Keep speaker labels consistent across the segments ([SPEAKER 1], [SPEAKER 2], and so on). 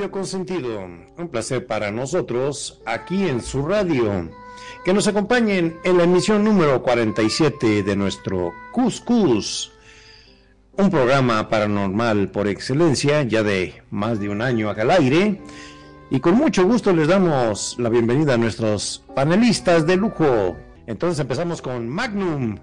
[SPEAKER 1] Radio Consentido. Un placer para nosotros aquí en su radio. Que nos acompañen en la emisión número 47 de nuestro Cuscus. Un programa paranormal por excelencia, ya de más de un año acá al aire. Y con mucho gusto les damos la bienvenida a nuestros panelistas de lujo. Entonces empezamos con Magnum.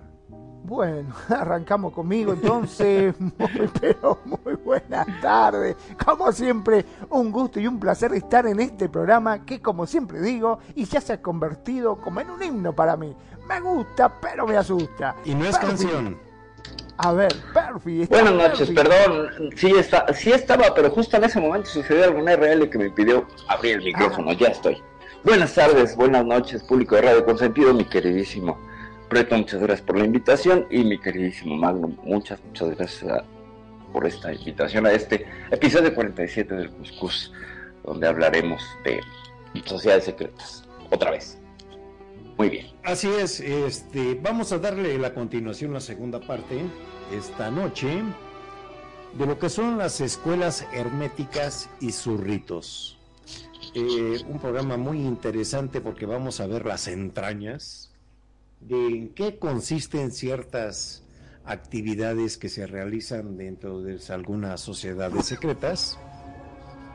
[SPEAKER 2] Bueno, arrancamos conmigo entonces. Muy, pero muy buenas tardes. Como siempre, un gusto y un placer estar en este programa que, como siempre digo, y ya se ha convertido como en un himno para mí. Me gusta, pero me asusta.
[SPEAKER 1] Y no es
[SPEAKER 2] Perfi.
[SPEAKER 1] canción.
[SPEAKER 2] A ver, Perfi. está
[SPEAKER 3] Buenas noches,
[SPEAKER 2] Perfi.
[SPEAKER 3] perdón, sí, está, sí estaba, pero justo en ese momento sucedió algún RL que me impidió abrir el micrófono, ya estoy. Buenas tardes, buenas noches, público de Radio Consentido, mi queridísimo Preto, muchas gracias por la invitación, y mi queridísimo Magnum, muchas, muchas gracias por esta invitación a este episodio 47 del Cuscus, donde hablaremos de sociedades secretas, otra vez. Muy bien.
[SPEAKER 1] Así es, este, vamos a darle la continuación, la segunda parte, esta noche, de lo que son las escuelas herméticas y sus ritos. Eh, un programa muy interesante porque vamos a ver las entrañas de en qué consisten ciertas actividades que se realizan dentro de algunas sociedades secretas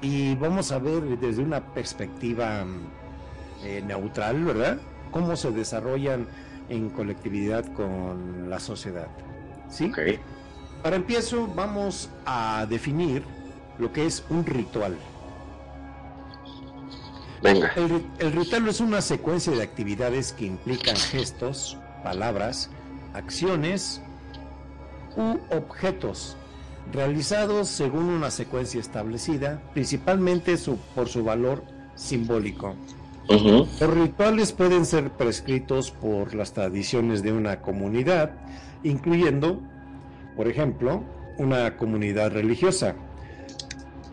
[SPEAKER 1] y vamos a ver desde una perspectiva eh, neutral, ¿verdad? Cómo se desarrollan en colectividad con la sociedad. ¿Sí?
[SPEAKER 3] Ok.
[SPEAKER 1] Para empiezo, vamos a definir lo que es un ritual.
[SPEAKER 3] Venga.
[SPEAKER 1] El, ri- el ritual es una secuencia de actividades que implican gestos, palabras, acciones u objetos realizados según una secuencia establecida, principalmente su- por su valor simbólico. Los rituales pueden ser prescritos por las tradiciones de una comunidad, incluyendo, por ejemplo, una comunidad religiosa.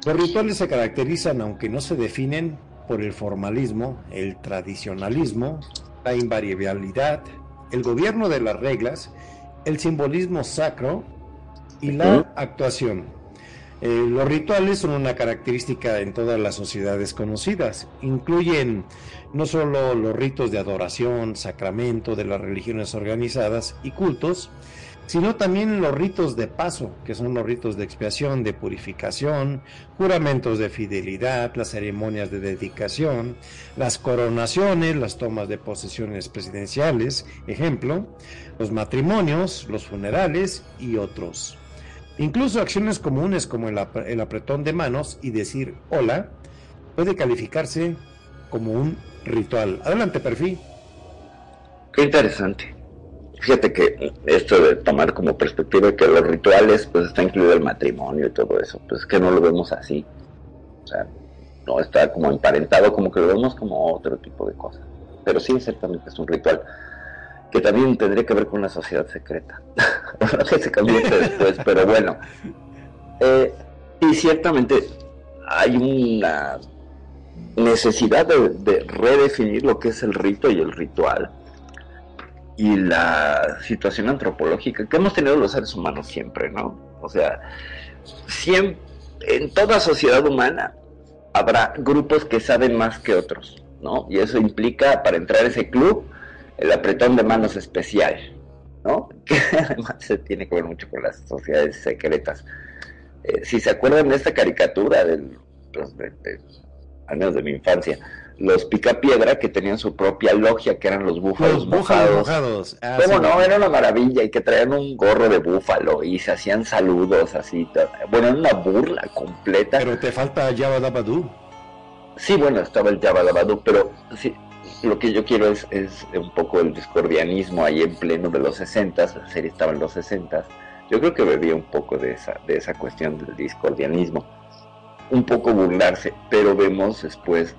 [SPEAKER 1] Los rituales se caracterizan, aunque no se definen, por el formalismo, el tradicionalismo, la invariabilidad, el gobierno de las reglas, el simbolismo sacro y la actuación. Eh, los rituales son una característica en todas las sociedades conocidas. Incluyen no solo los ritos de adoración, sacramento de las religiones organizadas y cultos, sino también los ritos de paso, que son los ritos de expiación, de purificación, juramentos de fidelidad, las ceremonias de dedicación, las coronaciones, las tomas de posesiones presidenciales, ejemplo, los matrimonios, los funerales y otros. Incluso acciones comunes como el, ap- el apretón de manos y decir hola puede calificarse como un ritual. Adelante, perfil.
[SPEAKER 3] Qué interesante. Fíjate que esto de tomar como perspectiva que los rituales, pues está incluido el matrimonio y todo eso, pues que no lo vemos así. O sea, no está como emparentado, como que lo vemos como otro tipo de cosas. Pero sí, ciertamente es un ritual que también tendría que ver con una sociedad secreta. Que se convierte después, pero bueno. Eh, y ciertamente hay una necesidad de redefinir lo que es el rito y el ritual y la situación antropológica que hemos tenido los seres humanos siempre, ¿no? O sea, siempre, en toda sociedad humana habrá grupos que saben más que otros, ¿no? Y eso implica, para entrar a ese club, el apretón de manos especial, ¿no? Que además se tiene que ver mucho con las sociedades secretas. Eh, si se acuerdan de esta caricatura, del, pues, de- de- menos de mi infancia, los picapiedra que tenían su propia logia, que eran los búfalos
[SPEAKER 1] Los búfalos
[SPEAKER 3] mojados.
[SPEAKER 1] mojados. Ah,
[SPEAKER 3] ¿Cómo
[SPEAKER 1] sí.
[SPEAKER 3] no? Era una maravilla y que traían un gorro de búfalo y se hacían saludos así. Bueno, era una burla completa.
[SPEAKER 1] Pero te falta Java Dabadoo.
[SPEAKER 3] Sí, bueno, estaba el Jabba Dabadoo, pero sí, lo que yo quiero es, es un poco el discordianismo ahí en pleno de los 60 la serie estaba en los 60 Yo creo que bebía un poco de esa, de esa cuestión del discordianismo. Un poco burlarse, pero vemos después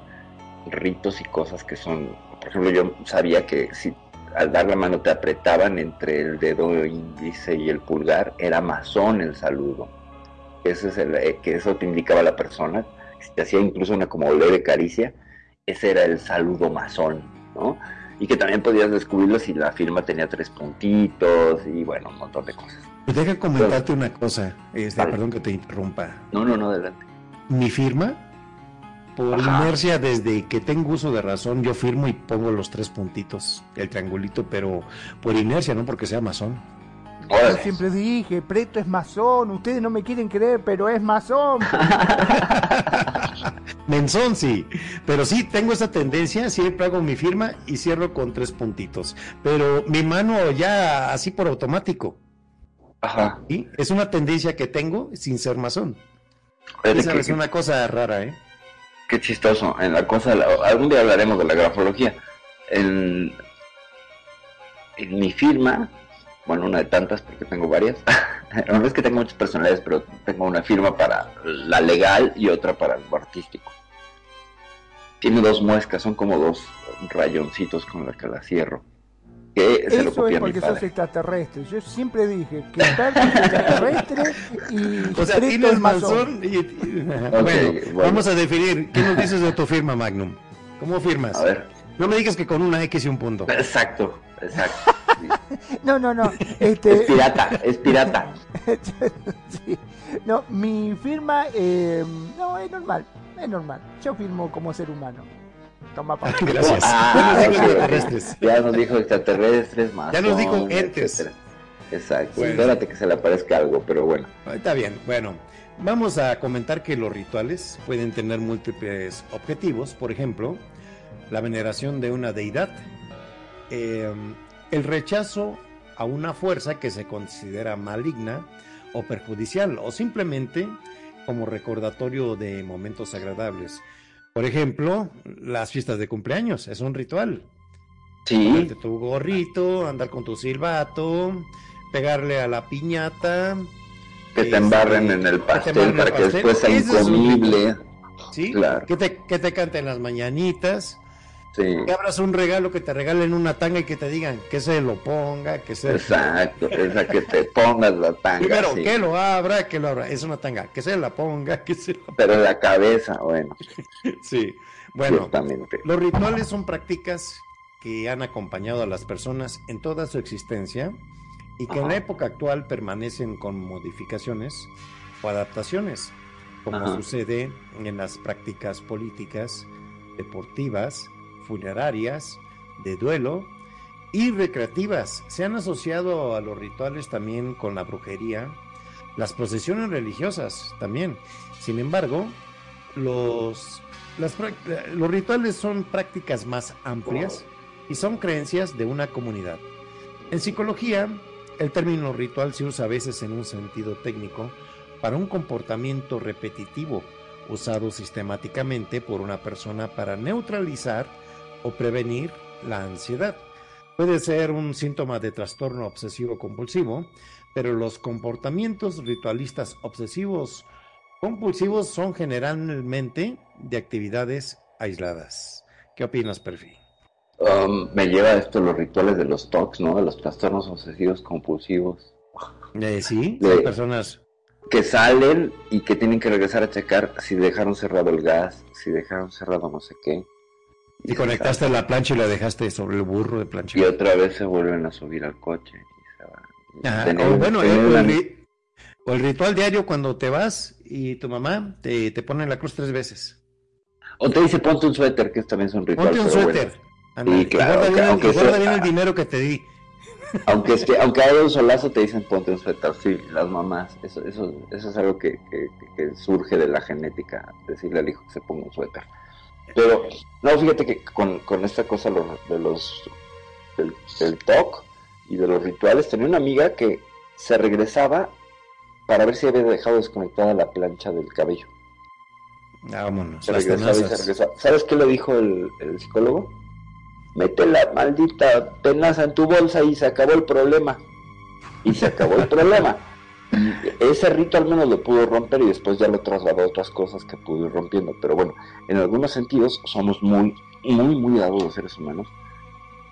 [SPEAKER 3] ritos y cosas que son, por ejemplo, yo sabía que si al dar la mano te apretaban entre el dedo índice y el pulgar, era masón el saludo. Ese es el, eh, que eso te indicaba la persona, si te hacía incluso una como leve caricia, ese era el saludo masón, ¿no? Y que también podías descubrirlo si la firma tenía tres puntitos y bueno, un montón de cosas.
[SPEAKER 1] Pues deja comentarte una cosa, este,
[SPEAKER 3] Vale.
[SPEAKER 1] perdón que te interrumpa.
[SPEAKER 3] No, no, no, adelante.
[SPEAKER 1] Mi firma, por
[SPEAKER 3] Ajá.
[SPEAKER 1] inercia, desde que tengo uso de razón, yo firmo y pongo los tres puntitos, el triangulito, pero por inercia, no porque sea masón.
[SPEAKER 2] Yo siempre dije, Preto es masón, ustedes no me quieren creer, pero es masón.
[SPEAKER 1] Menzón sí, pero sí tengo esa tendencia, siempre hago mi firma y cierro con tres puntitos, pero mi mano ya así por automático,
[SPEAKER 3] Ajá.
[SPEAKER 1] ¿sí? Es una tendencia que tengo sin ser masón. Esa
[SPEAKER 3] que-
[SPEAKER 1] es una cosa rara, ¿eh?
[SPEAKER 3] Qué chistoso. En la cosa, algún día hablaremos de la grafología. En, mi firma, bueno, una de tantas porque tengo varias. no es que tengo muchas personalidades, pero tengo una firma para la legal y otra para lo artístico. Tiene dos muescas, son como dos rayoncitos con los que la cierro. Que se lo
[SPEAKER 2] Eso es porque sos extraterrestre. Yo siempre dije que Perto es extraterrestre y
[SPEAKER 1] O sea, tienes
[SPEAKER 2] es masón.
[SPEAKER 1] y... y- bueno,
[SPEAKER 3] bueno.
[SPEAKER 1] vamos a definir, ¿qué nos dices de tu firma, Magnum? ¿Cómo firmas?
[SPEAKER 3] A ver,
[SPEAKER 1] No me digas que con una X y un punto.
[SPEAKER 3] exacto, exacto.
[SPEAKER 2] No, no, no.
[SPEAKER 3] Es
[SPEAKER 2] Este,
[SPEAKER 3] pirata, es pirata.
[SPEAKER 2] sí. No, mi firma, eh, no, es normal. Es normal. Yo firmo como ser humano. Toma pa.
[SPEAKER 1] Gracias.
[SPEAKER 3] Ah,
[SPEAKER 1] ya nos dijo extraterrestres.
[SPEAKER 3] Ya nos dijo extraterrestres, más.
[SPEAKER 1] Ya nos dijo entes.
[SPEAKER 3] Exacto.
[SPEAKER 1] Bueno.
[SPEAKER 3] Espérate que se le aparezca algo, pero bueno.
[SPEAKER 1] Está bien, bueno. Vamos a comentar que los rituales pueden tener múltiples objetivos, por ejemplo, la veneración de una deidad, eh, el rechazo a una fuerza que se considera maligna o perjudicial, o simplemente como recordatorio de momentos agradables. Por ejemplo, las fiestas de cumpleaños, es un ritual.
[SPEAKER 3] Sí,
[SPEAKER 1] Ponerte tu gorrito, andar con tu silbato, pegarle a la piñata,
[SPEAKER 3] que te
[SPEAKER 1] este,
[SPEAKER 3] embarren en el
[SPEAKER 1] que te
[SPEAKER 3] pastel para
[SPEAKER 1] el
[SPEAKER 3] que después sea incomible.
[SPEAKER 1] ¿sí?
[SPEAKER 3] Claro.
[SPEAKER 1] Que te, que te canten las mañanitas,
[SPEAKER 3] Sí,
[SPEAKER 1] que abras un regalo, que te regalen una tanga y que te digan que se lo ponga, que se...
[SPEAKER 3] exacto. Esa que te pongas la tanga.
[SPEAKER 1] Primero,
[SPEAKER 3] sí.
[SPEAKER 1] que lo abra, que lo abra. Es una tanga, que se la ponga, que se la...
[SPEAKER 3] Pero en la cabeza, bueno,
[SPEAKER 1] Sí, bueno,
[SPEAKER 3] ciertamente.
[SPEAKER 1] los rituales son prácticas que han acompañado a las personas en toda su existencia y que en la
[SPEAKER 3] Ajá.
[SPEAKER 1] época actual permanecen con modificaciones o adaptaciones, como
[SPEAKER 3] Ajá.
[SPEAKER 1] sucede en las prácticas políticas, deportivas, funerarias, de duelo y recreativas. Se han asociado a los rituales también con la brujería, las procesiones religiosas también. Sin embargo, los, los rituales son prácticas más amplias y son creencias de una comunidad. En psicología, el término ritual se usa a veces en un sentido técnico para un comportamiento repetitivo usado sistemáticamente por una persona para neutralizar o prevenir la ansiedad. Puede ser un síntoma de trastorno obsesivo compulsivo, pero los comportamientos ritualistas obsesivos compulsivos son generalmente de actividades aisladas. ¿Qué opinas, Perfi?
[SPEAKER 3] Um, me lleva a esto los rituales de los TOCs, ¿no? De los trastornos obsesivos compulsivos.
[SPEAKER 1] Eh, sí,
[SPEAKER 3] De-
[SPEAKER 1] personas.
[SPEAKER 3] que salen y que tienen que regresar a checar si dejaron cerrado el gas, si dejaron cerrado no sé qué.
[SPEAKER 1] Y conectaste la plancha y la dejaste sobre el burro de plancha.
[SPEAKER 3] Y otra vez se vuelven a subir al coche. y se.
[SPEAKER 1] Ajá,
[SPEAKER 3] Tener-
[SPEAKER 1] o bueno,
[SPEAKER 3] tener
[SPEAKER 1] eh, el, ri- o el ritual diario cuando te vas y tu mamá te, te pone la cruz tres veces.
[SPEAKER 3] o te dice ponte un suéter, que también es un ritual.
[SPEAKER 1] Ponte un
[SPEAKER 3] bueno.
[SPEAKER 1] suéter. Ándale, y
[SPEAKER 3] claro,
[SPEAKER 1] guarda
[SPEAKER 3] aunque-
[SPEAKER 1] bien, el-
[SPEAKER 3] aunque
[SPEAKER 1] y guarda
[SPEAKER 3] sea-
[SPEAKER 1] bien el dinero que te di.
[SPEAKER 3] Aunque, esté, aunque haya un solazo, te dicen ponte un suéter. Sí, las mamás. Eso, eso, eso es algo que, que- que surge de la genética. Decirle al hijo que se ponga un suéter. Pero, no, fíjate que con, con esta cosa lo- de los del, del TOC y de los rituales, tenía una amiga que se regresaba para ver si había dejado desconectada la plancha del cabello.
[SPEAKER 1] Vámonos.
[SPEAKER 3] Se regresaba y se regresaba. ¿Sabes qué le dijo el, el psicólogo? Mete la maldita tenaza en tu bolsa y se acabó el problema. Y se acabó el problema. Y ese rito al menos lo pudo romper y después ya lo trasladó a otras cosas que pudo ir rompiendo. Pero bueno, en algunos sentidos somos muy, muy, muy dados los seres humanos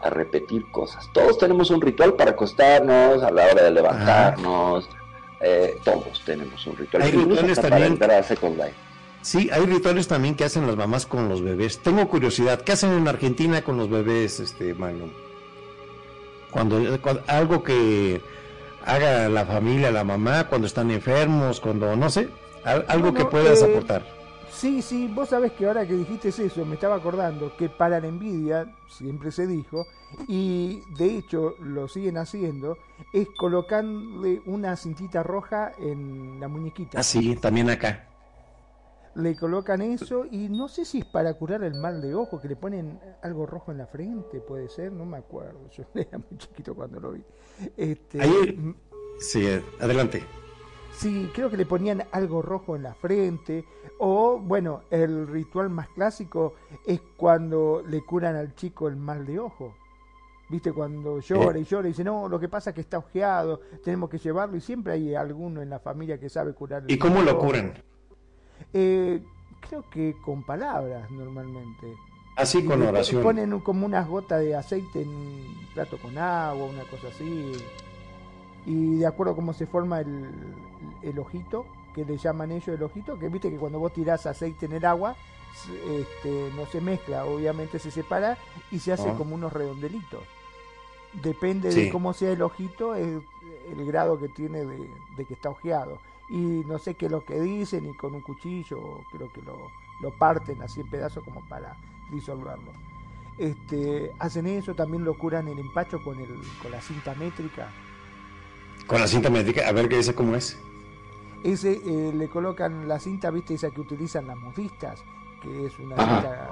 [SPEAKER 3] a repetir cosas. Todos tenemos un ritual para acostarnos, a la hora de levantarnos. eh, todos tenemos un ritual.
[SPEAKER 1] Hay rituales
[SPEAKER 3] para
[SPEAKER 1] también.
[SPEAKER 3] entrar a Second Life.
[SPEAKER 1] Sí, hay rituales también que hacen las mamás con los bebés. Tengo curiosidad, ¿qué hacen en Argentina con los bebés, este? Cuando, cuando- algo que haga la familia, la mamá, cuando están enfermos, cuando no sé, al- algo
[SPEAKER 2] Bueno,
[SPEAKER 1] que puedas
[SPEAKER 2] eh,
[SPEAKER 1] aportar.
[SPEAKER 2] Sí, sí, vos sabés que ahora que dijiste eso, me estaba acordando que para la envidia, siempre se dijo, y de hecho lo siguen haciendo, es colocarle una cintita roja en la muñequita.
[SPEAKER 1] Ah, sí, también acá.
[SPEAKER 2] Le colocan eso y no sé si es para curar el mal de ojo, que le ponen algo rojo en la frente, puede ser, no me acuerdo, yo era muy chiquito cuando lo vi. Este,
[SPEAKER 1] Ahí- Sí, adelante.
[SPEAKER 2] Sí, creo que le ponían algo rojo en la frente. O, bueno, el ritual más clásico es cuando le curan al chico el mal de ojo. ¿Viste? Cuando llora y llora y dice, no, lo que pasa es que está ojeado, tenemos que llevarlo. Y siempre hay alguno en la familia que sabe curar el
[SPEAKER 1] ¿Y cómo lo curan?
[SPEAKER 2] Eh, creo que con palabras normalmente.
[SPEAKER 1] Así con oración.
[SPEAKER 2] Ponen como unas gotas de aceite en un plato con agua, una cosa así. Y de acuerdo a cómo se forma el, el ojito, que le llaman ellos el ojito, que viste que cuando vos tirás aceite en el agua, este, no se mezcla, obviamente se separa y se hace
[SPEAKER 1] Ah.
[SPEAKER 2] como unos redondelitos. Depende
[SPEAKER 1] Sí.
[SPEAKER 2] de cómo sea el ojito, es el grado que tiene de, de que está ojeado. Y no sé qué es lo que dicen, y con un cuchillo creo que lo, lo parten así en pedazos como para disolverlo. Este, hacen eso, también lo curan el empacho con, el, con la cinta métrica.
[SPEAKER 1] Con la cinta médica, a ver qué dice cómo es.
[SPEAKER 2] Ese eh, le colocan la cinta, viste, esa que utilizan las modistas, que es una
[SPEAKER 3] Ajá.
[SPEAKER 2] cinta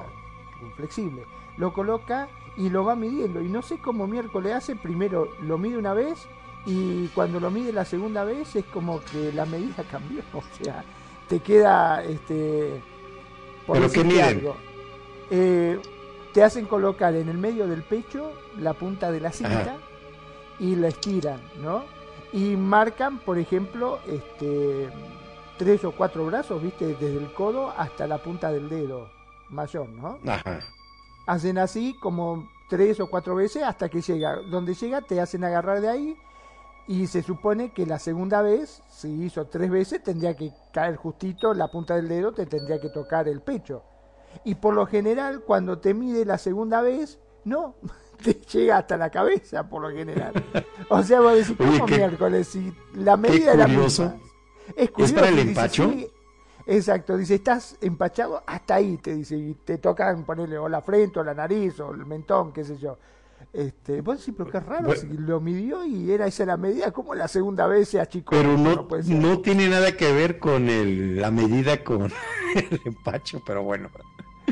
[SPEAKER 2] flexible. Lo coloca y lo va midiendo. Y no sé cómo miércoles hace, primero lo mide una vez y cuando lo mide la segunda vez es como que la medida cambió. O sea, te queda este. por
[SPEAKER 1] ¿Pero qué miden?
[SPEAKER 2] algo, eh, te hacen colocar en el medio del pecho la punta de la cinta
[SPEAKER 1] Ajá.
[SPEAKER 2] y la estiran, ¿no? Y marcan, por ejemplo, este tres o cuatro brazos, ¿viste? Desde el codo hasta la punta del dedo mayor, ¿no?
[SPEAKER 1] Ajá.
[SPEAKER 2] Hacen así como tres o cuatro veces hasta que llega. Donde llega te hacen agarrar de ahí y se supone que la segunda vez, si hizo tres veces, tendría que caer justito la punta del dedo, te tendría que tocar el pecho. Y por lo general, cuando te mide la segunda vez, no, te llega hasta la cabeza, por lo general. O sea, vos decís, ¿cómo
[SPEAKER 1] qué-
[SPEAKER 2] miércoles? Si la medida
[SPEAKER 1] curioso.
[SPEAKER 2] misma. Es curioso.
[SPEAKER 1] para el
[SPEAKER 2] dice,
[SPEAKER 1] empacho?
[SPEAKER 2] sí, exacto, dice, estás empachado hasta ahí, te dice, y te tocan ponerle o la frente, o la nariz, o el mentón, qué sé yo. Este, vos decís, pero qué raro,
[SPEAKER 1] Bueno.
[SPEAKER 2] si lo midió y era esa la medida, como la segunda vez se achicó.
[SPEAKER 1] Pero no, no tiene nada que ver con el, la medida con el empacho, pero bueno.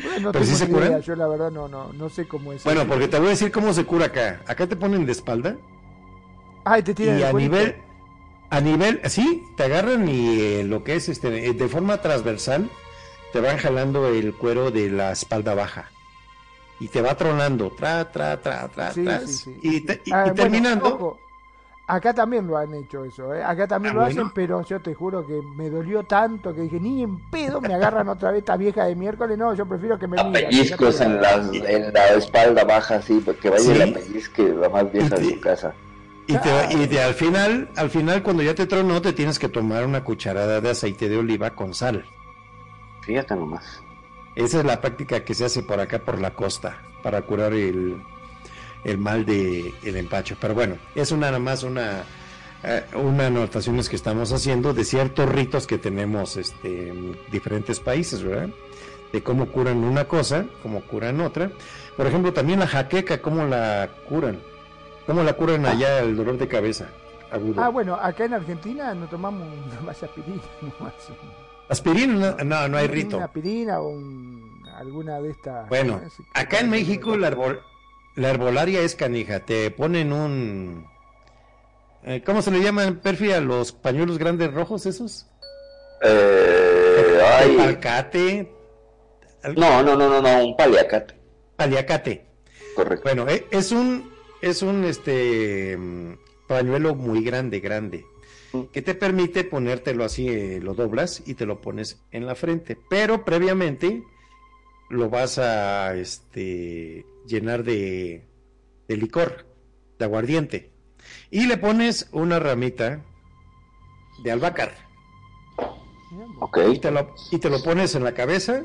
[SPEAKER 2] Bueno, no
[SPEAKER 1] ¿Pero sí se curan?
[SPEAKER 2] yo la verdad no, no, no sé cómo es.
[SPEAKER 1] Bueno, porque te voy a decir cómo se cura acá. Acá te ponen de espalda
[SPEAKER 2] Ay, te tiran
[SPEAKER 1] y a nivel, a nivel, sí, te agarran y eh, lo que es este, de forma transversal, te van jalando el cuero de la espalda baja. Y te va tronando, tra, tra, tra, tra,
[SPEAKER 2] Sí,
[SPEAKER 1] tras,
[SPEAKER 2] sí, sí.
[SPEAKER 1] Y, te- y-
[SPEAKER 2] Ah,
[SPEAKER 1] y
[SPEAKER 2] bueno,
[SPEAKER 1] terminando,
[SPEAKER 2] ojo, acá también lo han hecho eso, ¿eh? acá también
[SPEAKER 1] Ah,
[SPEAKER 2] lo
[SPEAKER 1] bueno.
[SPEAKER 2] hacen, pero yo te juro que me dolió tanto que dije, ni en pedo me agarran otra vez esta vieja de miércoles, no, yo prefiero que me miren.
[SPEAKER 3] Pellizcos en la, en la espalda baja, así, pues, que vaya
[SPEAKER 1] Sí.
[SPEAKER 3] la pellizque la más vieja de su casa.
[SPEAKER 1] y, te, y te- al final, al final cuando ya te tronó, te tienes que tomar una cucharada de aceite de oliva con sal.
[SPEAKER 3] Fíjate nomás.
[SPEAKER 1] Esa es la práctica que se hace por acá por la costa para curar el, el mal de el empacho. Pero bueno, es una nada más una eh, una anotaciones que estamos haciendo de ciertos ritos que tenemos este, en diferentes países, ¿verdad? De cómo curan una cosa, cómo curan otra. Por ejemplo, también la jaqueca, cómo la curan. ¿Cómo la curan allá el dolor de cabeza agudo?
[SPEAKER 2] Ah, bueno, acá en Argentina no tomamos más aspirina, nomás.
[SPEAKER 1] Aspirina, no, no, hay rito.
[SPEAKER 2] Una aspirina o un alguna de estas.
[SPEAKER 1] Bueno, acá en México la, arbol- la herbolaria es canija. Te ponen un... eh, ¿Cómo se le llaman, Perfi, a los pañuelos grandes rojos esos?
[SPEAKER 3] Eh, ay,
[SPEAKER 1] Palcate. al-
[SPEAKER 3] no, no, no, no, no, un paliacate,
[SPEAKER 1] Paliacate.
[SPEAKER 3] correcto.
[SPEAKER 1] Bueno, eh, es un es un este mm, pañuelo muy grande, grande, que te permite ponértelo así, eh, lo doblas y te lo pones en la frente, pero previamente lo vas a este llenar de, de licor, de aguardiente, y le pones una ramita de albahaca.
[SPEAKER 3] Ok.
[SPEAKER 1] y te lo, y te lo pones en la cabeza.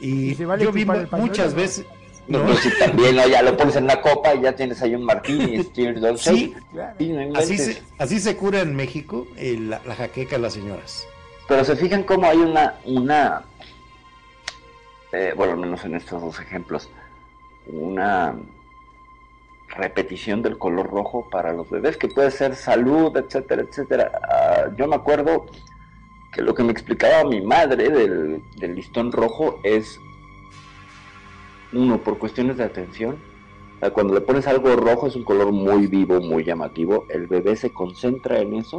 [SPEAKER 1] Y,
[SPEAKER 2] ¿Y se vale
[SPEAKER 1] yo vi muchas veces
[SPEAKER 3] No,
[SPEAKER 1] ¿no?
[SPEAKER 3] pues sí, también, ¿no? ya lo pones en la copa y ya tienes ahí un martini.
[SPEAKER 1] Sí,
[SPEAKER 2] Claro.
[SPEAKER 3] Sí, no
[SPEAKER 1] Así se, así se cura en México eh, la, la jaqueca a las señoras.
[SPEAKER 3] Pero se fijan cómo hay una, una eh, bueno, al menos en estos dos ejemplos, una repetición del color rojo para los bebés, que puede ser salud, etcétera, etcétera. Ah, yo me acuerdo que lo que me explicaba mi madre del, del listón rojo es, uno, por cuestiones de atención, cuando le pones algo rojo es un color muy vivo, muy llamativo, el bebé se concentra en eso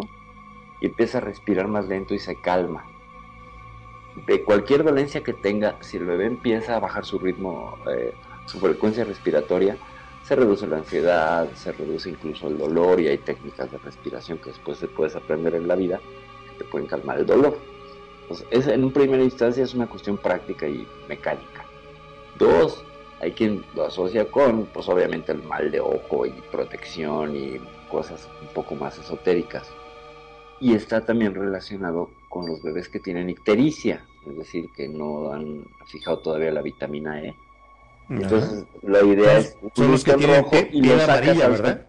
[SPEAKER 3] y empieza a respirar más lento y se calma. De cualquier dolencia que tenga, si el bebé empieza a bajar su ritmo, eh, su frecuencia respiratoria, se reduce la ansiedad, se reduce incluso el dolor y hay técnicas de respiración que después se puedes aprender en la vida que te pueden calmar el dolor. Entonces, es, en primera instancia es una cuestión práctica y mecánica. Dos, hay quien lo asocia con, pues obviamente el mal de ojo y protección y cosas un poco más esotéricas y está también relacionado con los bebés que tienen ictericia, es decir, que no han fijado todavía la vitamina E. Entonces, la idea es un
[SPEAKER 1] Son los que tienen
[SPEAKER 3] rojo y
[SPEAKER 1] piel amarilla, ¿verdad?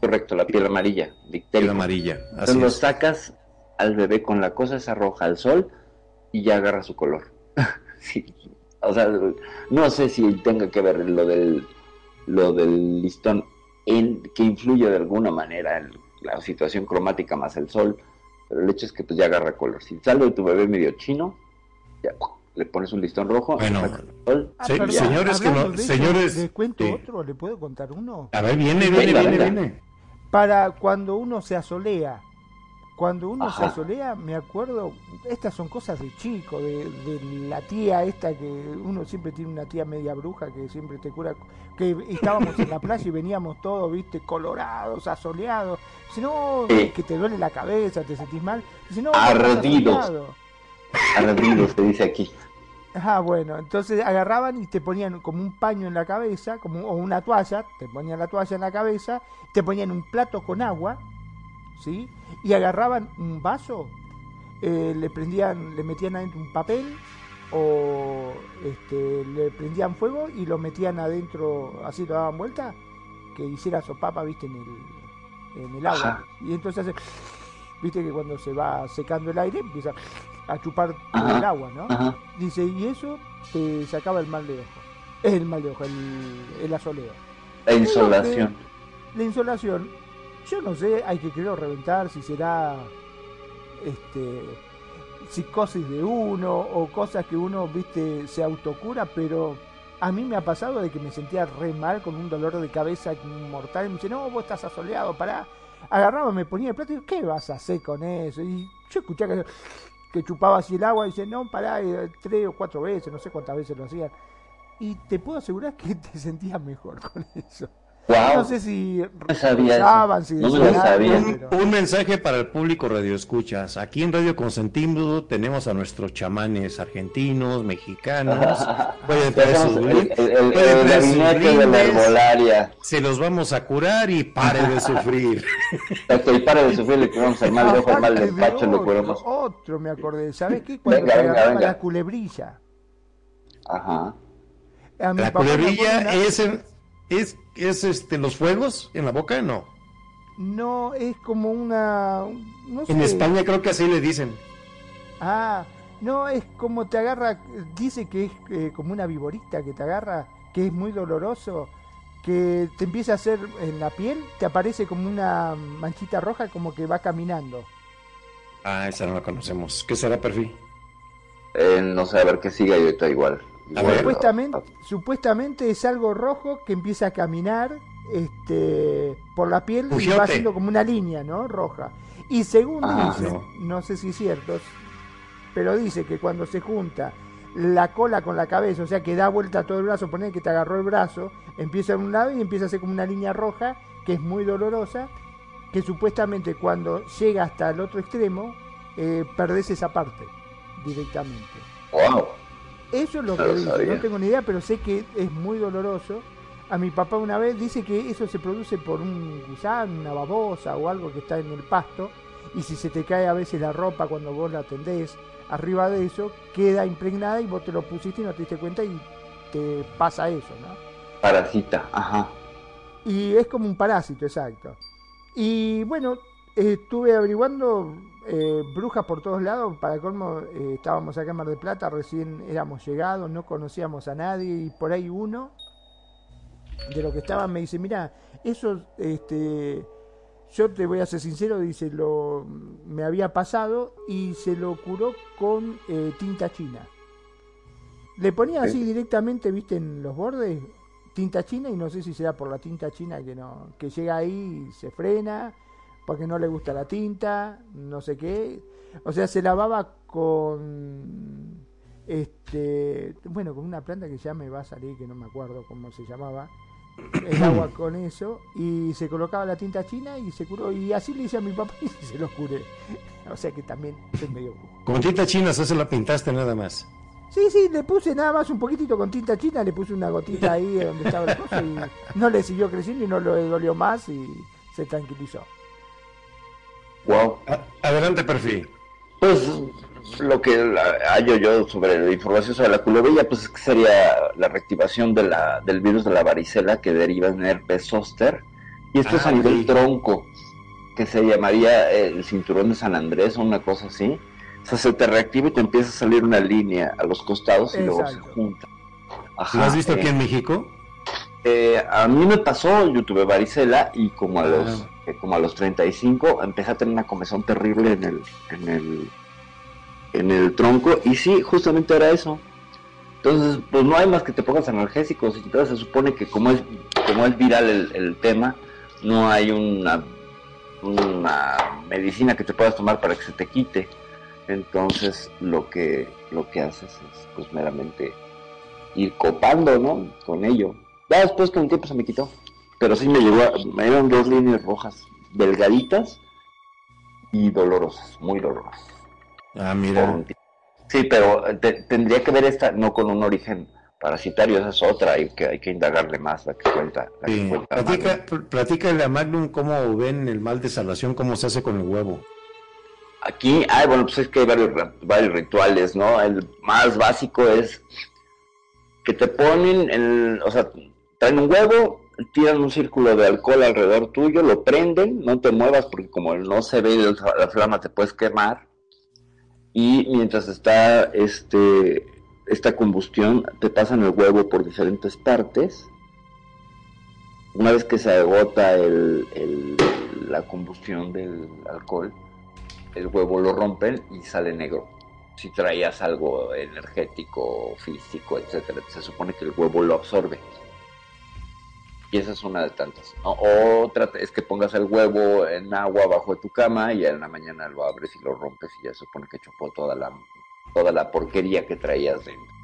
[SPEAKER 3] Correcto, la piel amarilla,
[SPEAKER 1] Piel
[SPEAKER 3] dictérico.
[SPEAKER 1] amarilla, así
[SPEAKER 3] Entonces lo
[SPEAKER 1] es.
[SPEAKER 3] sacas al bebé con la cosa esa roja al sol y ya agarra su color. Sí, O sea, no sé si tenga que ver lo del lo del listón en que influye de alguna manera en la situación cromática más el sol, pero el hecho es que pues ya agarra color. Si sale de tu bebé medio chino, ya le pones un listón rojo,
[SPEAKER 1] Bueno.
[SPEAKER 3] sol,
[SPEAKER 2] Ah,
[SPEAKER 1] señores que no- señores,
[SPEAKER 2] ¿Les cuento otro? ¿Le puedo contar uno?
[SPEAKER 1] A ver, viene,
[SPEAKER 3] Venga,
[SPEAKER 1] viene, viene,
[SPEAKER 3] venga.
[SPEAKER 1] viene.
[SPEAKER 2] Para cuando uno se asolea. Cuando uno se
[SPEAKER 3] Ajá.
[SPEAKER 2] asolea, me acuerdo, estas son cosas de chico, de, de la tía esta que uno siempre tiene una tía media bruja que siempre te cura, que estábamos en la playa y veníamos todos, viste, colorados, asoleados. Dice, no,
[SPEAKER 3] Sí.
[SPEAKER 2] que te duele la cabeza, te sentís mal. Dice, no,
[SPEAKER 3] Ardidos. se dice aquí.
[SPEAKER 2] Ah, bueno, entonces agarraban y te ponían como un paño en la cabeza, como o una toalla, te ponían la toalla en la cabeza, te ponían un plato con agua, ¿sí? Y agarraban un vaso, eh, le prendían, le metían adentro un papel o este, le prendían fuego y lo metían adentro, así lo daban vuelta, que hiciera sopapa, viste, en el, en el agua.
[SPEAKER 3] Ajá.
[SPEAKER 2] Y entonces hace, viste que cuando se va secando el aire empieza a chupar todo el agua, ¿no?
[SPEAKER 3] Ajá.
[SPEAKER 2] Dice, y eso te sacaba el mal de ojo. El mal de ojo, el, el asoleo.
[SPEAKER 3] La insolación.
[SPEAKER 2] La insolación, yo no sé, hay que querer reventar si será este psicosis de uno o cosas que uno, viste, se autocura, pero a mí me ha pasado de que me sentía re mal con un dolor de cabeza mortal y me dice, no, vos estás asoleado, pará. Agarraba, me ponía el plato y digo, ¿qué vas a hacer con eso? Y yo escuchaba que, que chupaba así el agua y dice, no, pará, eh, tres o cuatro veces, no sé cuántas veces lo hacían. Y te puedo asegurar que te sentías mejor con eso.
[SPEAKER 3] Wow.
[SPEAKER 2] No sé si
[SPEAKER 3] No sabía
[SPEAKER 2] si
[SPEAKER 3] No lo sabía.
[SPEAKER 1] Un, un mensaje para el público Radio Escuchas. Aquí en Radio Consentido tenemos a nuestros chamanes argentinos, mexicanos. Pueden traer sus
[SPEAKER 3] el, gabinete de la herbolaria.
[SPEAKER 1] Se los vamos a curar y pare de sufrir.
[SPEAKER 3] Hasta el para de sufrir le curamos el mal de ojo, el mal
[SPEAKER 2] Aparte
[SPEAKER 3] del
[SPEAKER 2] de
[SPEAKER 3] pacho le curamos.
[SPEAKER 2] otro me acordé, ¿sabes qué? Cuando
[SPEAKER 3] Venga, venga,
[SPEAKER 2] agarraba
[SPEAKER 3] venga.
[SPEAKER 2] la culebrilla.
[SPEAKER 3] Ajá.
[SPEAKER 2] A mi
[SPEAKER 1] La culebrilla es, en- es, es este, los fuegos en la boca, no.
[SPEAKER 2] No, es como una... No sé.
[SPEAKER 1] En España creo que así le dicen.
[SPEAKER 2] Ah, no, es como te agarra, dice que es eh, como una viborita que te agarra, que es muy doloroso, que te empieza a hacer en la piel, te aparece como una manchita roja como que va caminando.
[SPEAKER 1] Ah, esa no la conocemos. ¿Qué será perfil?
[SPEAKER 3] Eh, no sé, a ver qué siga y ahorita igual.
[SPEAKER 2] Supuestamente, supuestamente es algo rojo que empieza a caminar este, por la piel y va haciendo como una línea, ¿no? Roja. Y según
[SPEAKER 3] Ah,
[SPEAKER 2] dicen,
[SPEAKER 1] no.
[SPEAKER 2] no sé si es cierto, pero dice que cuando se junta la cola con la cabeza, o sea que da vuelta todo el brazo, poner que te agarró el brazo, empieza en un lado y empieza a hacer como una línea roja que es muy dolorosa, que supuestamente cuando llega hasta el otro extremo, eh, perdés esa parte directamente.
[SPEAKER 3] Wow.
[SPEAKER 2] Eso es lo
[SPEAKER 3] No
[SPEAKER 2] que
[SPEAKER 3] lo
[SPEAKER 2] dice,
[SPEAKER 3] sabía.
[SPEAKER 2] no tengo ni idea, pero sé que es muy doloroso. A mi papá una vez dice que eso se produce por un gusano, una babosa o algo que está en el pasto, y si se te cae a veces la ropa cuando vos la tendés arriba de eso, queda impregnada y vos te lo pusiste y no te diste cuenta y te pasa eso, ¿no?
[SPEAKER 3] Parasita, ajá.
[SPEAKER 2] Y es como un parásito, exacto. Y bueno, estuve averiguando eh, brujas por todos lados. Para colmo, eh, estábamos acá en Mar del Plata, recién éramos llegados, no conocíamos a nadie. Y por ahí uno de lo que estaban me dice: Mira, eso, este, yo te voy a ser sincero, dice, lo me había pasado y se lo curó con eh, tinta china. Le ponía así directamente, viste, en los bordes, tinta china y no sé si será por la tinta china que no que llega ahí y se frena porque no le gusta la tinta no sé qué o sea se lavaba con este bueno con una planta que ya me va a salir que no me acuerdo cómo se llamaba el agua con eso y se colocaba la tinta china y se curó y así le hice a mi papá y se lo curé o sea que también es medio
[SPEAKER 1] Con tinta china se la pintaste nada más.
[SPEAKER 2] Sí, sí, le puse nada más un poquitito con tinta china, le puse una gotita ahí donde estaba el coso y no le siguió creciendo y no le dolió más y se tranquilizó.
[SPEAKER 3] Wow.
[SPEAKER 1] A- adelante, perfil.
[SPEAKER 3] Pues lo que hallo yo sobre la información sobre la culebella, pues es que sería la reactivación de la, del virus de la varicela que deriva en herpes zóster. Y esto es
[SPEAKER 1] Ah,
[SPEAKER 3] a nivel
[SPEAKER 1] sí.
[SPEAKER 3] tronco, que se llamaría eh, el cinturón de San Andrés o una cosa así. O sea, se te reactiva y te empieza a salir una línea a los costados y luego se junta.
[SPEAKER 1] ¿Lo has visto
[SPEAKER 3] eh,
[SPEAKER 1] aquí en México?
[SPEAKER 3] eh, a mí me pasó, yo tuve varicela y como a
[SPEAKER 1] Ah.
[SPEAKER 3] los como a los 35 empecé a tener una comezón terrible en el en el en el tronco y sí, justamente era eso. Entonces, pues no hay más que te pongas analgésicos y entonces se supone que como es como es viral el, el tema, no hay una una medicina que te puedas tomar para que se te quite. Entonces, lo que lo que haces es pues meramente ir copando, ¿no? Con ello. Ya después con el tiempo se me quitó. Pero sí me llegó, a- me dieron dos líneas rojas, delgaditas y dolorosas, muy dolorosas.
[SPEAKER 1] Ah, mira.
[SPEAKER 3] Sí, pero te- tendría que ver esta, no con un origen parasitario, esa es otra, hay que, hay que indagarle más, la que cuenta. La que
[SPEAKER 1] Sí.
[SPEAKER 3] cuenta
[SPEAKER 1] Platica, pl- platícale a Magnum cómo ven el mal de salación, cómo se hace con el huevo.
[SPEAKER 3] Aquí, ay, bueno, pues es que hay varios, varios rituales, ¿no? El más básico es que te ponen, el, o sea, traen un huevo, tiran un círculo de alcohol alrededor tuyo, lo prenden, no te muevas porque como no se ve la flama te puedes quemar. Y mientras está este, esta combustión, te pasan el huevo por diferentes partes. Una vez que se agota el- el- la combustión del alcohol, el huevo lo rompen y sale negro. Si traías algo energético, físico, etcétera, se supone que el huevo lo absorbe. Y esa es una de tantas. Otra es que pongas el huevo en agua bajo de tu cama y en la mañana lo abres y lo rompes y ya se supone que chupó toda la, toda la porquería que traías dentro.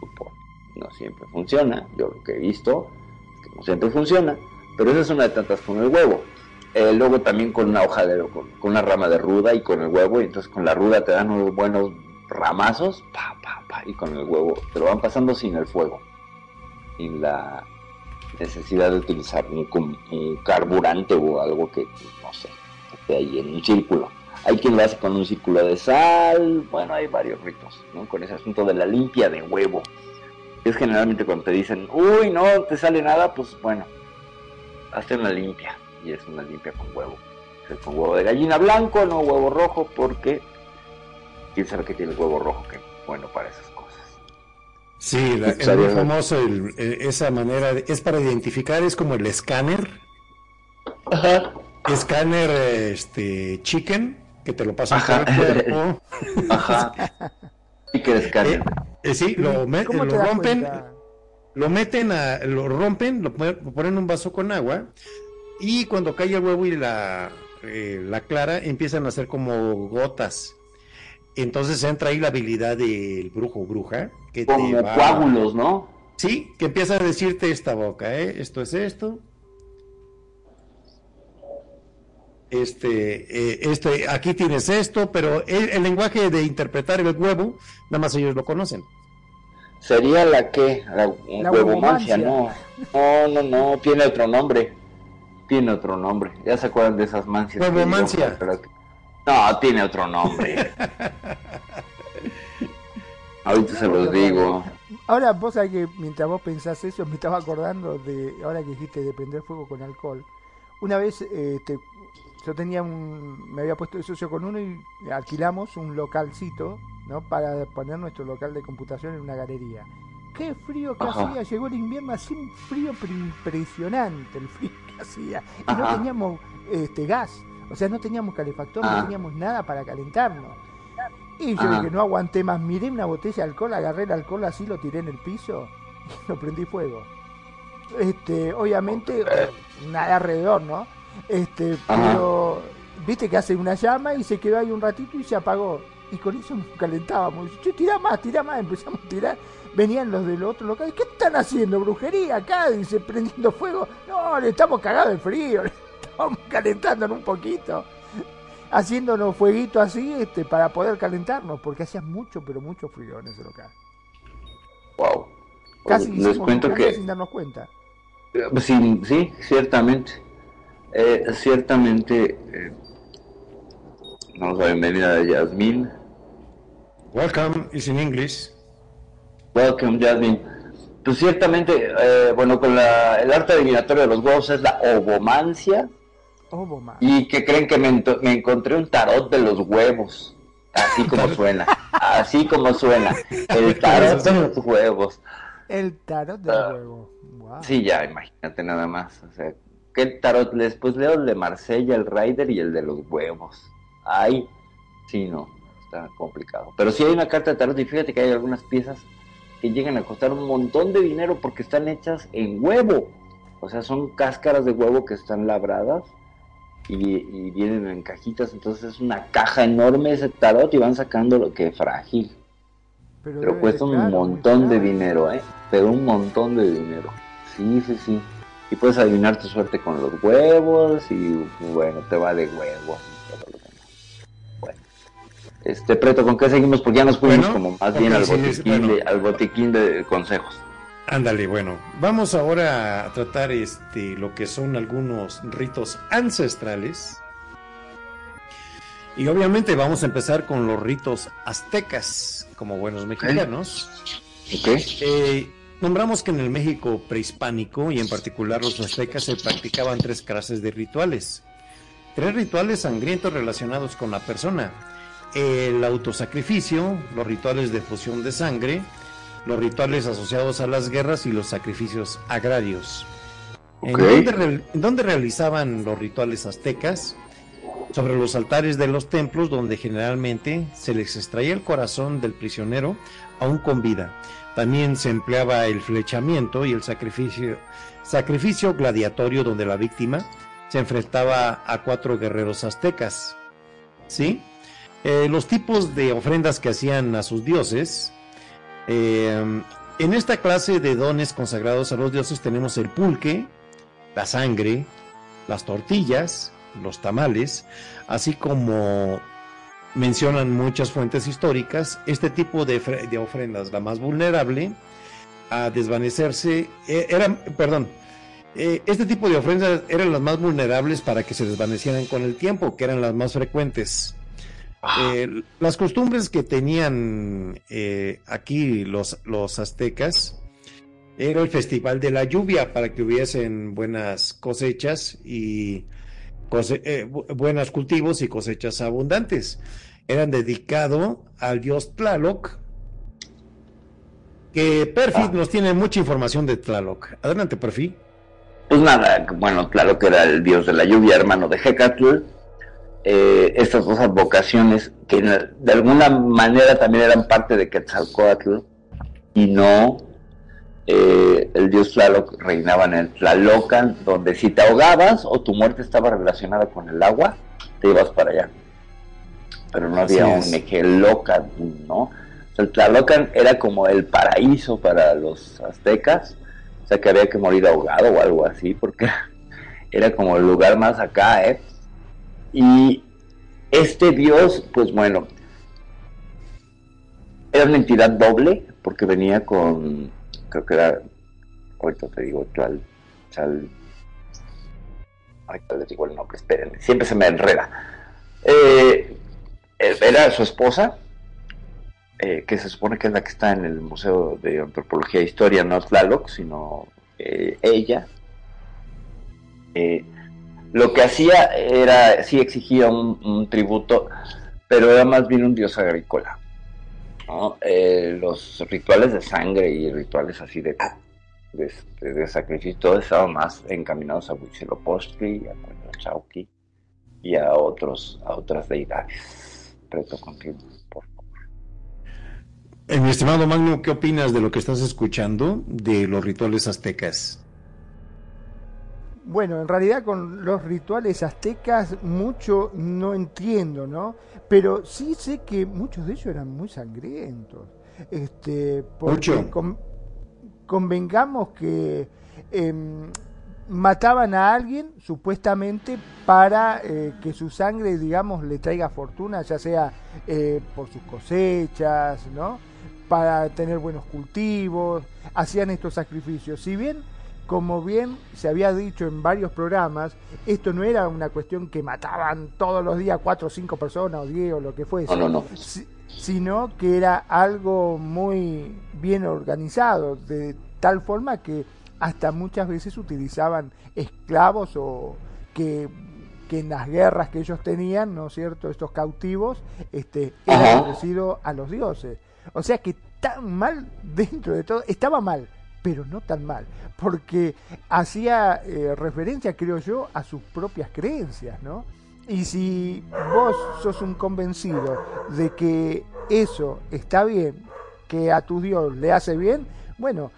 [SPEAKER 3] Supone. No siempre funciona. Yo lo que he visto es que no siempre funciona. Pero esa es una de tantas con el huevo. Eh, luego también con una hoja de con, con una rama de ruda y con el huevo y entonces con la ruda te dan unos buenos ramazos pa, pa, pa, y con el huevo te lo van pasando sin el fuego sin la necesidad de utilizar un, carburante o algo que no sé esté ahí en un círculo hay quien lo hace con un círculo de sal bueno hay varios ritos ¿no? con ese asunto de la limpia de huevo es generalmente cuando te dicen uy no te sale nada pues bueno hazte una limpia y es una limpia con huevo. Es con huevo de gallina blanco, no huevo rojo, porque quién sabe que tiene huevo rojo que bueno para esas.
[SPEAKER 1] Sí, la- es muy famoso el- esa manera, de- es para identificar, es como el escáner,
[SPEAKER 3] Ajá.
[SPEAKER 1] escáner este chicken, que te lo pasan
[SPEAKER 3] Ajá.
[SPEAKER 1] por el cuerpo.
[SPEAKER 3] Ajá. Y que escáner.
[SPEAKER 1] Eh, Eh, sí, lo, me-
[SPEAKER 2] ¿Cómo
[SPEAKER 1] lo rompen,
[SPEAKER 2] cuenta?
[SPEAKER 1] lo meten, a, lo rompen, lo ponen en un vaso con agua y cuando cae el huevo y la, eh, la clara empiezan a hacer como gotas. Entonces entra ahí la habilidad del brujo o bruja que te
[SPEAKER 3] Como
[SPEAKER 1] va-
[SPEAKER 3] coágulos, ¿no?
[SPEAKER 1] Sí, que empieza a decirte esta boca, ¿eh? Esto es esto. Este, eh, este, aquí tienes esto, pero el, el lenguaje de interpretar el huevo, nada más ellos lo conocen.
[SPEAKER 3] Sería la que, la,
[SPEAKER 2] La
[SPEAKER 3] huevomancia, no. No, no, no, tiene otro nombre. Tiene otro nombre. Ya se acuerdan de esas mancias.
[SPEAKER 1] Huevomancia.
[SPEAKER 3] que- No, tiene otro nombre. Ahorita se los digo.
[SPEAKER 2] Ahora vos sabés que mientras vos pensás eso, me estaba acordando de, ahora que dijiste de prender fuego con alcohol. Una vez este, yo tenía un, me había puesto de socio con uno y alquilamos un localcito, ¿no? Para poner nuestro local de computación en una galería. Qué frío que
[SPEAKER 3] Ajá.
[SPEAKER 2] hacía, llegó el invierno, hacía un frío impresionante el frío que hacía. Y no teníamos este gas, o sea, no teníamos calefactor, no
[SPEAKER 3] Ah.
[SPEAKER 2] teníamos nada para calentarnos. Y yo
[SPEAKER 3] Ah.
[SPEAKER 2] dije, no aguanté más, miré una botella de alcohol, agarré el alcohol así, lo tiré en el piso y lo prendí fuego. Este, obviamente, nada alrededor, ¿no? Este,
[SPEAKER 3] Ajá.
[SPEAKER 2] pero viste que hace una llama y se quedó ahí un ratito y se apagó. Y con eso nos calentábamos. Yo tirá más, tirá más, empezamos a tirar. Venían los del otro local, ¿qué están haciendo? ¿Brujería acá? Dice, prendiendo fuego. No, le estamos cagados de frío, estamos calentándonos un poquito haciéndonos fueguito así este, para poder calentarnos, porque hacía mucho, pero mucho frío en ese local.
[SPEAKER 3] Wow.
[SPEAKER 2] Casi
[SPEAKER 3] les
[SPEAKER 2] hicimos
[SPEAKER 3] cuento que
[SPEAKER 2] sin darnos cuenta.
[SPEAKER 3] Eh, Sí, sí, ciertamente. Eh, ciertamente. eh, damos la bienvenida a Yasmín.
[SPEAKER 1] Welcome is in English.
[SPEAKER 3] Welcome, Yasmín. Pues ciertamente, eh, bueno, con la, el arte adivinatorio de los huevos es la ovomancia.
[SPEAKER 2] Oh.
[SPEAKER 3] Y que creen que me, encontré un tarot de los huevos. Así como suena. Así como suena. El tarot de los huevos.
[SPEAKER 2] El tarot del
[SPEAKER 3] Ah.
[SPEAKER 2] huevo. Wow.
[SPEAKER 3] Sí, ya, imagínate nada más. O sea, ¿qué tarot? Después leo el de Marsella, el Rider y el de los huevos. Ay, sí, no, está complicado. Pero sí hay una carta de tarot y fíjate que hay algunas piezas que llegan a costar un montón de dinero porque están hechas en huevo. O sea, son cáscaras de huevo que están labradas y, y vienen en cajitas. Entonces es una caja enorme ese tarot y van sacando lo que es frágil. Pero cuesta un
[SPEAKER 2] caro,
[SPEAKER 3] montón de dinero, ¿eh? Pero un montón de dinero. Sí, sí, sí. Y puedes adivinar tu suerte con los huevos y bueno, te va de huevos y todo lo demás. Bueno. Este, Preto, ¿con qué seguimos? Porque ya nos fuimos
[SPEAKER 1] Bueno,
[SPEAKER 3] como más bien al
[SPEAKER 1] sí,
[SPEAKER 3] botiquín,
[SPEAKER 1] sí, bueno.
[SPEAKER 3] de, al botiquín de consejos.
[SPEAKER 1] Ándale, bueno, vamos ahora a tratar este lo que son algunos ritos ancestrales. Y obviamente vamos a empezar con los ritos aztecas, como buenos mexicanos.
[SPEAKER 3] ¿Ok?
[SPEAKER 1] Eh, nombramos que en el México prehispánico y en particular los aztecas se practicaban tres clases de rituales. Tres rituales sangrientos relacionados con la persona. El autosacrificio, los rituales de fusión de sangre, los rituales asociados a las guerras y los sacrificios agrarios. ¿En, dónde, real- en dónde realizaban los rituales aztecas? Sobre los altares de los templos donde generalmente se les extraía el corazón del prisionero aún con vida. También se empleaba el flechamiento y el sacrificio, sacrificio gladiatorio donde la víctima se enfrentaba a cuatro guerreros aztecas. ¿Sí? Eh, los tipos de ofrendas que hacían a sus dioses. Eh, en esta clase de dones consagrados a los dioses tenemos el pulque, la sangre, las tortillas, los tamales, así como mencionan muchas fuentes históricas, este tipo de, fre- de ofrendas, la más vulnerable a desvanecerse, eh, eran, perdón, eh, este tipo de ofrendas eran las más vulnerables para que se desvanecieran con el tiempo, que eran las más frecuentes. Eh, las costumbres que tenían eh, aquí los, los aztecas era el festival de la lluvia para que hubiesen buenas cosechas y cose- eh, bu- buenos cultivos y cosechas abundantes. Eran dedicado al dios Tlaloc, que Perfi
[SPEAKER 3] Ah.
[SPEAKER 1] nos tiene mucha información de Tlaloc. Adelante.
[SPEAKER 3] Pues nada, bueno, que era el dios de la lluvia, hermano de Hecatl. Eh, estas dos advocaciones que de alguna manera también eran parte de Quetzalcoatl, y no eh, el dios Tlaloc reinaba en el Tlalocan, donde si te ahogabas o tu muerte estaba relacionada con el agua, te ibas para allá. Pero no había un Mejelocan, ¿no? O sea, el Tlalocan era como el paraíso para los aztecas, o sea que había que morir ahogado o algo así, porque era como el lugar más acá, ¿eh? Y este dios, pues bueno, era una entidad doble, porque venía con, creo que era, ahorita te digo, Chal, Chal, ahorita les digo el nombre, espérenme, siempre se me enreda. Eh, era su esposa, eh, que se supone que es la que está en el Museo de Antropología e Historia, no Tlaloc, sino eh, ella. Lo que hacía era, sí exigía un, tributo, pero era más bien un dios agrícola. Eh, los rituales de sangre y rituales así de, de, sacrificio, estaban más encaminados a Huitzilopochtli, a Chauqui y a, otros, a otras deidades. Preto contigo, por favor.
[SPEAKER 1] Eh, mi estimado Magno, ¿qué opinas de lo que estás escuchando de los rituales aztecas?
[SPEAKER 2] Bueno, en realidad con los rituales aztecas mucho no entiendo, ¿no? Pero sí sé que muchos de ellos eran muy sangrientos. Este, porque convengamos que em, mataban a alguien supuestamente para eh, que su sangre, digamos, le traiga fortuna, ya sea eh, por sus cosechas, ¿no? Para tener buenos cultivos, hacían estos sacrificios. Si bien como bien se había dicho en varios programas, esto no era una cuestión que mataban todos los días cuatro o cinco personas o diez o lo que fuese, sino que era algo muy bien organizado, de tal forma que hasta muchas veces utilizaban esclavos o que, en las guerras que ellos tenían, ¿no es cierto?, estos cautivos, este, eran ofrecidos a los dioses. O sea que tan mal dentro de todo, estaba mal, pero no tan mal, porque hacía eh, referencia, creo yo, a sus propias creencias, ¿no? Y si vos sos un convencido de que eso está bien, que a tu Dios le hace bien, bueno,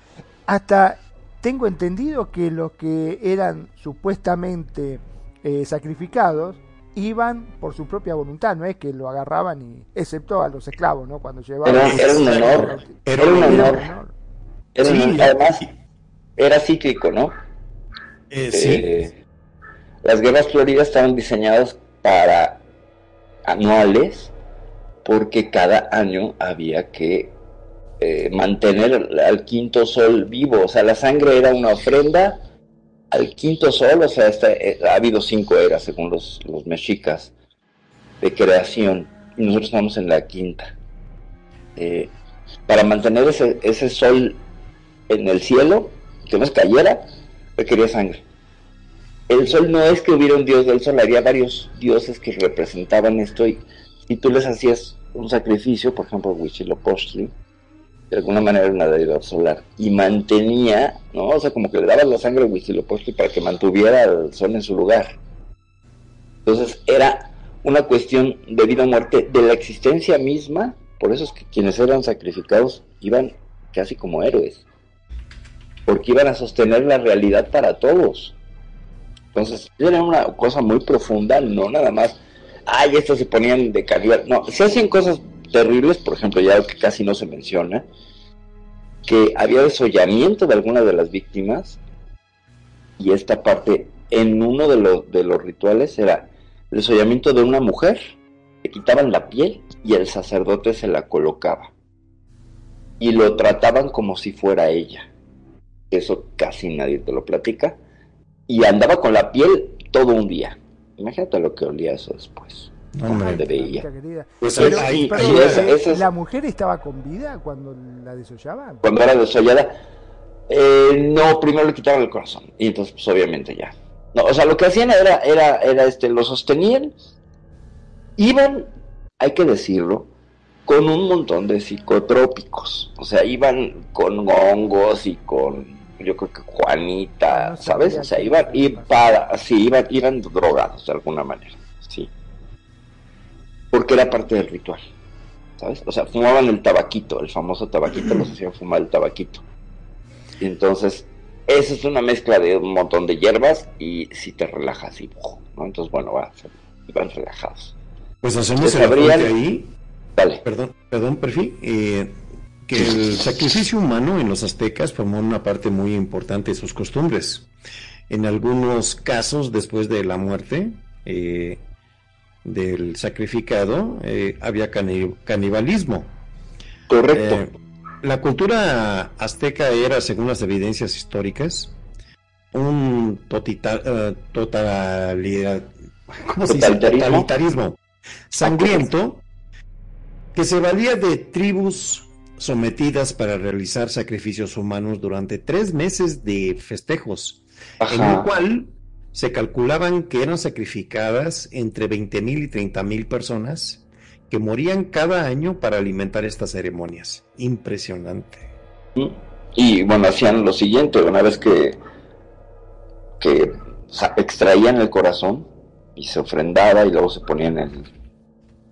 [SPEAKER 2] hasta tengo entendido que los que eran supuestamente eh, sacrificados iban por su propia voluntad, no es que lo agarraban y, excepto a los esclavos, ¿no? Cuando llevaban...
[SPEAKER 3] Era, un honor, era un honor además, era cíclico, ¿no?
[SPEAKER 1] Eh, sí. Eh,
[SPEAKER 3] las guerras floridas estaban diseñadas para anuales porque cada año había que eh, mantener al quinto sol vivo. O sea, la sangre era una ofrenda al quinto sol. O sea, ha habido cinco eras, según los, los mexicas, de creación. Y nosotros estamos en la quinta. para mantener ese, ese sol en el cielo, que nos cayera, requería sangre. El sol no es que hubiera un dios del sol, había varios dioses que representaban esto y, y tú les hacías un sacrificio, por ejemplo, Huitzilopochtli, de alguna manera era una deidad solar, y mantenía, ¿no? O sea, como que le daba la sangre a Huitzilopochtli para que mantuviera el sol en su lugar. Entonces era una cuestión de vida o muerte de la existencia misma, por eso es que quienes eran sacrificados iban casi como héroes porque iban a sostener la realidad para todos. Entonces, era una cosa muy profunda, no nada más, ay, estos se ponían de calidad. No, se hacían cosas terribles, por ejemplo, ya que casi no se menciona, que había desollamiento de algunas de las víctimas, y esta parte, en uno de los, de los rituales, era el desollamiento de una mujer, le quitaban la piel y el sacerdote se la colocaba. Y lo trataban como si fuera ella eso casi nadie te lo platica, y andaba con la piel todo un día. Imagínate lo que olía eso después.
[SPEAKER 2] veía. Pues ¿La mujer estaba con vida cuando la desollaban?
[SPEAKER 3] Cuando era desollada, eh, no, primero le quitaban el corazón, y entonces pues obviamente ya. No, o sea, lo que hacían era, era, era este, lo sostenían, iban, hay que decirlo, con un montón de psicotrópicos. O sea, iban con hongos y con yo creo que Juanita, ¿sabes? O sea, iban, y para, sí, iban, iban drogados de alguna manera, sí. Porque era parte del ritual. ¿sabes? O sea, fumaban el tabaquito, el famoso tabaquito, los hacían fumar el tabaquito. Y entonces, eso es una mezcla de un montón de hierbas y si te relajas y ¿no? Entonces, bueno, van, van relajados.
[SPEAKER 1] Pues hacemos el ahí,
[SPEAKER 3] Dale.
[SPEAKER 1] perdón, perdón, Perfi, eh, que el sacrificio humano en los aztecas formó una parte muy importante de sus costumbres. En algunos casos, después de la muerte eh, del sacrificado, eh, había cani- canibalismo.
[SPEAKER 3] Correcto.
[SPEAKER 1] Eh, la cultura azteca era, según las evidencias históricas, un
[SPEAKER 3] totalitarismo
[SPEAKER 1] sangriento que se valía de tribus sometidas para realizar sacrificios humanos durante tres meses de festejos, en el cual se calculaban que eran sacrificadas entre 20.000 y 30.000 personas que morían cada año para alimentar estas ceremonias. Impresionante.
[SPEAKER 3] Y bueno, hacían lo siguiente, una vez que, que extraían el corazón y se ofrendaba y luego se ponían el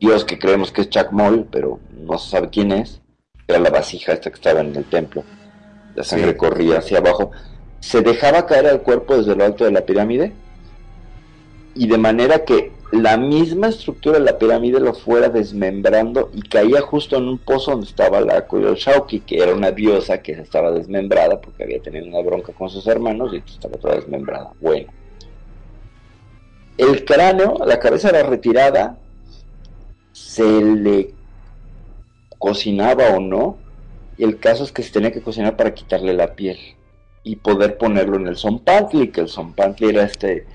[SPEAKER 3] dios que creemos que es Chacmol, pero no se sabe quién es, era la vasija esta que estaba en el templo, la sangre
[SPEAKER 1] Sí.
[SPEAKER 3] corría hacia abajo, se dejaba caer al cuerpo desde lo alto de la pirámide y de manera que la misma estructura de la pirámide lo fuera desmembrando y caía justo en un pozo donde estaba la Shauki, que era una diosa que estaba desmembrada porque había tenido una bronca con sus hermanos y estaba toda desmembrada. Bueno, el cráneo, la cabeza era retirada, se le cocinaba o no, y el caso es que se tenía que cocinar para quitarle la piel y poder ponerlo en el zompantli, que el zompantli era este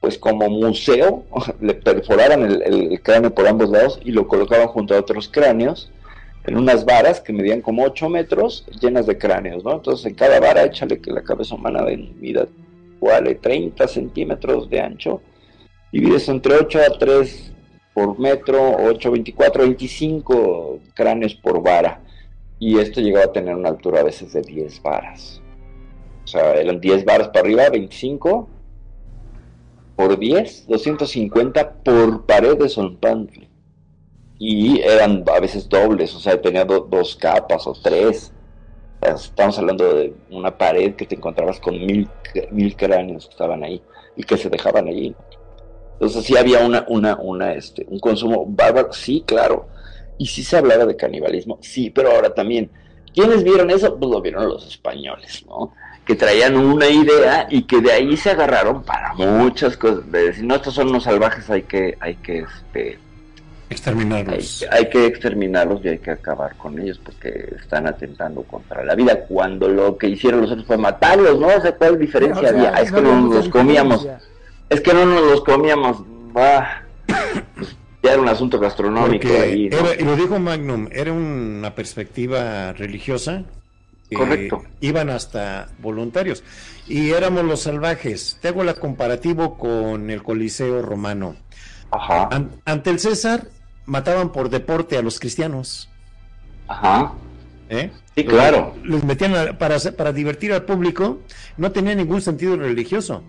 [SPEAKER 3] pues como museo, le perforaran el, cráneo por ambos lados y lo colocaban junto a otros cráneos en unas varas que medían como 8 metros llenas de cráneos, ¿no? Entonces en cada vara échale que la cabeza humana mida vale 30 centímetros de ancho, divides entre 8 a 3 por metro, 8, 24, 25 cráneos por vara y esto llegaba a tener una altura a veces de 10 varas. O sea, eran 10 varas para arriba, 25 por 10, 250 por pared de Zompantli. Y eran a veces dobles, o sea, tenía do- dos capas o tres. Estamos hablando de una pared que te encontrabas con mil, mil cráneos que estaban ahí y que se dejaban allí. Entonces sí había una, una, una, este, un consumo bárbaro, sí, claro. Y sí se hablaba de canibalismo, sí, pero ahora también. ¿Quiénes vieron eso? Pues lo vieron los españoles, ¿no? que traían una idea y que de ahí se agarraron para muchas cosas. De decir, no, estos son unos salvajes, hay que, hay que, este,
[SPEAKER 1] Exterminarlos.
[SPEAKER 3] hay que exterminarlos y hay que acabar con ellos porque están atentando contra la vida. Cuando lo que hicieron los otros fue matarlos, ¿no? O sea, ¿cuál diferencia
[SPEAKER 2] O sea,
[SPEAKER 3] había? Ah, es que no nos
[SPEAKER 2] mucha
[SPEAKER 3] los comíamos.
[SPEAKER 2] diferencia.
[SPEAKER 3] Es que no nos los comíamos. Ah, pues, ya era un asunto gastronómico ahí, ¿no?
[SPEAKER 1] era- y lo dijo Magnum, era una perspectiva religiosa.
[SPEAKER 3] Correcto.
[SPEAKER 1] Iban hasta voluntarios. Y éramos los salvajes. Te hago la comparativo con el Coliseo romano.
[SPEAKER 3] Ajá,
[SPEAKER 1] An- ante el César, mataban por deporte a los cristianos.
[SPEAKER 3] ajá.
[SPEAKER 1] ¿eh?
[SPEAKER 3] Sí, claro.
[SPEAKER 1] Les metían a- para, para divertir al público. No tenía ningún sentido religioso.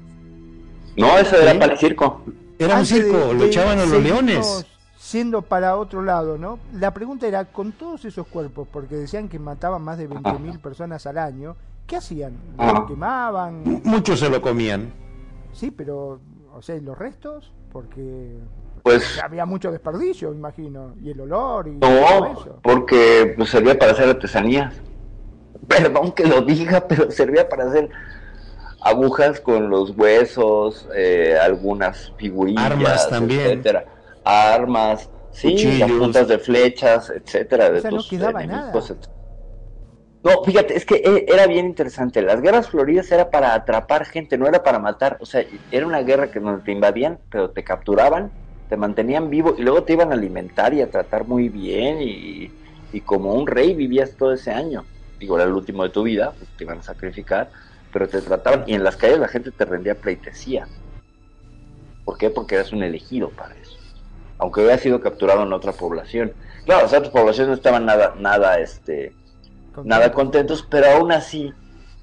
[SPEAKER 3] No, eso era
[SPEAKER 1] ¿Sí?
[SPEAKER 3] para el circo.
[SPEAKER 1] Era un circo, lo
[SPEAKER 2] de
[SPEAKER 1] echaban a los leones.
[SPEAKER 2] Siendo para otro lado, ¿no? La pregunta era, con todos esos cuerpos, porque decían que mataban más de 20.000 personas al año, ¿qué hacían? ¿Los
[SPEAKER 3] Ah.
[SPEAKER 2] quemaban?
[SPEAKER 1] Muchos se lo comían.
[SPEAKER 2] Sí, pero, o sea, ¿y los restos? Porque
[SPEAKER 3] Pues
[SPEAKER 2] había mucho desperdicio, imagino, y el olor y todo
[SPEAKER 3] No,
[SPEAKER 2] eso.
[SPEAKER 3] porque pues, servía para hacer artesanías. Perdón que lo diga, pero servía para hacer agujas con los huesos, eh, algunas figurillas,
[SPEAKER 1] Armas también.
[SPEAKER 3] etcétera. Armas, sí,
[SPEAKER 1] Cuchillos.
[SPEAKER 3] las puntas de flechas, etcétera.
[SPEAKER 2] O
[SPEAKER 3] de
[SPEAKER 2] sea, no
[SPEAKER 3] tus
[SPEAKER 2] quedaba
[SPEAKER 3] enemigos,
[SPEAKER 2] nada.
[SPEAKER 3] No, fíjate, es que e- era bien interesante. Las guerras floridas era para atrapar gente, no era para matar. O sea, era una guerra que donde te invadían, pero te capturaban, te mantenían vivo y luego te iban a alimentar y a tratar muy bien y, y como un rey vivías todo ese año. Digo, era el último de tu vida, pues, te iban a sacrificar, pero te trataban y en las calles la gente te rendía pleitesía. ¿Por qué? Porque eras un elegido para eso. Aunque hubiera sido capturado en otra población. Claro, sea, otras poblaciones no estaban nada, nada, este, nada contentos, pero aún así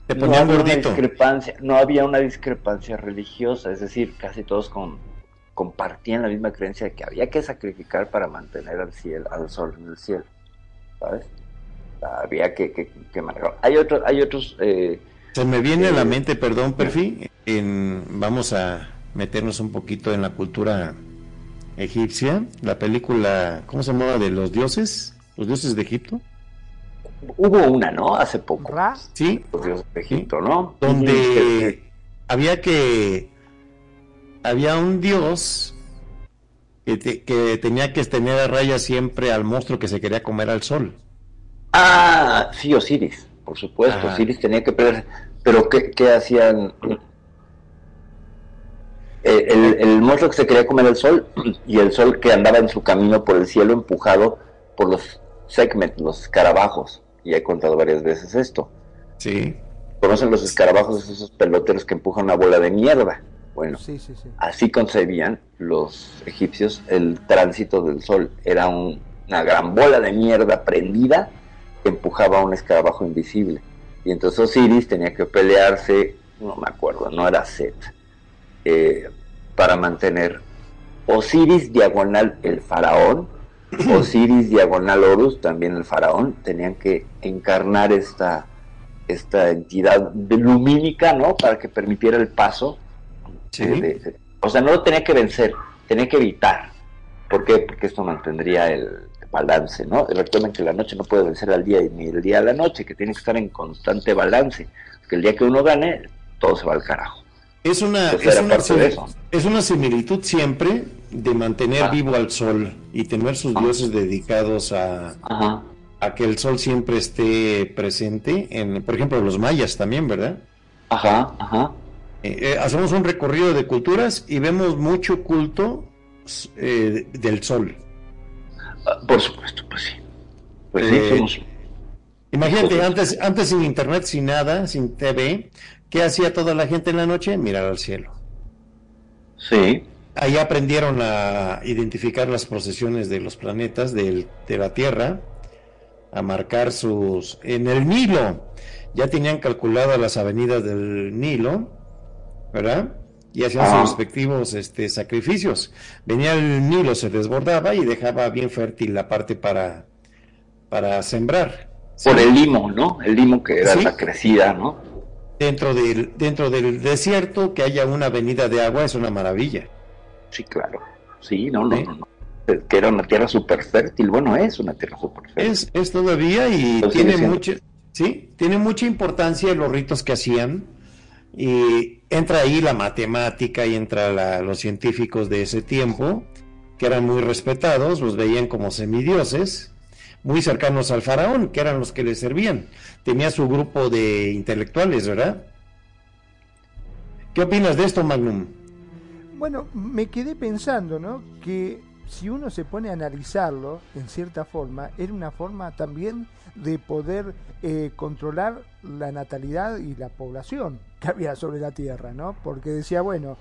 [SPEAKER 1] Te
[SPEAKER 3] no
[SPEAKER 1] ponían gordito.
[SPEAKER 3] discrepancia, no había una discrepancia religiosa, es decir, casi todos con- compartían la misma creencia de que había que sacrificar para mantener al cielo, al sol en el cielo. ¿sabes? Había que, que, que manejar. Hay, otros hay otros... Eh,
[SPEAKER 1] Se me viene a la
[SPEAKER 3] eh,
[SPEAKER 1] mente, perdón, Perfi, en, vamos a meternos un poquito en la cultura egipcia, la película, ¿cómo se llamaba? De los dioses, los dioses de Egipto.
[SPEAKER 3] Hubo una, ¿no? Hace poco.
[SPEAKER 2] Ra,
[SPEAKER 1] Sí,
[SPEAKER 3] Los dioses de Egipto, ¿no?
[SPEAKER 1] donde había que había un dios que, te- que tenía que tener a raya siempre al monstruo que se quería comer al sol.
[SPEAKER 3] Ah, sí, Osiris, por supuesto.
[SPEAKER 1] Ajá.
[SPEAKER 3] Osiris tenía que pelear. Pero ¿qué, qué hacían? El, el monstruo que se quería comer el sol y el sol que andaba en su camino por el cielo empujado por los segment, los escarabajos. Y he contado varias veces esto.
[SPEAKER 1] Sí,
[SPEAKER 3] ¿Conocen los escarabajos esos peloteros que empujan una bola de mierda? Bueno,
[SPEAKER 2] sí, sí, sí.
[SPEAKER 3] así concebían los egipcios el tránsito del sol. Era un- una gran bola de mierda prendida que empujaba a un escarabajo invisible. Y entonces Osiris tenía que pelearse, no me acuerdo, no era Set, eh, para mantener Osiris diagonal el faraón, Osiris diagonal Horus, también el faraón, tenían que encarnar esta, esta entidad lumínica, ¿no? Para que permitiera el paso
[SPEAKER 1] sí.
[SPEAKER 3] de- de- de- o sea, no lo tenía que vencer, tenía que evitar. ¿Por qué? Porque esto mantendría el balance, ¿no? Recuerden que la noche no puede vencer al día y ni el día a la noche, que tiene que estar en constante balance. Que el día que uno gane, todo se va al carajo.
[SPEAKER 1] Es una, es una, es una similitud siempre de mantener
[SPEAKER 3] Ah.
[SPEAKER 1] vivo al sol y tener sus
[SPEAKER 3] Ah.
[SPEAKER 1] dioses dedicados a,
[SPEAKER 3] Ajá.
[SPEAKER 1] a que el sol siempre esté presente. En, por ejemplo, los mayas también, ¿verdad?
[SPEAKER 3] Ajá, ajá.
[SPEAKER 1] Eh, eh, hacemos un recorrido de culturas y vemos mucho culto eh, del sol.
[SPEAKER 3] Ah, Por supuesto, pues sí. Pues sí,
[SPEAKER 1] Eh,
[SPEAKER 3] somos...
[SPEAKER 1] Imagínate, antes, antes sin internet, sin nada, sin TV, ¿qué hacía toda la gente en la noche? Mirar al cielo.
[SPEAKER 3] Sí,
[SPEAKER 1] Ahí aprendieron a identificar las procesiones de los planetas del- de la Tierra, a marcar sus... En el Nilo, ya tenían calculadas las avenidas del Nilo, ¿verdad? Y hacían sus respectivos este, sacrificios. Venía el Nilo, se desbordaba y dejaba bien fértil la parte para, para sembrar.
[SPEAKER 3] por
[SPEAKER 1] Sí.
[SPEAKER 3] el limo, ¿no? El limo que era
[SPEAKER 1] Sí.
[SPEAKER 3] la crecida, ¿no?
[SPEAKER 1] Dentro del, dentro del desierto, que haya una avenida de agua es una maravilla.
[SPEAKER 3] Sí, claro. Sí, no, no, no. no. Que era una tierra súper fértil. Bueno, es una tierra súper fértil.
[SPEAKER 1] Es, es todavía y tiene mucha, sí, tiene mucha importancia los ritos que hacían. Y entra ahí la matemática y entra la- los científicos de ese tiempo, que eran muy respetados, los veían como semidioses, muy cercanos al faraón, que eran los que le servían. Tenía su grupo de intelectuales, ¿verdad? ¿Qué opinas de esto, Magnum?
[SPEAKER 2] Bueno, me quedé pensando, ¿no? Que si uno se pone a analizarlo, en cierta forma, era una forma también de poder eh, controlar la natalidad y la población que había sobre la Tierra, ¿no? Porque decía, bueno,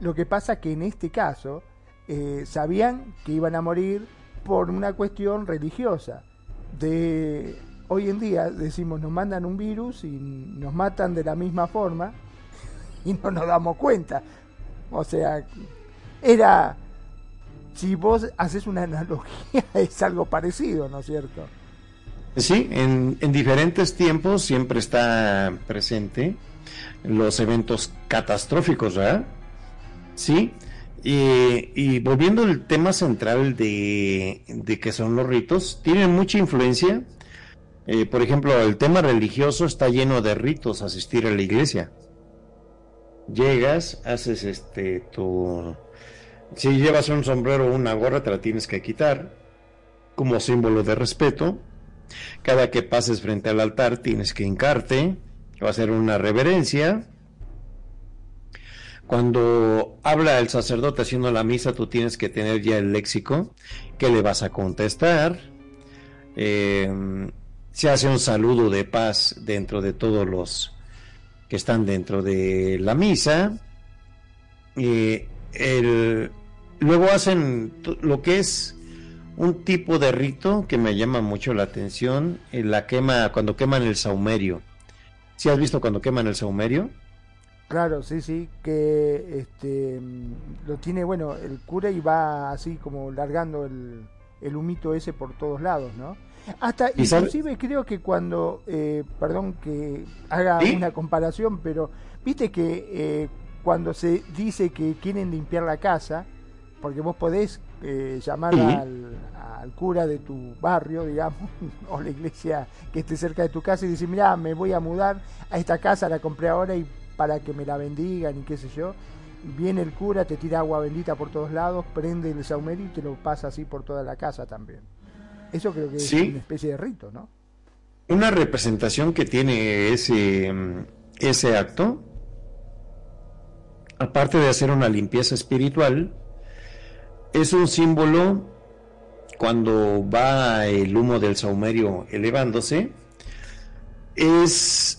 [SPEAKER 2] lo que pasa que en este caso eh, sabían que iban a morir por una cuestión religiosa. De hoy en día decimos nos mandan un virus y nos matan de la misma forma y no nos damos cuenta. O sea, era, si vos haces una analogía, es algo parecido, ¿no es cierto?
[SPEAKER 1] Sí, en, en diferentes tiempos siempre está presente los eventos catastróficos, ¿verdad? Sí, y, volviendo al tema central de, de que son los ritos, tienen mucha influencia. Eh, por ejemplo, el tema religioso está lleno de ritos, asistir a la iglesia. Llegas, haces este tu... Si llevas un sombrero o una gorra, te la tienes que quitar como símbolo de respeto. Cada que pases frente al altar tienes que hincarte, va a ser una reverencia. Cuando habla el sacerdote haciendo la misa, tú tienes que tener ya el léxico que le vas a contestar. Eh, se hace un saludo de paz dentro de todos los que están dentro de la misa. Eh, luego hacen lo que es un tipo de rito que me llama mucho la atención, la quema, cuando queman el saumerio. ¿Sí has visto cuando queman el saumerio?
[SPEAKER 2] Claro, sí, sí, que este lo tiene, bueno, el cura y va así como largando el, el humito ese por todos lados, ¿no? Hasta
[SPEAKER 1] ¿Y sabe-
[SPEAKER 2] inclusive creo que cuando, eh, perdón que haga
[SPEAKER 1] ¿Sí?
[SPEAKER 2] una comparación, pero viste que eh, cuando se dice que quieren limpiar la casa, porque vos podés eh, llamar al, al cura de tu barrio, digamos, o la iglesia que esté cerca de tu casa y decir, mira, me voy a mudar a esta casa, la compré ahora y para que me la bendigan y qué sé yo. Viene el cura, te tira agua bendita por todos lados, prende el saumerio y te lo pasa así por toda la casa también. Eso creo que es una especie de rito, ¿no?
[SPEAKER 1] Una representación que tiene ese, ese acto, aparte de hacer una limpieza espiritual, es un símbolo cuando va el humo del saumerio elevándose, es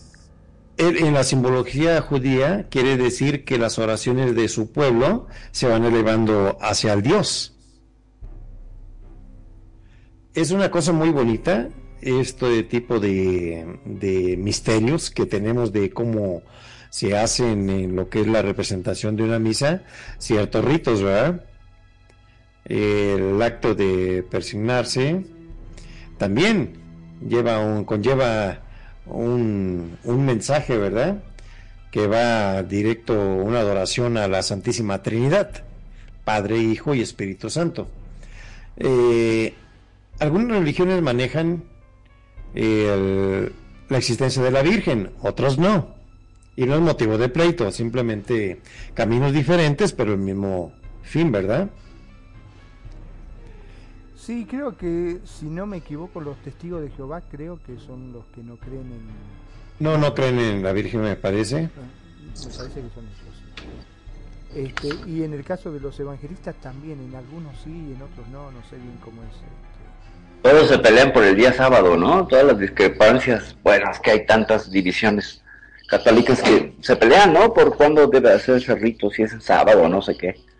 [SPEAKER 1] en la simbología judía quiere decir que las oraciones de su pueblo se van elevando hacia el Dios. Es una cosa muy bonita, este tipo de, de misterios que tenemos de cómo se hacen en lo que es la representación de una misa, ciertos ritos, ¿verdad? El acto de persignarse también lleva conlleva un, mensaje, ¿verdad? Que va directo una adoración a la Santísima Trinidad, Padre, Hijo y Espíritu Santo. Eh, algunas religiones manejan el- la existencia de la Virgen, otros no. Y no es motivo de pleito, simplemente caminos diferentes, pero el mismo fin, ¿verdad?
[SPEAKER 2] Sí, creo que, si no me equivoco, los testigos de Jehová creo que son los que no creen en...
[SPEAKER 1] No, no creen en la Virgen, me parece.
[SPEAKER 2] Me parece que son sí. Este, y en el caso de los evangelistas también, en algunos sí y en otros no, no sé bien cómo es. este.
[SPEAKER 3] Todos se pelean por el día sábado, ¿no? Todas las discrepancias. Bueno, es que hay tantas divisiones católicas que se pelean, ¿no? Por cuándo debe hacerse rito, si es en sábado o no sé qué.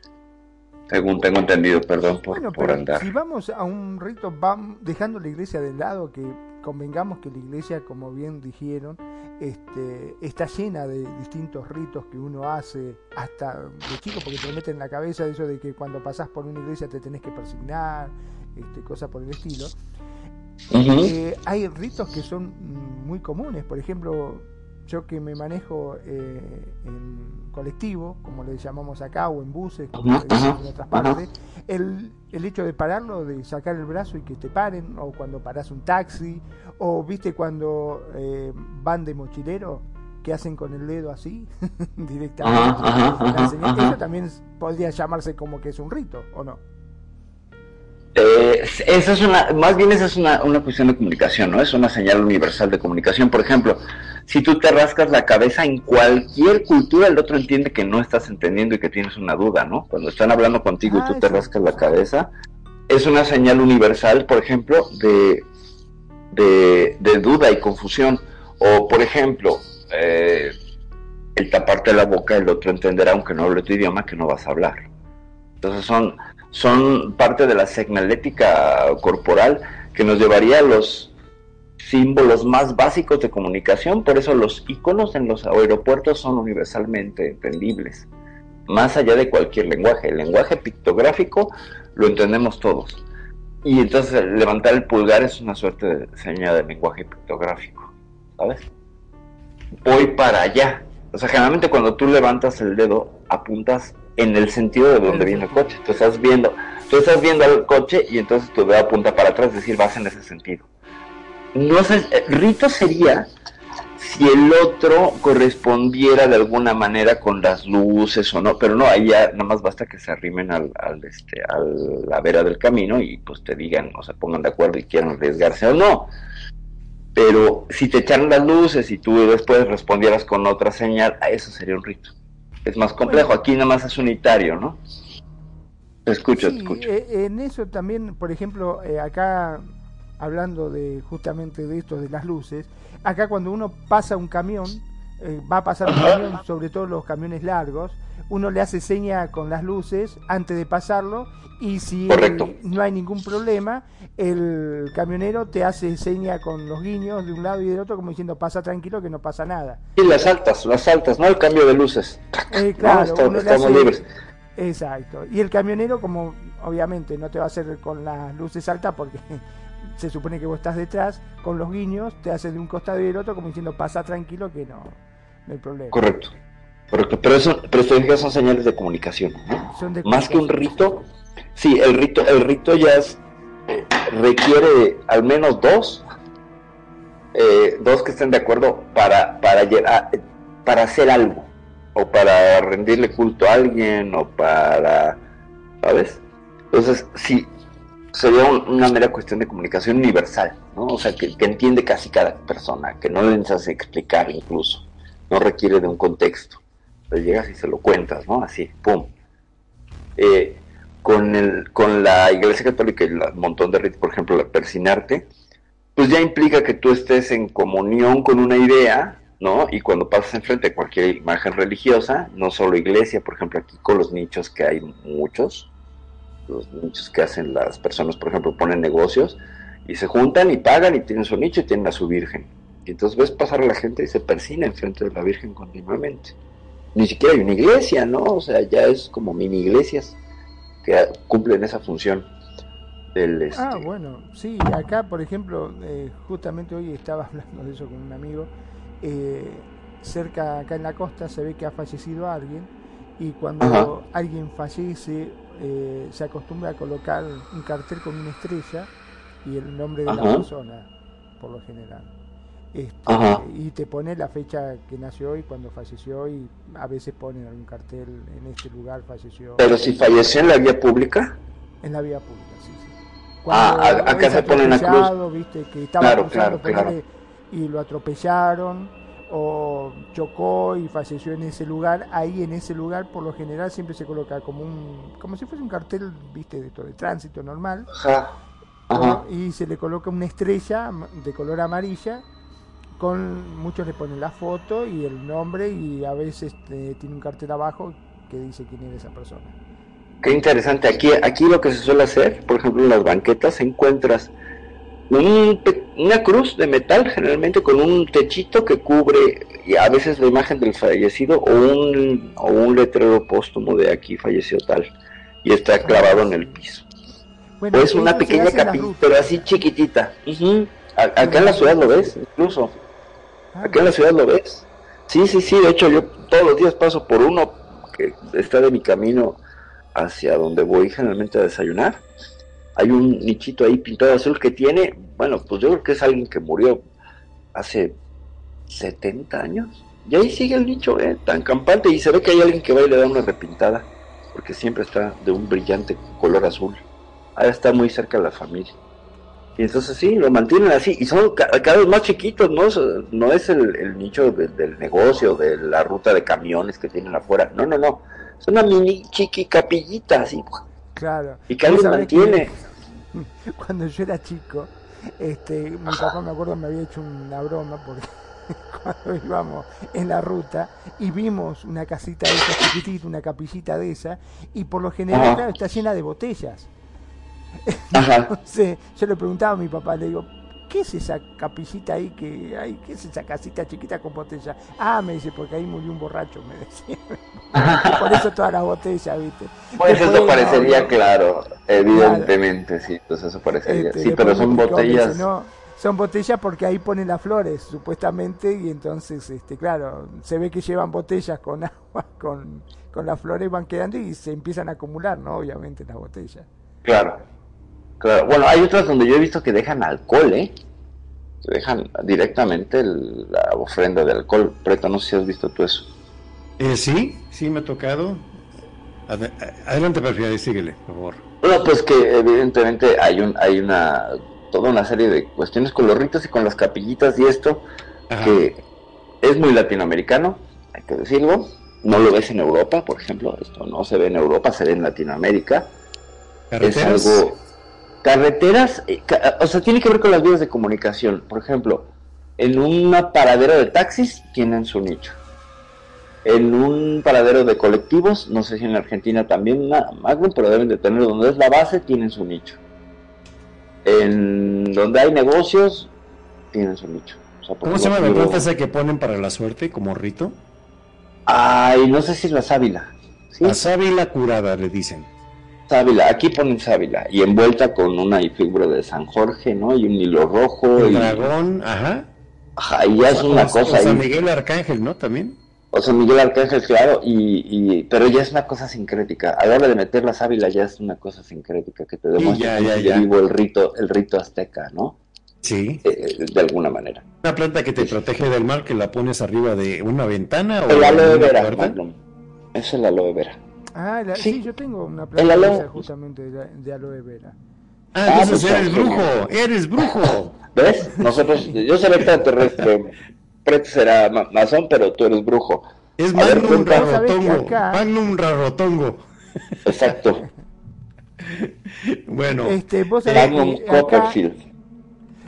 [SPEAKER 3] Según tengo entendido, perdón por,
[SPEAKER 2] Bueno,
[SPEAKER 3] por andar.
[SPEAKER 2] si vamos a un rito, vamos dejando la iglesia de lado, que convengamos que la iglesia, como bien dijeron, este, está llena de distintos ritos que uno hace hasta de chico, porque te meten en la cabeza eso de que cuando pasás por una iglesia te tenés que persignar, este, cosas por el estilo. Eh, hay ritos que son muy comunes, por ejemplo, yo que me manejo eh, en colectivo, como le llamamos acá, o en buses, como en otras partes, el, el hecho de pararlo, de sacar el brazo y que te paren, o cuando paras un taxi, o viste cuando eh, van de mochilero, que hacen con el dedo así, directamente.
[SPEAKER 3] Ajá, ajá, ajá.
[SPEAKER 2] Eso también podría llamarse como que es un rito, ¿o no?
[SPEAKER 3] Eh, esa es una, más bien esa es una, una cuestión de comunicación, ¿no? Es una señal universal de comunicación. Por ejemplo, si tú te rascas la cabeza en cualquier cultura, el otro entiende que no estás entendiendo y que tienes una duda, ¿no? Cuando están hablando contigo
[SPEAKER 2] Ah,
[SPEAKER 3] y tú te
[SPEAKER 2] eso.
[SPEAKER 3] rascas la cabeza, es una señal universal, por ejemplo, de, de, de duda y confusión. O, por ejemplo, eh, el taparte la boca, el otro entenderá, aunque no hable tu idioma, que no vas a hablar. Entonces son, son parte de la signalética corporal que nos llevaría a los símbolos más básicos de comunicación, por eso los iconos en los aeropuertos son universalmente entendibles, más allá de cualquier lenguaje. El lenguaje pictográfico lo entendemos todos. Y entonces levantar el pulgar es una suerte de señal de lenguaje pictográfico, ¿sabes? Voy para allá. O sea, generalmente cuando tú levantas el dedo, apuntas en el sentido de donde viene el coche. Tú estás viendo, tú estás viendo al coche y entonces tu dedo apunta para atrás, es decir, vas en ese sentido. No sé, eh, rito sería si el otro correspondiera de alguna manera con las luces o no, pero no, ahí ya nada más basta que se arrimen al, al, este, a la vera del camino y pues te digan o se pongan de acuerdo y quieran arriesgarse o no. Pero si te echaran las luces y tú después respondieras con otra señal, a eso sería un rito. Es más complejo, aquí nada más es unitario, ¿no? Te escucho, te
[SPEAKER 2] Sí,
[SPEAKER 3] escucho.
[SPEAKER 2] eh, en eso también, por ejemplo, eh, acá hablando de justamente de esto de las luces, acá cuando uno pasa un camión, eh, va a pasar un camión, sobre todo los camiones largos, uno le hace seña con las luces antes de pasarlo y si no hay ningún problema, el camionero te hace seña con los guiños de un lado y del otro como diciendo pasa tranquilo que no pasa nada.
[SPEAKER 3] Y las altas, las altas, ¿no? El cambio de luces.
[SPEAKER 2] Eh,
[SPEAKER 3] No,
[SPEAKER 2] claro,
[SPEAKER 3] está- estamos
[SPEAKER 2] hace-
[SPEAKER 3] libres.
[SPEAKER 2] Exacto. Y el camionero, como obviamente no te va a hacer con las luces altas porque se supone que vos estás detrás, con los guiños te hace de un costado y del otro como diciendo pasa tranquilo que no, no hay problema.
[SPEAKER 3] Correcto. Correcto. Pero eso, pero esto son señales de comunicación, ¿no?
[SPEAKER 2] Son de
[SPEAKER 3] Más que un rito, sí, el rito, el rito ya es, eh, requiere al menos dos, eh, dos que estén de acuerdo para, para, llegar- para hacer algo, o para rendirle culto a alguien, o para, ¿sabes? Entonces, sí, sería un- una mera cuestión de comunicación universal, ¿no? O sea, que, entiende casi cada persona, que no le necesitas explicar incluso, no requiere de un contexto. Le llegas y se lo cuentas, ¿no? Así, pum. Eh, con, el, con la Iglesia Católica y el montón de ritos, por ejemplo, la persinarte, pues ya implica que tú estés en comunión con una idea, ¿no? Y cuando pasas enfrente de cualquier imagen religiosa, no solo iglesia, por ejemplo, aquí con los nichos que hay muchos, los nichos que hacen las personas, por ejemplo, ponen negocios y se juntan y pagan y tienen su nicho y tienen a su virgen. Y entonces ves pasar a la gente y se persina enfrente de la virgen continuamente. Ni siquiera hay una iglesia, ¿no? O sea, ya es como mini iglesias que cumplen esa función del este,
[SPEAKER 2] Ah, bueno, sí, acá por ejemplo, eh, justamente hoy estaba hablando de eso con un amigo, eh, cerca acá en la costa se ve que ha fallecido alguien y cuando
[SPEAKER 3] Ajá.
[SPEAKER 2] alguien fallece eh, se acostumbra a colocar un cartel con una estrella y el nombre de la persona, por lo general. Este, y te pone la fecha que nació y cuando falleció y a veces ponen algún cartel en este lugar falleció
[SPEAKER 3] Pero si falleció en la vía pública,
[SPEAKER 2] en la vía pública, sí, sí.
[SPEAKER 3] Ah, a- acá
[SPEAKER 2] es
[SPEAKER 3] se pone una cruz.
[SPEAKER 2] viste, que estaba
[SPEAKER 3] Claro, claro, claro.
[SPEAKER 2] y lo atropellaron o chocó y falleció en ese lugar, ahí en ese lugar por lo general siempre se coloca como un como si fuese un cartel, viste, de, de tránsito normal,
[SPEAKER 3] ajá, ajá.
[SPEAKER 2] y se le coloca una estrella de color amarilla con muchos le ponen la foto y el nombre y a veces eh, tiene un cartel abajo que dice quién es esa persona.
[SPEAKER 3] Qué interesante. Aquí, aquí lo que se suele hacer, por ejemplo, en las banquetas encuentras un una cruz de metal, generalmente con un techito que cubre y a veces la imagen del fallecido o un, o un letrero póstumo de aquí falleció tal y está clavado en el piso.
[SPEAKER 2] Bueno,
[SPEAKER 3] O es una pequeña capilla, pero así chiquitita. A- Acá en la ciudad lo ves, incluso.
[SPEAKER 2] Ah,
[SPEAKER 3] Acá en la ciudad lo ves. Sí, sí, sí. De hecho, yo todos los días paso por uno que está de mi camino hacia donde voy generalmente a desayunar. Hay un nichito ahí pintado azul que tiene, bueno, pues yo creo que es alguien que murió hace 70 años. Y ahí sigue el nicho, ¿eh? Tan campante. Y se ve que hay alguien que va y le da una repintada. Porque siempre está de un brillante color azul. Ahora está muy cerca de la familia. Y entonces sí, lo mantienen así. Y son ca- cada vez más chiquitos, ¿no? No es el, nicho de- del negocio, de la ruta de camiones que tienen afuera. No, no, no. Es una mini chiqui capillita así.
[SPEAKER 2] Claro.
[SPEAKER 3] Y que alguien
[SPEAKER 2] que
[SPEAKER 3] mantiene.
[SPEAKER 2] cuando yo era chico, este, mi papá me acuerdo me había hecho una broma porque cuando íbamos en la ruta y vimos una casita de esa chiquitita, una capillita de esa, y por lo general
[SPEAKER 3] Ajá.
[SPEAKER 2] está llena de botellas.
[SPEAKER 3] Ajá.
[SPEAKER 2] Entonces, yo le preguntaba a mi papá, le digo, ¿qué es esa capillita ahí que hay? ¿Qué es esa casita chiquita con botella? Ah, me dice, porque ahí murió un borracho, me decía. por eso todas las botellas, ¿viste?
[SPEAKER 3] Pues eso parecería
[SPEAKER 2] no,
[SPEAKER 3] claro, evidentemente, sí, pues eso parecería.
[SPEAKER 2] Este,
[SPEAKER 3] sí, pero son
[SPEAKER 2] dice,
[SPEAKER 3] botellas.
[SPEAKER 2] no, son botellas porque ahí ponen las flores, supuestamente, y entonces, este, claro, se ve que llevan botellas con agua, con, con las flores van quedando y se empiezan a acumular, ¿no? Obviamente las botellas.
[SPEAKER 3] Claro, claro. Bueno, hay otras donde yo he visto que dejan alcohol, ¿eh? Que dejan directamente el- la ofrenda de alcohol. Preta, no sé si has visto tú eso.
[SPEAKER 1] Eh, sí, sí me ha tocado. Ade- adelante, Perfil, síguele, por favor.
[SPEAKER 3] Bueno, pues que evidentemente hay un, hay una, toda una serie de cuestiones con los ritos y con las capillitas y esto,
[SPEAKER 1] Ajá.
[SPEAKER 3] que es muy latinoamericano, hay que decirlo. No lo ves en Europa, por ejemplo, esto no se ve en Europa, se ve en Latinoamérica. Es
[SPEAKER 1] Carreteras.
[SPEAKER 3] algo... Carreteras, eh, ca- o sea, tiene que ver con las vías de comunicación. Por ejemplo, en una paradero de taxis tienen su nicho. En un paradero de colectivos, no sé si en Argentina también, Magnum, pero deben de tener donde es la base, tienen su nicho. En donde hay negocios, tienen su nicho. O sea, por
[SPEAKER 1] ¿Cómo se llama la planta esa que ponen para la suerte como rito?
[SPEAKER 3] Ay, no sé si es la sábila. ¿sí?
[SPEAKER 1] La sábila curada, le dicen.
[SPEAKER 3] Sábila, aquí ponen sábila y envuelta con una figura de San Jorge, ¿no? Y un hilo rojo.
[SPEAKER 1] El
[SPEAKER 3] y,
[SPEAKER 1] dragón, ajá.
[SPEAKER 3] Ajá, y ya es una cosa
[SPEAKER 1] o San. Miguel Arcángel, ¿no? También.
[SPEAKER 3] O San Miguel Arcángel, claro, y, y, pero ya es una cosa sincrética. A la hora de meter la sábila ya es una cosa sincrética que te demuestra
[SPEAKER 1] ya, ya, ya.
[SPEAKER 3] vivo el rito, el rito azteca, ¿no?
[SPEAKER 1] Sí.
[SPEAKER 3] Eh, de alguna manera.
[SPEAKER 1] Una planta que te protege del mal que la pones arriba de una ventana o
[SPEAKER 3] El aloe vera. Es el aloe vera.
[SPEAKER 2] Ah, la-
[SPEAKER 3] Sí.
[SPEAKER 2] sí. yo tengo una planta
[SPEAKER 3] aloe-
[SPEAKER 2] justamente de, de aloe vera.
[SPEAKER 1] Ah,
[SPEAKER 3] Ah,
[SPEAKER 1] entonces
[SPEAKER 3] pues,
[SPEAKER 1] eres brujo, eres brujo.
[SPEAKER 3] ¿Ves? Nosotros, yo seré extraterrestre, Pret será ma- masón, pero tú eres brujo.
[SPEAKER 1] Es Magnum. Rarotongo. Magnum Rarotongo.
[SPEAKER 3] Exacto.
[SPEAKER 1] Bueno,
[SPEAKER 2] Este, vos sabés
[SPEAKER 3] Magnum
[SPEAKER 2] que acá,
[SPEAKER 3] Copperfield.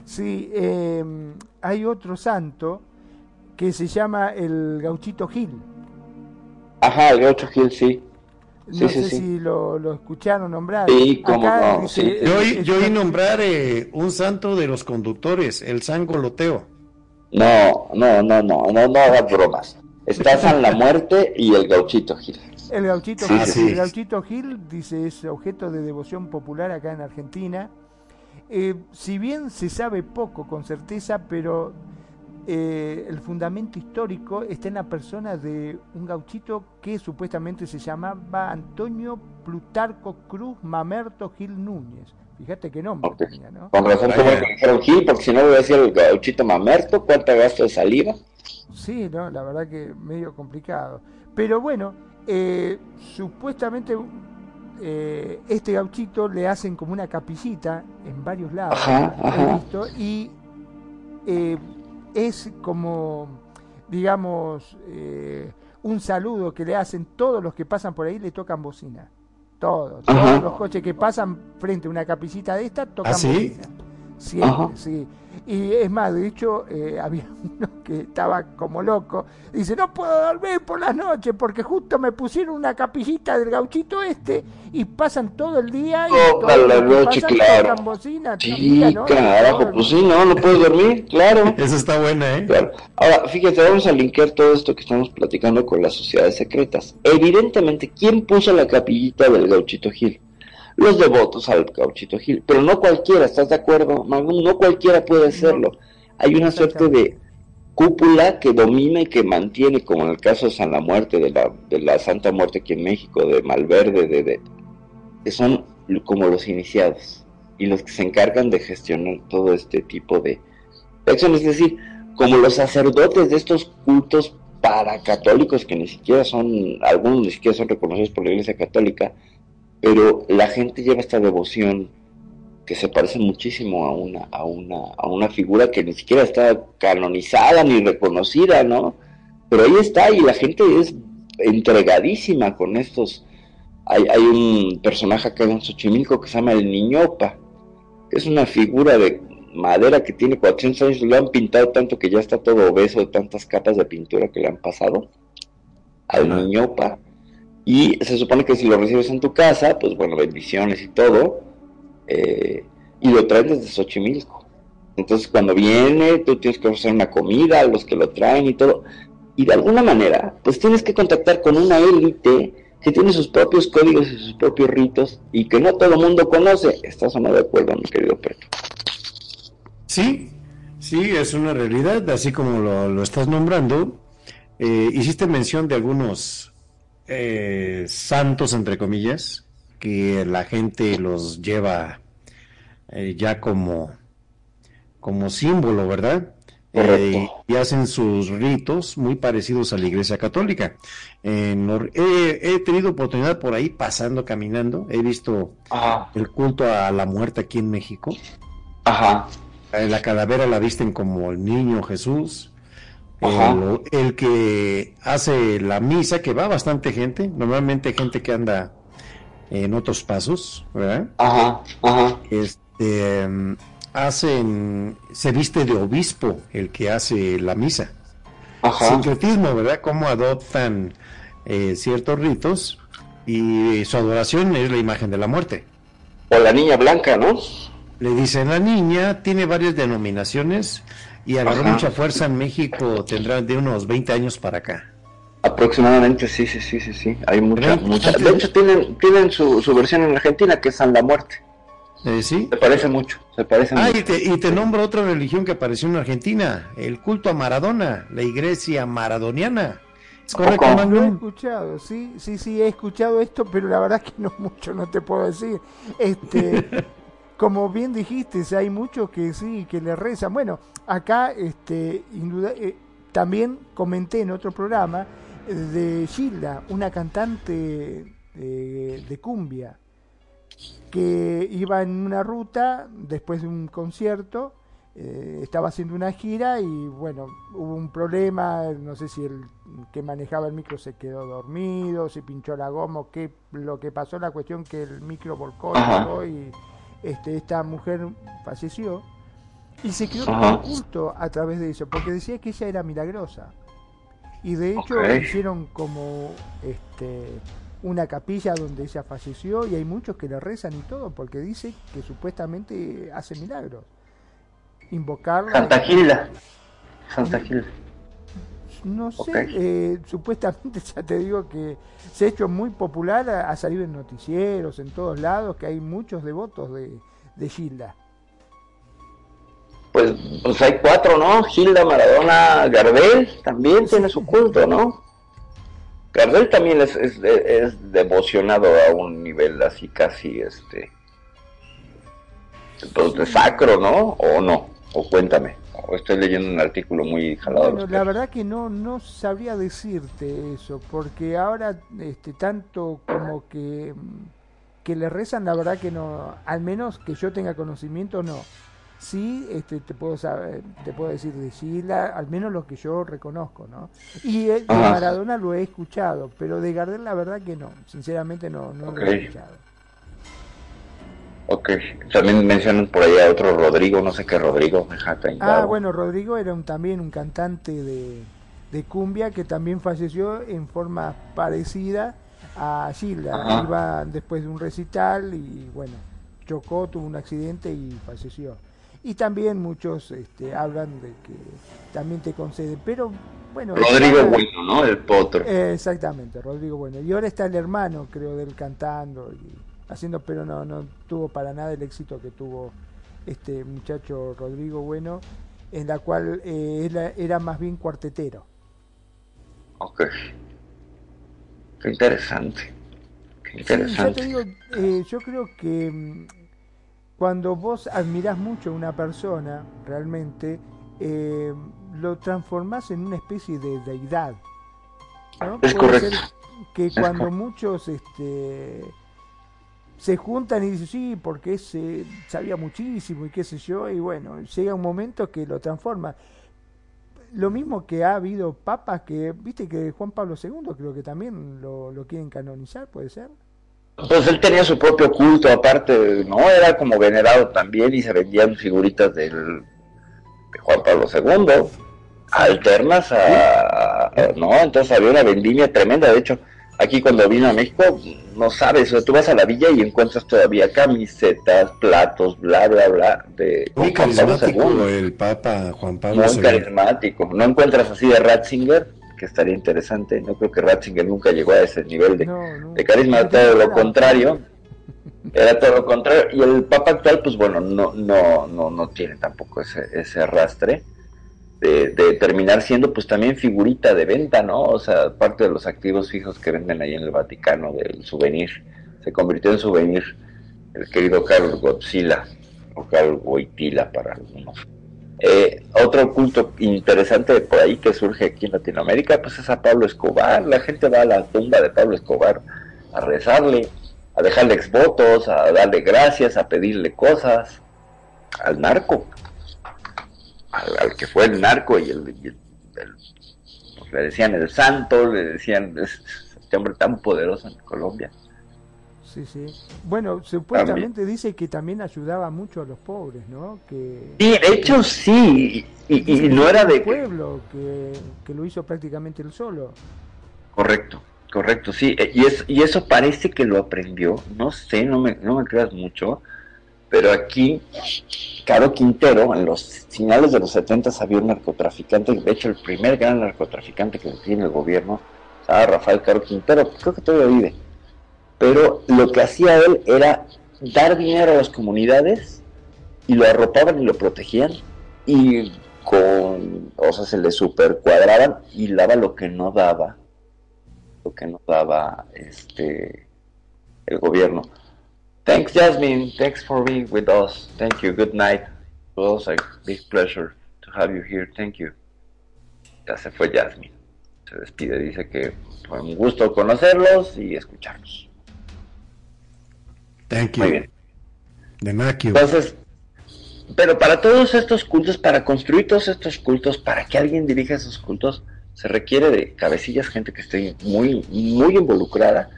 [SPEAKER 2] sí, eh, hay otro santo que se llama el Gauchito Gil.
[SPEAKER 3] Ajá, el Gaucho Gil, sí.
[SPEAKER 2] No
[SPEAKER 3] Sí,
[SPEAKER 2] sé
[SPEAKER 3] sí.
[SPEAKER 2] si lo, lo escucharon nombrar.
[SPEAKER 3] Sí, cómo
[SPEAKER 2] Acá
[SPEAKER 3] no,
[SPEAKER 1] yo oí, yo nombrar eh, un santo de los conductores, el sangoloteo.
[SPEAKER 3] No, no, no, no, no, no hagas bromas. Está San la Muerte y el Gauchito Gil.
[SPEAKER 2] El gauchito,
[SPEAKER 3] Sí,
[SPEAKER 2] Gil,
[SPEAKER 1] sí.
[SPEAKER 2] el gauchito Gil, dice, es objeto de devoción popular acá en Argentina. Eh, si bien se sabe poco con certeza, pero eh, el fundamento histórico está en la persona de un gauchito que supuestamente se llamaba Antonio Plutarco Cruz Mamerto Gil Núñez. Fíjate qué nombre tenía, ¿no?
[SPEAKER 3] Con razón, como que dijeron Gil, porque si no voy a decir el Gauchito Mamerto, ¿cuánto gasto de saliva?
[SPEAKER 2] Sí, no, la verdad que medio complicado. Pero bueno, eh, supuestamente eh, este gauchito le hacen como una capillita en varios lados,
[SPEAKER 3] Ajá,
[SPEAKER 2] he
[SPEAKER 3] ajá.
[SPEAKER 2] visto, y eh, es como, digamos, eh, un saludo que le hacen todos los que pasan por ahí, le tocan bocina. Todos,
[SPEAKER 3] Ajá.
[SPEAKER 2] todos los coches que pasan frente a una capillita de esta tocan
[SPEAKER 1] ¿Ah, sí?
[SPEAKER 2] bocina. Siempre,
[SPEAKER 3] Ajá.
[SPEAKER 2] sí. Y es más, de hecho, eh, había uno que estaba como loco. Dice, no puedo dormir por las noches porque justo me pusieron una capillita del gauchito este y pasan todo el día y
[SPEAKER 3] Toda
[SPEAKER 2] todos
[SPEAKER 3] la noche,
[SPEAKER 2] pasan
[SPEAKER 3] claro.
[SPEAKER 2] bocina,
[SPEAKER 3] Sí,
[SPEAKER 2] noche,
[SPEAKER 3] carajo,
[SPEAKER 2] todo
[SPEAKER 3] pues sí, no, no puedes dormir, claro.
[SPEAKER 1] Esa está buena, ¿eh?
[SPEAKER 3] Claro. Ahora, fíjate, vamos a linkear todo esto que estamos platicando con las sociedades secretas. Evidentemente, ¿quién puso la capillita del Gauchito Gil? Los devotos al Gauchito Gil. Pero no cualquiera, ¿estás de acuerdo, Magnum? No cualquiera puede hacerlo. Hay una suerte de cúpula que domina y que mantiene, como en el caso de San la Muerte, de la, de la Santa Muerte aquí en México, de Malverde, de, de, que son como los iniciados y los que se encargan de gestionar todo este tipo de acciones. Es decir, como los sacerdotes de estos cultos paracatólicos que ni siquiera son, algunos ni siquiera son reconocidos por la Iglesia Católica, pero la gente lleva esta devoción que se parece muchísimo a una, a una, a una figura que ni siquiera está canonizada ni reconocida, ¿no? Pero ahí está y la gente es entregadísima con estos. Hay, hay un personaje acá en Xochimilco que se llama el Niñopa, que es una figura de madera que tiene 400 años, lo han pintado tanto que ya está todo obeso de tantas capas de pintura que le han pasado al. Niñopa. Y se supone que si lo recibes en tu casa, pues bueno, bendiciones y todo, eh, y lo traen desde Xochimilco. Entonces cuando viene, tú tienes que ofrecer una comida a los que lo traen y todo. Y de alguna manera, pues tienes que contactar con una élite que tiene sus propios códigos y sus propios ritos y que no todo el mundo conoce. ¿Estás o no de acuerdo, mi querido Pedro?
[SPEAKER 1] Sí, sí, es una realidad, así como lo, estás nombrando. Eh, hiciste mención de algunos eh, santos, entre comillas, que la gente los lleva eh, ya como, como símbolo, ¿verdad? Eh, y hacen sus ritos muy parecidos a la Iglesia Católica. He, he tenido oportunidad por ahí pasando, caminando, he visto
[SPEAKER 3] Ajá,
[SPEAKER 1] el culto a la muerte aquí en México.
[SPEAKER 3] ajá,
[SPEAKER 1] Eh, La calavera la visten como el niño Jesús. El, el que hace la misa, que va bastante gente, normalmente gente que anda en otros pasos, ¿verdad?
[SPEAKER 3] ajá, ajá,
[SPEAKER 1] Este, mm, hacen, se viste de obispo el que hace la misa.
[SPEAKER 3] ajá.
[SPEAKER 1] Sincretismo, ¿verdad? Cómo adoptan eh, ciertos ritos y su adoración es la imagen de la muerte.
[SPEAKER 3] O la niña blanca, ¿no?
[SPEAKER 1] Le dicen la niña, tiene varias denominaciones y agarró
[SPEAKER 3] Ajá.
[SPEAKER 1] mucha fuerza en México, tendrá de unos 20 años para acá.
[SPEAKER 3] Aproximadamente, sí, sí, sí, sí, sí. Hay mucha, mucha. De hecho, tienen, tienen su, su versión en Argentina que es San la Muerte.
[SPEAKER 1] Eh, ¿Sí?
[SPEAKER 3] Se parece mucho, se parece
[SPEAKER 1] Ah,
[SPEAKER 3] mucho.
[SPEAKER 1] y te, y te nombro otra religión que apareció en Argentina, el culto a Maradona, la iglesia maradoniana. ¿Es correcto?
[SPEAKER 2] Lo he escuchado, sí, sí, sí, he escuchado esto, pero la verdad es que no mucho, no te puedo decir. Este, como bien dijiste, hay muchos que sí, que le rezan. Bueno, acá, este, induda- eh, también comenté en otro programa eh, de Gilda, una cantante eh, de cumbia, que iba en una ruta después de un concierto, eh, estaba haciendo una gira y bueno, hubo un problema, no sé si el que manejaba el micro se quedó dormido, se pinchó la goma, o qué, lo que pasó, la cuestión que el micro volcó y este, esta mujer falleció y se quedó
[SPEAKER 3] Ajá.
[SPEAKER 2] oculto a través de eso, porque decía que ella era milagrosa. Y de hecho
[SPEAKER 3] Ok.
[SPEAKER 2] hicieron como este una capilla donde ella falleció y hay muchos que le rezan y todo porque dice que supuestamente hace milagros. Invocarla.
[SPEAKER 3] Santa Gilda. Santa Gilda.
[SPEAKER 2] No sé, eh, supuestamente ya te digo que se ha hecho muy popular, ha, ha salido en noticieros, en todos lados, que hay muchos devotos de, de Gilda.
[SPEAKER 3] Pues, pues hay cuatro, ¿no? Gilda, Maradona, Gardel también tiene su culto, ¿no? Gardel también es, es, es devocionado a un nivel así casi, este, pues de sacro, ¿no? O no, o cuéntame. O estoy leyendo un artículo muy jalado.
[SPEAKER 2] Bueno, la verdad que no, no sabría decirte eso, porque ahora este, tanto como que, que le rezan, la verdad que no, al menos que yo tenga conocimiento, no. Sí, este, te puedo saber, te puedo decir de Sheila, al menos lo que yo reconozco, ¿no? Y eh, de. Maradona lo he escuchado, pero de Gardel la verdad que no, sinceramente no, no lo he escuchado.
[SPEAKER 3] Ok, también mencionan por ahí a otro Rodrigo, no sé qué Rodrigo,
[SPEAKER 2] Ah, bueno, Rodrigo era un, también un cantante de, de cumbia que también falleció en forma parecida a Gilda.
[SPEAKER 3] Ajá.
[SPEAKER 2] Iba después de un recital y bueno, chocó, tuvo un accidente y falleció. Y también muchos este, hablan de que también te conceden, pero bueno.
[SPEAKER 3] Rodrigo Bueno, ¿no? El potro.
[SPEAKER 2] Eh, exactamente, Rodrigo Bueno. Y ahora está el hermano, creo, del cantando y haciendo, pero no, no tuvo para nada el éxito que tuvo este muchacho Rodrigo Bueno, en la cual eh, era más bien cuartetero.
[SPEAKER 3] Ok. Qué interesante. Qué
[SPEAKER 2] Sí,
[SPEAKER 3] interesante.
[SPEAKER 2] te digo, eh, yo creo que mm, cuando vos admirás mucho a una persona, realmente, eh, lo transformás en una especie de deidad. ¿no?
[SPEAKER 3] Es
[SPEAKER 2] Puede
[SPEAKER 3] correcto.
[SPEAKER 2] ser que
[SPEAKER 3] Es
[SPEAKER 2] cuando
[SPEAKER 3] correcto.
[SPEAKER 2] muchos este, se juntan y dicen, sí, porque ese sabía muchísimo y qué sé yo, y bueno, llega un momento que lo transforma. Lo mismo que ha habido papas que, viste que Juan Pablo II creo que también lo, lo quieren canonizar, ¿puede ser?
[SPEAKER 3] Pues él tenía su propio culto, aparte, ¿no? Era como venerado también y se vendían figuritas del, de Juan Pablo II, alternas a, a- ¿no? Entonces había una vendimia tremenda. De hecho, aquí cuando vino a México, no sabes, o sea, tú vas a la villa y encuentras todavía camisetas, platos, bla, bla, bla, de
[SPEAKER 1] Muy
[SPEAKER 3] con Juan Pablo
[SPEAKER 1] carismático
[SPEAKER 3] II.
[SPEAKER 1] el Papa Juan Pablo
[SPEAKER 3] Muy carismático. No encuentras así de Ratzinger, que estaría interesante. No creo que Ratzinger nunca llegó a ese nivel de,
[SPEAKER 2] No, no.
[SPEAKER 3] de carisma,
[SPEAKER 2] No
[SPEAKER 3] todo lo contrario. Era todo lo contrario. Y el Papa actual, pues bueno, no, no, no, no tiene tampoco ese, ese arrastre de, terminar siendo pues también figurita de venta, ¿no? O sea, parte de los activos fijos que venden ahí en el Vaticano del souvenir. Se convirtió en souvenir el querido Carlos Godzilla o Carlos Goitila para algunos. Eh, otro culto interesante por ahí que surge aquí en Latinoamérica, pues es a Pablo Escobar. La gente va a la tumba de Pablo Escobar a rezarle, a dejarle exvotos, a darle gracias, a pedirle cosas al narco, al, al que fue el narco y el, y el- el- pues, le decían el santo, le decían "Es- este hombre tan poderoso en Colombia.
[SPEAKER 2] Sí, sí. Bueno, supuestamente dice que también ayudaba mucho a los pobres, ¿no? Que
[SPEAKER 3] Sí, de hecho sí, y, y- y no era de...
[SPEAKER 2] pueblo que, que lo hizo prácticamente él solo.
[SPEAKER 3] Correcto, correcto, sí. eh, Y, es, y eso parece que lo aprendió, no sé, no me, no me creas mucho, pero aquí, Caro Quintero, en los finales de los 70 había un narcotraficante, de hecho el primer gran narcotraficante que tiene el gobierno estaba Rafael Caro Quintero, creo que todavía vive. Pero lo que hacía él era dar dinero a las comunidades y lo arropaban y lo protegían y con, o sea, se le super cuadraban y daba lo que no daba, lo que no daba este el gobierno. Thanks, Jasmine. Thanks for being with us. Thank you. Good night. It was a big pleasure to have you here. Thank you. Ya se fue Jasmine. Se despide. Dice que fue un gusto conocerlos y escucharlos.
[SPEAKER 1] Thank you.
[SPEAKER 3] Muy bien.
[SPEAKER 1] De
[SPEAKER 3] Entonces, pero para todos estos cultos, para construir todos estos cultos, para que alguien dirija esos cultos, se requiere de cabecillas, gente que esté muy, muy involucrada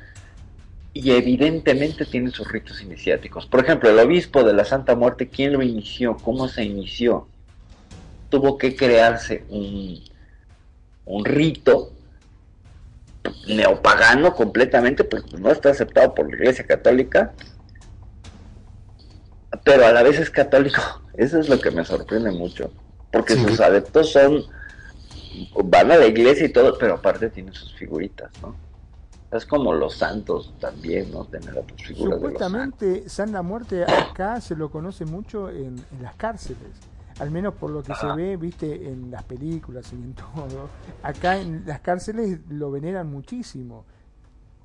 [SPEAKER 3] y evidentemente tiene sus ritos iniciáticos. Por ejemplo, el obispo de la Santa Muerte, ¿quién lo inició? ¿Cómo se inició? Tuvo que crearse un, un rito neopagano completamente, porque no está aceptado por la Iglesia Católica, pero a la vez es católico. Eso es lo que me sorprende mucho, porque
[SPEAKER 1] Sí.
[SPEAKER 3] sus adeptos son van a la iglesia y todo, pero aparte tienen sus figuritas, ¿no? Es como los santos también, ¿no? Tener a tus figuras de los santos.
[SPEAKER 2] Supuestamente San la Muerte acá se lo conoce mucho en, en las cárceles. Al menos por lo que
[SPEAKER 3] Ajá.
[SPEAKER 2] se ve, viste, en las películas y en todo. Acá en las cárceles lo veneran muchísimo.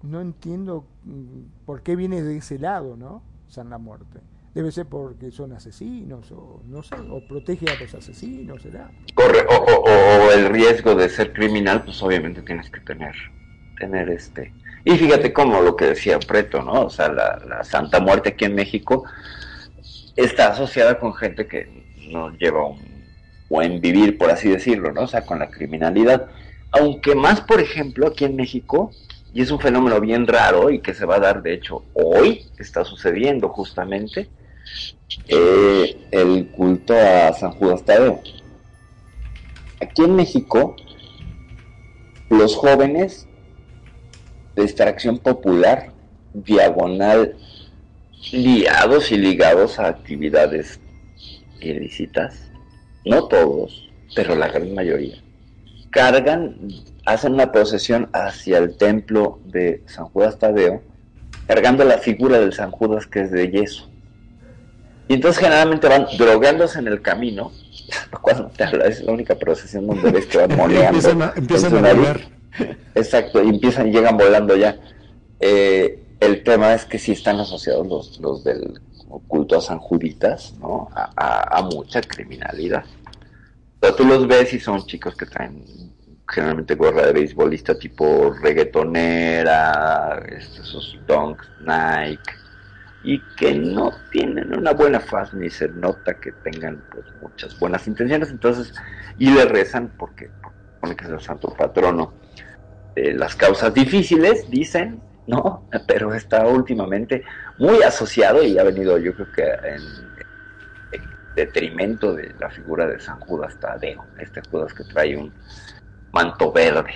[SPEAKER 2] No entiendo mm, por qué viene de ese lado, ¿no? San la Muerte. Debe ser porque son asesinos o no sé, o protege a los asesinos, ¿será?
[SPEAKER 3] Corre, o- o el riesgo de ser criminal, pues obviamente tienes que tener, tener este. Y fíjate como lo que decía Preto, ¿no? O sea, la, la Santa Muerte aquí en México está asociada con gente que no lleva un buen vivir, por así decirlo, ¿no? O sea, con la criminalidad. Aunque más, por ejemplo, aquí en México, y es un fenómeno bien raro y que se va a dar, de hecho, hoy está sucediendo justamente, eh, el culto a San Judas Tadeo. Aquí en México, los jóvenes de extracción popular, diagonal, liados y ligados a actividades ilícitas, no todos, pero la gran mayoría, cargan, hacen una procesión hacia el templo de San Judas Tadeo, cargando la figura del San Judas que es de yeso. Y entonces generalmente van drogándose en el camino, cuando te habla, es la única procesión donde ves que van moneando.
[SPEAKER 1] empiezan a, empiezan a.
[SPEAKER 3] Exacto, y empiezan llegan volando ya. Eh, el tema es que sí están asociados los, los del culto a San Juditas, ¿no? A, mucha criminalidad. Pero tú los ves y son chicos que traen generalmente gorra de beisbolista tipo reggaetonera, esos donks Nike, y que no tienen una buena faz ni se nota que tengan pues, muchas buenas intenciones, entonces, y le rezan porque pone que es el santo patrono de las causas difíciles, dicen, ¿no? Pero está últimamente muy asociado y ha venido yo creo que en, en detrimento de la figura de San Judas Tadeo, este Judas que trae un manto verde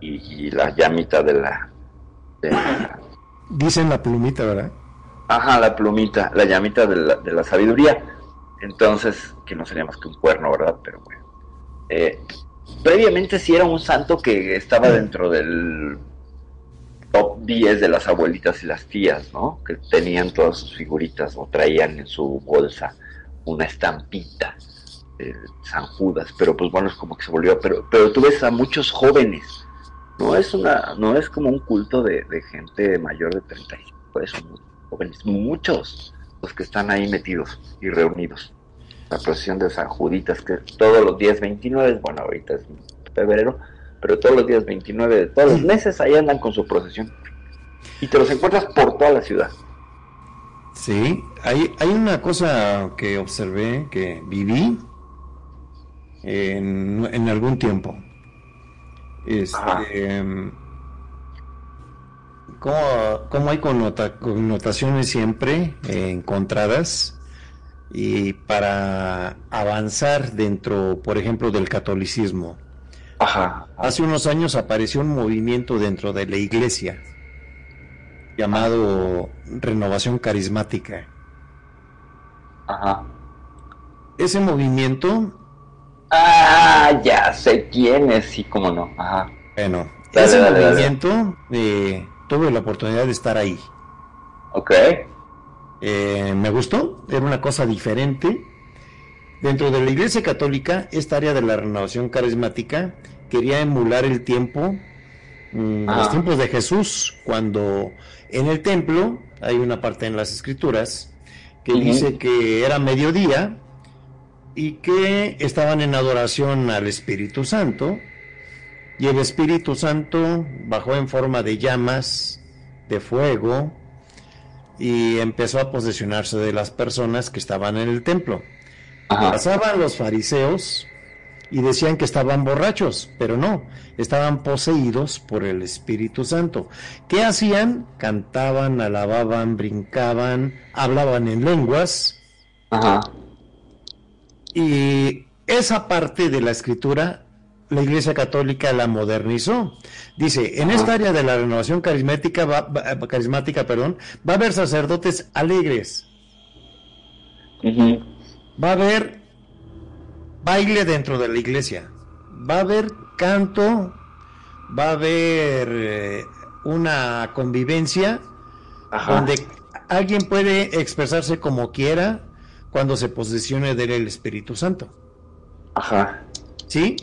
[SPEAKER 3] y, y la llamita de la, de la-
[SPEAKER 1] Dicen la plumita, ¿verdad?
[SPEAKER 3] Ajá, la plumita, la llamita de la, de la sabiduría. Entonces, que no sería más que un cuerno, ¿verdad? Pero bueno. Eh, previamente sí era un santo que estaba dentro del top 10 de las abuelitas y las tías, ¿no? Que tenían todas sus figuritas o traían en su bolsa una estampita de San Judas, pero pues bueno, es como que se volvió, pero, pero tú ves a muchos jóvenes, no es una, no es como un culto de, de gente mayor de 35, es un jóvenes, muchos los que están ahí metidos y reunidos. La procesión de San Juditas, que todos los días 29, bueno, ahorita es febrero, pero todos los días 29 de todos los meses ahí andan con su procesión. Y te los encuentras por toda la ciudad.
[SPEAKER 1] Sí, hay, hay una cosa que observé, que viví en, en algún tiempo. Este, ¿cómo, cómo hay connota- connotaciones siempre encontradas? Y para avanzar dentro, por ejemplo, del catolicismo.
[SPEAKER 3] Ajá.
[SPEAKER 1] Hace unos años apareció un movimiento dentro de la iglesia llamado Renovación Carismática.
[SPEAKER 3] Ajá.
[SPEAKER 1] Ese movimiento,
[SPEAKER 3] Ah, ya sé quién es, sí, cómo no. Ajá.
[SPEAKER 1] bueno,
[SPEAKER 3] Dale,
[SPEAKER 1] ese
[SPEAKER 3] dale, dale.
[SPEAKER 1] movimiento eh, tuve la oportunidad de estar ahí.
[SPEAKER 3] Ok.
[SPEAKER 1] Eh, me gustó, era una cosa diferente. Dentro de la Iglesia Católica, esta área de la renovación carismática quería emular el tiempo, mm,
[SPEAKER 3] Ah.
[SPEAKER 1] los tiempos de Jesús, cuando en el templo hay una parte en las Escrituras que dice que era mediodía y que estaban en adoración al Espíritu Santo y el Espíritu Santo bajó en forma de llamas, de fuego, y empezó a posesionarse de las personas que estaban en el templo.
[SPEAKER 3] Ajá.
[SPEAKER 1] Pasaban los fariseos y decían que estaban borrachos, pero no, estaban poseídos por el Espíritu Santo. ¿Qué hacían? Cantaban, alababan, brincaban, hablaban en lenguas
[SPEAKER 3] Ajá.
[SPEAKER 1] y esa parte de la escritura la Iglesia Católica la modernizó. Dice, en esta área de la renovación carismática, va, va- carismática, perdón, va a haber sacerdotes alegres, va a haber baile dentro de la iglesia, va a haber canto, va a haber eh, una convivencia
[SPEAKER 3] Ajá.
[SPEAKER 1] donde alguien puede expresarse como quiera cuando se posesione de él el Espíritu Santo.
[SPEAKER 3] Ajá.
[SPEAKER 1] ¿Sí?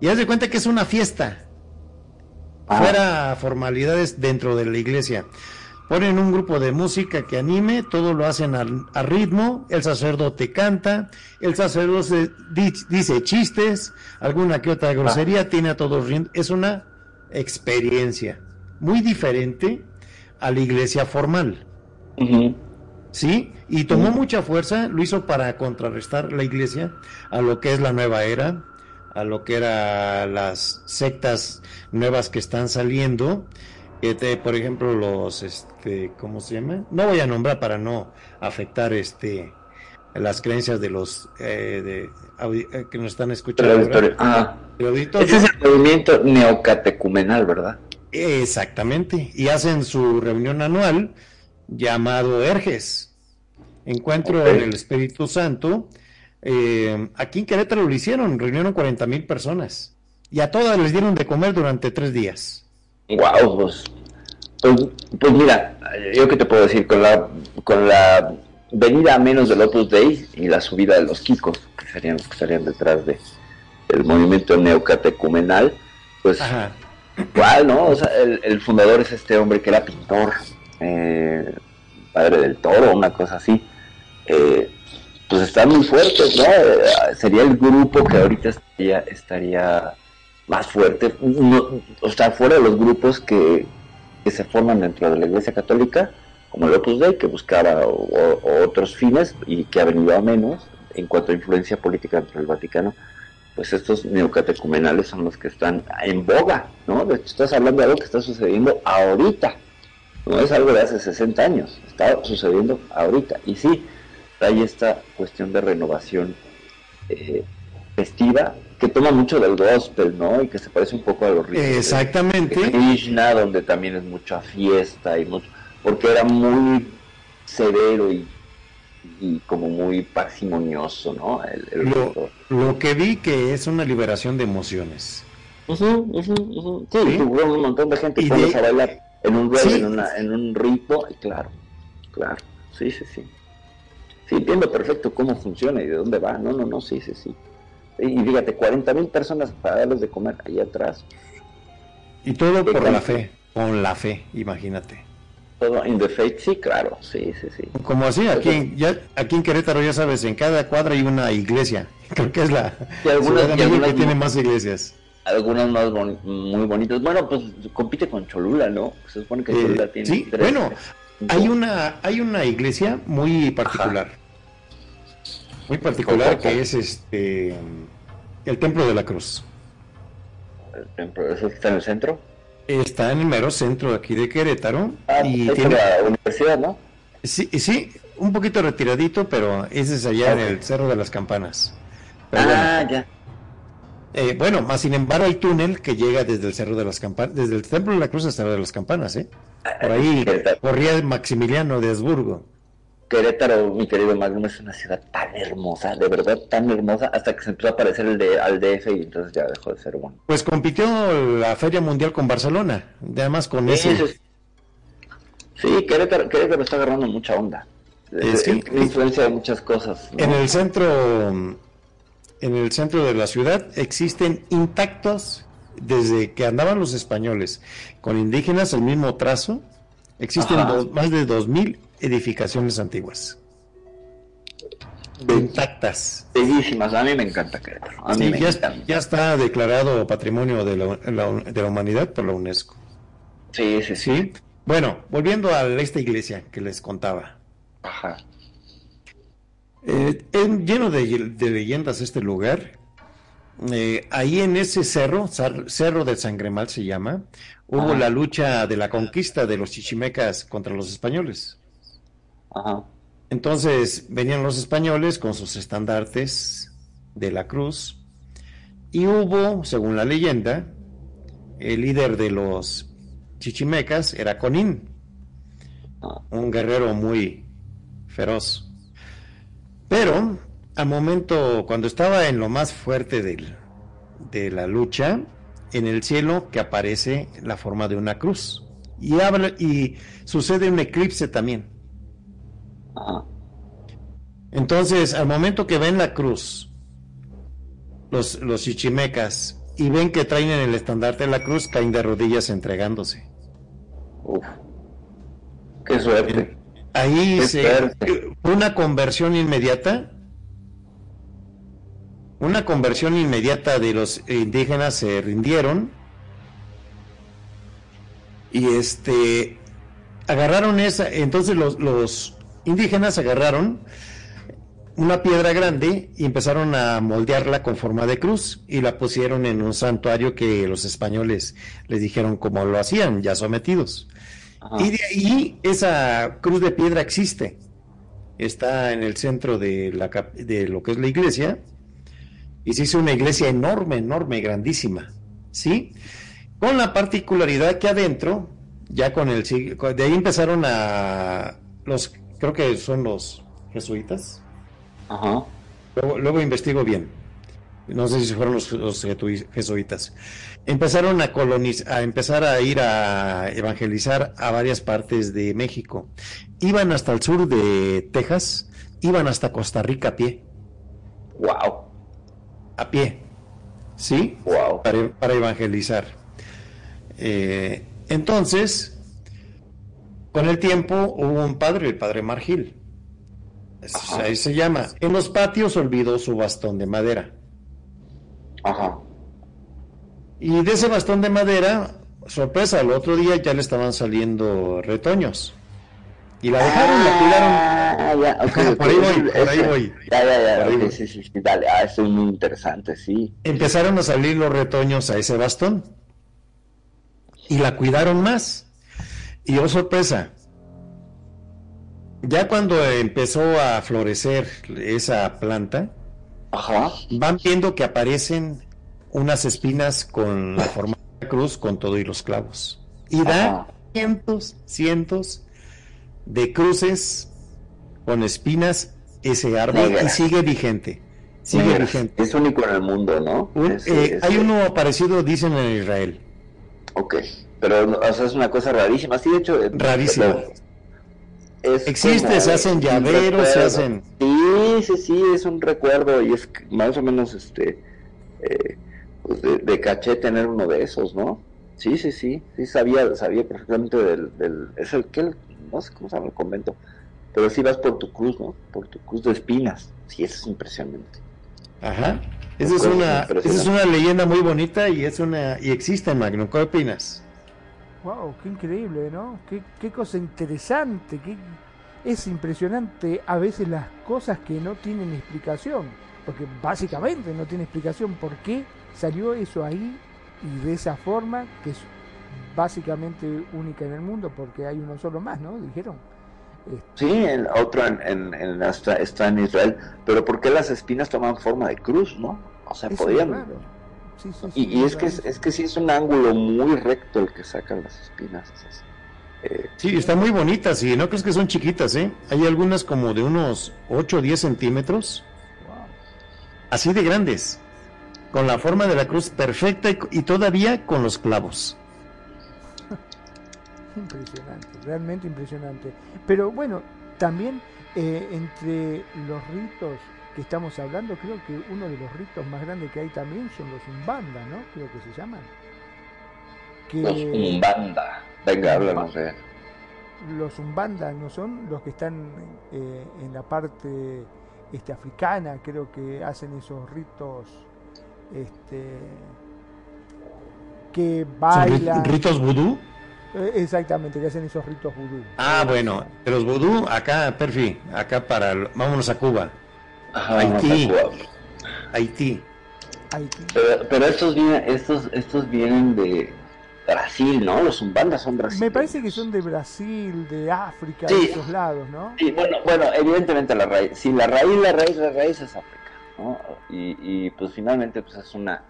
[SPEAKER 1] Y haz de cuenta que es una fiesta,
[SPEAKER 3] Ajá.
[SPEAKER 1] fuera formalidades dentro de la iglesia. Ponen un grupo de música que anime, todo lo hacen al, a ritmo, el sacerdote canta, el sacerdote di- dice chistes, alguna que otra grosería, tiene a todos riendo. Es una experiencia muy diferente a la iglesia formal. ¿sí? Y tomó mucha fuerza, lo hizo para contrarrestar la iglesia a lo que es la nueva era, a lo que eran las sectas nuevas que están saliendo, que te- por ejemplo los, este, ¿cómo se llama? No voy a nombrar para no afectar este las creencias de los eh, de audi- eh, que nos están escuchando. ¿verdad?
[SPEAKER 3] ah,
[SPEAKER 1] auditorio.
[SPEAKER 3] ese es el movimiento neocatecumenal, ¿verdad?
[SPEAKER 1] Exactamente. Y hacen su reunión anual llamado Erges. Encuentro en el Espíritu Santo. Eh, aquí en Querétaro lo hicieron, reunieron 40 mil personas. Y a todas les dieron de comer durante tres días.
[SPEAKER 3] Wow, pues, pues, pues mira, yo qué te puedo decir, con la, con la venida a menos del Opus Dei y la subida de los Kikos, que serían los que estarían detrás de el movimiento neocatecumenal, pues
[SPEAKER 1] Ajá.
[SPEAKER 3] igual, ¿no? O sea, el, el fundador es este hombre que era pintor, eh, padre del toro, una cosa así. Eh, pues están muy fuertes, ¿no? Eh, sería el grupo que ahorita estaría, estaría más fuerte, no, o sea, fuera de los grupos que, se forman dentro de la Iglesia Católica, como el Opus Dei, que buscaba o- otros fines y que ha venido a menos en cuanto a influencia política dentro del Vaticano, pues estos neocatecumenales son los que están en boga, ¿no? Estás hablando de algo que está sucediendo ahorita, no es algo de hace 60 años, está sucediendo ahorita. Y sí, hay esta cuestión de renovación eh, festiva que toma mucho del gospel, ¿no? Y que se parece un poco a los ritos de- de
[SPEAKER 1] Exactamente.
[SPEAKER 3] Krishna, donde también es mucha fiesta y mucho, porque era muy severo y, y como muy parsimonioso, ¿no? El, el
[SPEAKER 1] Lo,
[SPEAKER 3] rito.
[SPEAKER 1] lo que vi que es una liberación de emociones.
[SPEAKER 3] Ujú, ujú. Sí, un montón de gente
[SPEAKER 1] Y de-
[SPEAKER 3] a bailar en un
[SPEAKER 1] Sí.
[SPEAKER 3] en, una, en un ritmo, y claro, claro, sí, sí, sí. Sí, entiendo perfecto cómo funciona y de dónde va. No, no, no, sí, sí, sí. Y fíjate, 40 mil personas para darles de comer ahí atrás.
[SPEAKER 1] Y todo por la fe. Con la fe, imagínate.
[SPEAKER 3] Todo in the faith, sí, claro, sí, sí, sí.
[SPEAKER 1] Como así, aquí, en- ya, aquí en Querétaro, ya sabes, en cada cuadra hay una iglesia. Creo que es la
[SPEAKER 3] Y algunas-
[SPEAKER 1] ciudad de México que tiene más iglesias.
[SPEAKER 3] Algunas más boni- muy bonitas. Bueno, pues compite con Cholula, ¿no? Se supone que
[SPEAKER 1] Eh,
[SPEAKER 3] Cholula tiene.
[SPEAKER 1] sí,
[SPEAKER 3] tres,
[SPEAKER 1] bueno. Hay una, hay una iglesia muy particular. Muy particular que es este el Templo de la Cruz.
[SPEAKER 3] El templo, ¿Eso está en el centro?
[SPEAKER 1] Está en el mero centro de aquí de Querétaro.
[SPEAKER 3] Ah,
[SPEAKER 1] y
[SPEAKER 3] es
[SPEAKER 1] tiene,
[SPEAKER 3] la universidad, ¿no?
[SPEAKER 1] sí, sí, un poquito retiradito, pero ese es allá en
[SPEAKER 3] Ok.
[SPEAKER 1] el Cerro de las Campanas. Pero bueno,
[SPEAKER 3] ah, ya.
[SPEAKER 1] Eh, bueno, más sin embargo hay túnel que llega desde el Cerro de las Campanas, desde el Templo de la Cruz hasta el Cerro de las Campanas, ¿eh? Por ahí
[SPEAKER 3] Querétaro.
[SPEAKER 1] corría Maximiliano de Habsburgo.
[SPEAKER 3] Querétaro, mi querido Magnum, es una ciudad tan hermosa, de verdad tan hermosa, hasta que se empezó a parecer el de, al DF y entonces ya dejó de ser bueno.
[SPEAKER 1] Pues compitió la Feria Mundial con Barcelona, además con
[SPEAKER 3] Sí,
[SPEAKER 1] ese...
[SPEAKER 3] sí, sí, Querétaro, Querétaro está agarrando mucha onda.
[SPEAKER 1] Eh, sí.
[SPEAKER 3] Tiene influencia de muchas cosas. ¿no?
[SPEAKER 1] En el centro, en el centro de la ciudad existen intactos desde que andaban los españoles con indígenas el mismo trazo. Existen dos- más de 2.000 edificaciones antiguas. Intactas.
[SPEAKER 3] Bellísimas, a mí me encanta Querétaro. A mí
[SPEAKER 1] Sí,
[SPEAKER 3] me
[SPEAKER 1] ya,
[SPEAKER 3] encanta.
[SPEAKER 1] ya está declarado Patrimonio de la, la- de la Humanidad por la UNESCO.
[SPEAKER 3] Sí, sí, sí.
[SPEAKER 1] ¿Sí? Bueno, volviendo a esta iglesia que les contaba.
[SPEAKER 3] Ajá.
[SPEAKER 1] Eh, es lleno de, de leyendas este lugar. Eh, ahí en ese cerro, Cerro del Sangremal se llama, hubo
[SPEAKER 3] Ajá.
[SPEAKER 1] la lucha de la conquista de los chichimecas contra los españoles.
[SPEAKER 3] Ajá.
[SPEAKER 1] Entonces venían los españoles con sus estandartes de la cruz y hubo, según la leyenda, el líder de los chichimecas era Conín,
[SPEAKER 3] Ah.
[SPEAKER 1] un guerrero muy feroz. Pero al momento, cuando estaba en lo más fuerte de la lucha, en el cielo que aparece la forma de una cruz. Y, habla, y sucede un eclipse también. Entonces, al momento que ven la cruz, los, los chichimecas, y ven que traen en el estandarte la cruz, caen de rodillas entregándose.
[SPEAKER 3] Uf. Qué suerte.
[SPEAKER 1] Ahí se fue una conversión inmediata. Una conversión inmediata de los indígenas se rindieron. Y este agarraron esa, entonces los, los indígenas agarraron una piedra grande y empezaron a moldearla con forma de cruz y la pusieron en un santuario que los españoles les dijeron cómo lo hacían, ya sometidos.
[SPEAKER 3] Ajá.
[SPEAKER 1] Y de ahí esa cruz de piedra existe. Está en el centro de, la, de lo que es la iglesia. Y se hizo una iglesia enorme, enorme, grandísima. ¿Sí? Con la particularidad que adentro, ya con el sig- con- de ahí empezaron a los, creo que son los jesuitas.
[SPEAKER 3] Ajá.
[SPEAKER 1] Luego, luego investigo bien. No sé si fueron los, jesuitas. Empezaron a colonizar, a empezar a ir a evangelizar a varias partes de México. Iban hasta el sur de Texas, iban hasta Costa Rica a pie,
[SPEAKER 3] Wow.
[SPEAKER 1] a pie, ¿sí?
[SPEAKER 3] Wow.
[SPEAKER 1] Para, para evangelizar. Eh, entonces, con el tiempo hubo un padre, el padre Margil.
[SPEAKER 3] Ajá.
[SPEAKER 1] Ahí se llama. En los patios olvidó su bastón de madera.
[SPEAKER 3] Ajá.
[SPEAKER 1] Y de ese bastón de madera, sorpresa, al otro día ya le estaban saliendo retoños. Y la dejaron, la cuidaron.
[SPEAKER 3] Ah, ya, ok, ok.
[SPEAKER 1] Por ahí voy, por ahí voy.
[SPEAKER 3] Ya, ya, ya.
[SPEAKER 1] Voy.
[SPEAKER 3] sí, sí, sí, dale. Ah, eso es muy interesante, sí.
[SPEAKER 1] Empezaron a salir los retoños a ese bastón. Y la cuidaron más. Y oh sorpresa. Ya cuando empezó a florecer esa planta,
[SPEAKER 3] Ajá.
[SPEAKER 1] van viendo que aparecen unas espinas con la forma de la cruz con todo y los clavos. Y da
[SPEAKER 3] Ajá.
[SPEAKER 1] cientos, cientos de cruces con espinas ese árbol y sigue vigente. Sigue vigente.
[SPEAKER 3] Es único en el mundo, ¿no?
[SPEAKER 1] Un-
[SPEAKER 3] Es-
[SPEAKER 1] eh,
[SPEAKER 3] es-
[SPEAKER 1] hay uno parecido, dicen en Israel.
[SPEAKER 3] Ok. Pero, o sea, es una cosa rarísima. Sí, de hecho. eh,
[SPEAKER 1] Rarísima.
[SPEAKER 3] Es
[SPEAKER 1] Existe,
[SPEAKER 3] como
[SPEAKER 1] se hacen llaveros, se hacen-
[SPEAKER 3] Sí, sí, sí, es un recuerdo y es más o menos este. eh, pues de, de caché tener uno de esos, ¿no? Sí, sí, sí. Sí, sabía, sabía perfectamente del. del es el que. No sé cómo se llama el convento. Pero sí vas por tu cruz, ¿no? Por tu cruz de espinas. Sí, eso es impresionante.
[SPEAKER 1] Ajá. Esa es una, esa es una leyenda muy bonita y es una y existe en Magnum. ¿Qué opinas?
[SPEAKER 2] Wow, qué increíble, ¿no? Qué, qué cosa interesante, qué... es impresionante a veces las cosas que no tienen explicación, porque básicamente no tiene explicación por qué salió eso ahí y de esa forma, que es básicamente única en el mundo, porque hay uno solo más, ¿no? Dijeron. Este,
[SPEAKER 3] Sí, el otro en, en, en- está, está en Israel. Pero ¿por qué las espinas toman forma de cruz, no? O sea, podían.
[SPEAKER 2] Raro. Sí, sí,
[SPEAKER 3] Y, es que es, que sí es un ángulo muy recto el que sacan las espinas esas. Eh,
[SPEAKER 1] Sí, están muy bonitas y no crees que son chiquitas, ¿eh? Hay algunas como de unos 8 o 10 centímetros,
[SPEAKER 2] Wow.
[SPEAKER 1] así de grandes, con la forma de la cruz perfecta y, y todavía con los clavos.
[SPEAKER 2] Impresionante, realmente impresionante. Pero bueno, también eh, entre los ritos que estamos hablando, creo que uno de los ritos más grandes que hay también son los umbanda, ¿no? Creo que se llaman. Que
[SPEAKER 3] Los Umbanda. Venga, háblanos de
[SPEAKER 2] los umbanda no son los que están eh, en la parte este, africana, creo que hacen esos ritos este, que
[SPEAKER 1] ¿Son rit-
[SPEAKER 2] bailan.
[SPEAKER 1] ritos vudú?
[SPEAKER 2] Eh, Exactamente, que hacen esos ritos vudú.
[SPEAKER 1] Ah, bueno, de los vudú, acá, Perfi, acá para, vámonos a Cuba,
[SPEAKER 3] Ajá,
[SPEAKER 2] Haití.
[SPEAKER 3] Pero, pero estos, vienen, estos, estos vienen de Brasil, ¿no? Los Umbandas son brasileños.
[SPEAKER 2] Me parece que son de Brasil, de África,
[SPEAKER 3] Sí.
[SPEAKER 2] de esos lados, ¿no?
[SPEAKER 3] Sí, bueno, bueno, evidentemente la raíz, sí, la raíz, la raíz, la raíz es África, ¿no? Y, y pues finalmente pues es una,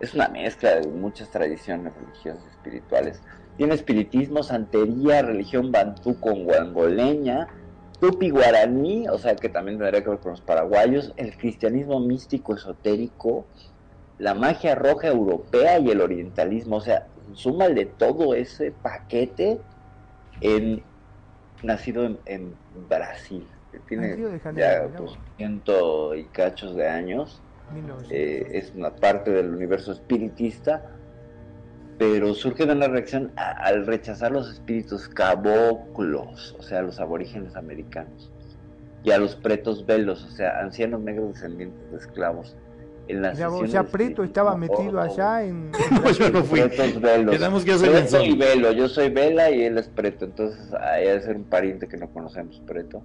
[SPEAKER 3] es una mezcla de muchas tradiciones religiosas y espirituales. Tiene espiritismo, santería, religión bantú con guangoleña, tupi guaraní, o sea que también tendría que ver con los paraguayos, el cristianismo místico esotérico, la magia roja europea y el orientalismo, o sea, súmale todo ese paquete en nacido en, en Brasil, que tiene
[SPEAKER 2] de Janeiro,
[SPEAKER 3] ya pues, ciento y cachos de años,
[SPEAKER 2] 1900.
[SPEAKER 3] eh, es una parte del universo espiritista, pero surge de una reacción a- al rechazar los espíritus caboclos, o sea, los aborígenes americanos, y a los pretos velos, o sea, ancianos negros descendientes de esclavos. En las
[SPEAKER 2] vos, o sea,
[SPEAKER 3] de
[SPEAKER 2] Preto estaba
[SPEAKER 3] espiritismo
[SPEAKER 2] metido
[SPEAKER 3] ortodoxo.
[SPEAKER 2] allá en...
[SPEAKER 1] Pues yo no fui.
[SPEAKER 3] Pretos velos.
[SPEAKER 1] Quedamos que yo soy
[SPEAKER 3] Preto y. Velo, yo soy Vela y él es Preto, entonces hay de ser un pariente que no conocemos, Preto.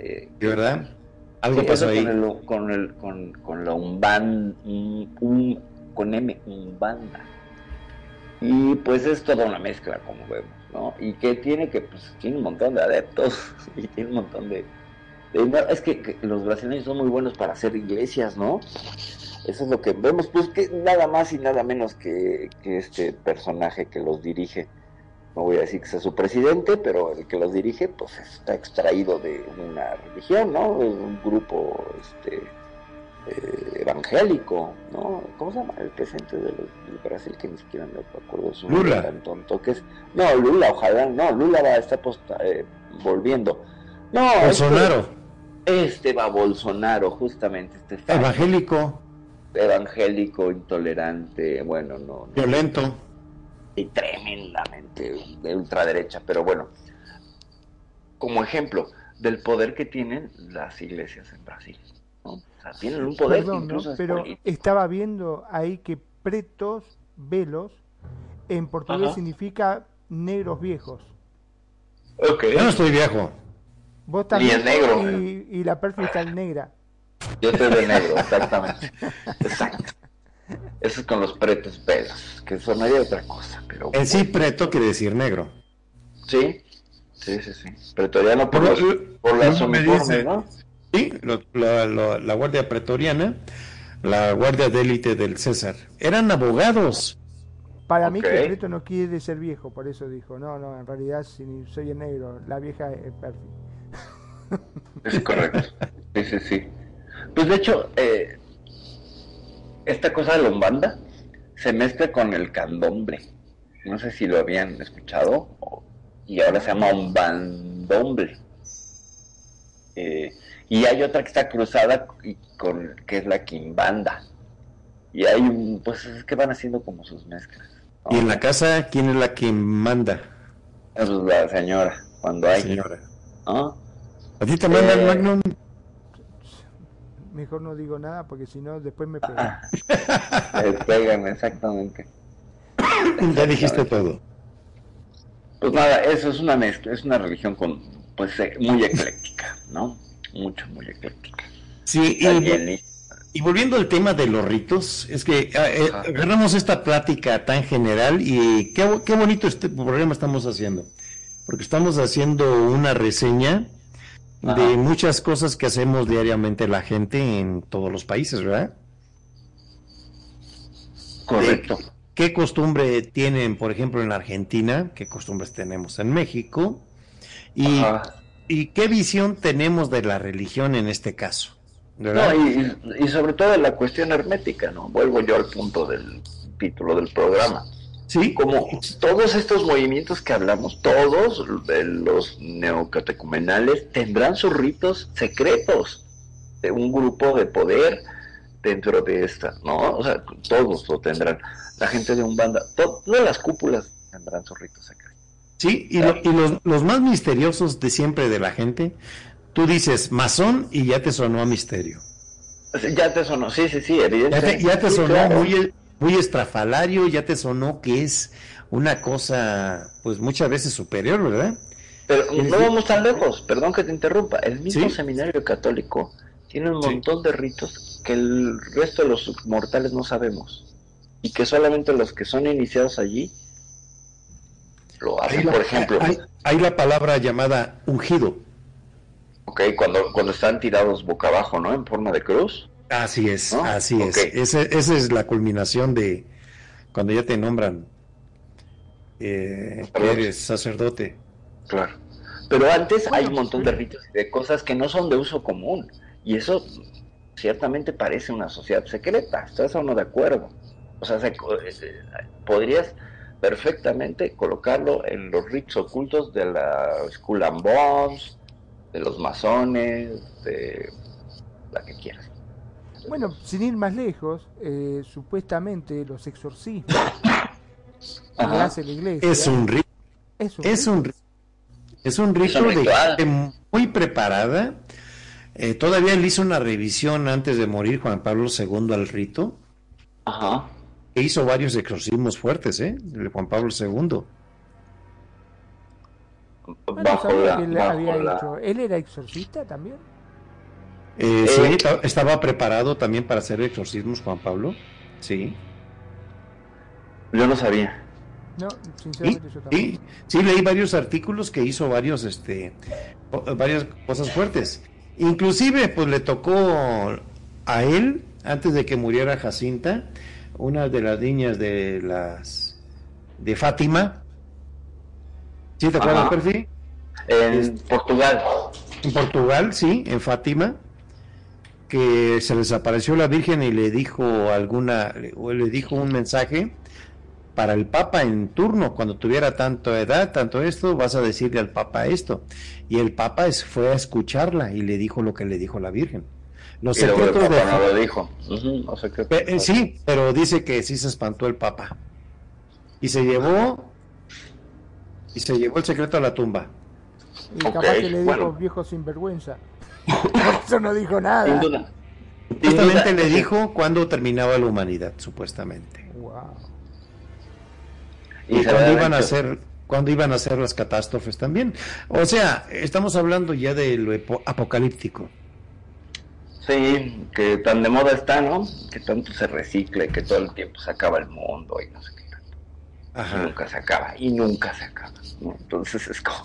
[SPEAKER 3] Eh,
[SPEAKER 1] ¿De verdad? Algo
[SPEAKER 3] sí,
[SPEAKER 1] pasó ahí.
[SPEAKER 3] Con, el, con, el, con, con la Umban, un, un- con M, Umbanda. Y pues es toda una mezcla, como vemos, ¿no? Y que tiene que, pues, tiene un montón de adeptos y tiene un montón de... es que, que los brasileños son muy buenos para hacer iglesias, ¿no? Eso es lo que vemos, pues que nada más y nada menos que, que este personaje que los dirige. No voy a decir que sea su presidente, pero el que los dirige, pues está extraído de una religión, ¿no? De un grupo este, eh, evangélico, ¿no? ¿Cómo se llama? El presidente de los- del Brasil, que ni siquiera me acuerdo su nombre
[SPEAKER 1] Lula.
[SPEAKER 3] tan tonto que es. No, Lula, ojalá, no, Lula va a estar posta- eh, volviendo. No, este-
[SPEAKER 1] Bolsonaro,
[SPEAKER 3] Este, va Bolsonaro, justamente, este facho
[SPEAKER 1] evangélico,
[SPEAKER 3] evangélico, intolerante, bueno, no, no,
[SPEAKER 1] violento.
[SPEAKER 3] y tremendamente de ultraderecha, pero bueno, como ejemplo del poder que tienen las iglesias en Brasil, ¿no? O sea, tienen un poder
[SPEAKER 2] pero
[SPEAKER 3] político.
[SPEAKER 2] estaba viendo ahí que pretos, velos, en portugués
[SPEAKER 3] Ajá.
[SPEAKER 2] significa negros viejos.
[SPEAKER 1] Yo no estoy viejo.
[SPEAKER 2] Vos estás
[SPEAKER 3] Y el
[SPEAKER 2] viejo
[SPEAKER 3] negro.
[SPEAKER 2] y, y la perfil está en negra.
[SPEAKER 3] Yo estoy de negro, exactamente. Exacto. Eso es con los pretos velos, que sonaría otra cosa, pero
[SPEAKER 1] En sí, preto quiere decir negro.
[SPEAKER 3] sí, sí, sí, sí. Pretoriano por,
[SPEAKER 1] Pero,
[SPEAKER 3] los, por las uniformes, ¿no?
[SPEAKER 1] Sí, lo- la, la- la guardia pretoriana, la guardia de élite del César. Eran abogados.
[SPEAKER 2] Para mí que preto no quiere ser viejo, por eso dijo, no, no, en realidad si soy el negro, la vieja es perfil.
[SPEAKER 3] Es correcto. Sí, sí, sí. Pues de hecho, eh, esta cosa de la umbanda se mezcla con el candomble. No sé si lo habían escuchado. o- Y ahora se llama umbandomble. Eh, y hay otra que está cruzada y con que es la quimbanda. Y hay un, pues es que van haciendo como sus mezclas. ¿no?
[SPEAKER 1] Y en la casa, ¿quién es la que manda?
[SPEAKER 3] Pues la señora, cuando hay,
[SPEAKER 1] Señora.
[SPEAKER 3] ¿no?
[SPEAKER 1] ¿A ti te mandan,
[SPEAKER 3] Eh,
[SPEAKER 1] Magnum?
[SPEAKER 2] Mejor no digo nada porque si no después me pegan.
[SPEAKER 3] Pegan, exactamente.
[SPEAKER 1] Ya dijiste todo.
[SPEAKER 3] Pues nada, eso es una mezcla, es una religión con, pues, eh, muy ecléctica, ¿no? Mucho, muy ecléctica.
[SPEAKER 1] Sí, y, volviendo al tema de los ritos, es que ah, eh, agarramos esta plática tan general y qué, qué bonito este programa estamos haciendo. Porque estamos haciendo una reseña de muchas cosas que hacemos diariamente la gente en todos los países, ¿verdad?
[SPEAKER 3] correcto.
[SPEAKER 1] qué costumbre tienen, por ejemplo, en Argentina, qué costumbres tenemos en México, y,
[SPEAKER 3] Ajá.
[SPEAKER 1] Y qué visión tenemos de la religión en este caso.
[SPEAKER 3] No, y, y sobre todo la cuestión hermética, ¿no? Vuelvo yo al punto del título del programa.
[SPEAKER 1] sí,
[SPEAKER 3] Como todos estos movimientos que hablamos, todos los neocatecumenales tendrán sus ritos secretos de un grupo de poder dentro de esta, ¿no? O sea, todos lo tendrán. La gente de un banda, to- todas las cúpulas tendrán sus ritos secretos.
[SPEAKER 1] Sí, y, lo- y los, los más misteriosos de siempre de la gente, tú dices masón y ya te sonó a misterio.
[SPEAKER 3] Ya te sonó, sí, sí, sí,
[SPEAKER 1] Ya te, ya te
[SPEAKER 3] Sí,
[SPEAKER 1] sonó
[SPEAKER 3] claro.
[SPEAKER 1] muy, muy estrafalario, ya te sonó que es una cosa, pues muchas veces superior, ¿verdad?
[SPEAKER 3] Pero no vamos tan lejos, perdón que te interrumpa. El mismo
[SPEAKER 1] Sí.
[SPEAKER 3] seminario católico tiene un
[SPEAKER 1] Sí.
[SPEAKER 3] montón de ritos que el resto de los mortales no sabemos. Y que solamente los que son iniciados allí lo hacen.
[SPEAKER 1] La,
[SPEAKER 3] Por ejemplo,
[SPEAKER 1] hay- hay la palabra llamada ungido.
[SPEAKER 3] ok, cuando, cuando están tirados boca abajo, ¿no? En forma de cruz.
[SPEAKER 1] Así es,
[SPEAKER 3] ¿No?
[SPEAKER 1] así es. Ese- esa es la culminación de cuando ya te nombran eh, que eres sacerdote.
[SPEAKER 3] Claro. Pero antes hay un montón de ritos y de cosas que no son de uso común. Y eso ciertamente parece una sociedad secreta. ¿Estás o no de acuerdo? O sea, se- eh, podrías perfectamente colocarlo en los ritos ocultos de la and Bones, de los masones, de la que quieras.
[SPEAKER 2] Bueno, sin ir más lejos, eh, supuestamente los exorcismos que hace la iglesia
[SPEAKER 1] Es un rito,
[SPEAKER 2] es un
[SPEAKER 1] es
[SPEAKER 2] rito.
[SPEAKER 1] un, ri- es un rito de gente muy preparada. Eh, todavía le hizo una revisión antes de morir Juan Pablo II al rito,
[SPEAKER 3] Ajá.
[SPEAKER 1] Que hizo varios exorcismos fuertes, ¿eh? De Juan Pablo II.
[SPEAKER 2] Bueno,
[SPEAKER 3] bajo la,
[SPEAKER 2] que él
[SPEAKER 3] bajo
[SPEAKER 2] había
[SPEAKER 3] la-
[SPEAKER 2] hecho. ¿Él era exorcista también?
[SPEAKER 1] Eh,
[SPEAKER 3] Eh,
[SPEAKER 1] sí, ta- estaba preparado también para hacer exorcismos Juan Pablo. Sí.
[SPEAKER 3] Yo no sabía.
[SPEAKER 2] No,
[SPEAKER 1] Sí,
[SPEAKER 2] sinceramente yo tampoco.
[SPEAKER 1] sí, sí, leí varios artículos que hizo varios, este, varias cosas fuertes. Inclusive, pues le tocó a él, antes de que muriera Jacinta, una de las niñas de las de Fátima. ¿Sí te acuerdas. Perfi?
[SPEAKER 3] En
[SPEAKER 1] Es-
[SPEAKER 3] Portugal.
[SPEAKER 1] En Portugal, sí, en Fátima, que se les apareció la Virgen y le dijo alguna, o le dijo un mensaje para el Papa en turno, cuando tuviera tanto edad, tanto esto, vas a decirle al Papa esto. Y el Papa fue a escucharla y le dijo lo que le dijo la Virgen. Los
[SPEAKER 3] Y luego el
[SPEAKER 1] secretos de...
[SPEAKER 3] Papa no lo dijo.
[SPEAKER 1] Pe- eh, sí, pero dice que sí se espantó el Papa. Y se llevó... Y se llevó el secreto a la tumba.
[SPEAKER 2] Y capaz que le dijo
[SPEAKER 3] bueno.
[SPEAKER 2] viejo sinvergüenza. Por eso no dijo nada.
[SPEAKER 3] Sin duda. Sin
[SPEAKER 1] Justamente
[SPEAKER 3] duda,
[SPEAKER 1] le dijo cuándo terminaba la humanidad, supuestamente.
[SPEAKER 2] Wow.
[SPEAKER 3] Y
[SPEAKER 1] Y
[SPEAKER 3] le
[SPEAKER 1] iban a
[SPEAKER 3] ha dicho-
[SPEAKER 1] ser cuándo iban a ser las catástrofes también. O sea, estamos hablando ya de lo epo- apocalíptico.
[SPEAKER 3] Sí, que tan de moda está, ¿no? Que tanto se recicle, que todo el tiempo se acaba el mundo y no sé qué tanto. Y
[SPEAKER 1] Ajá.
[SPEAKER 3] nunca se acaba, y nunca se acaba. ¿no? Entonces es como,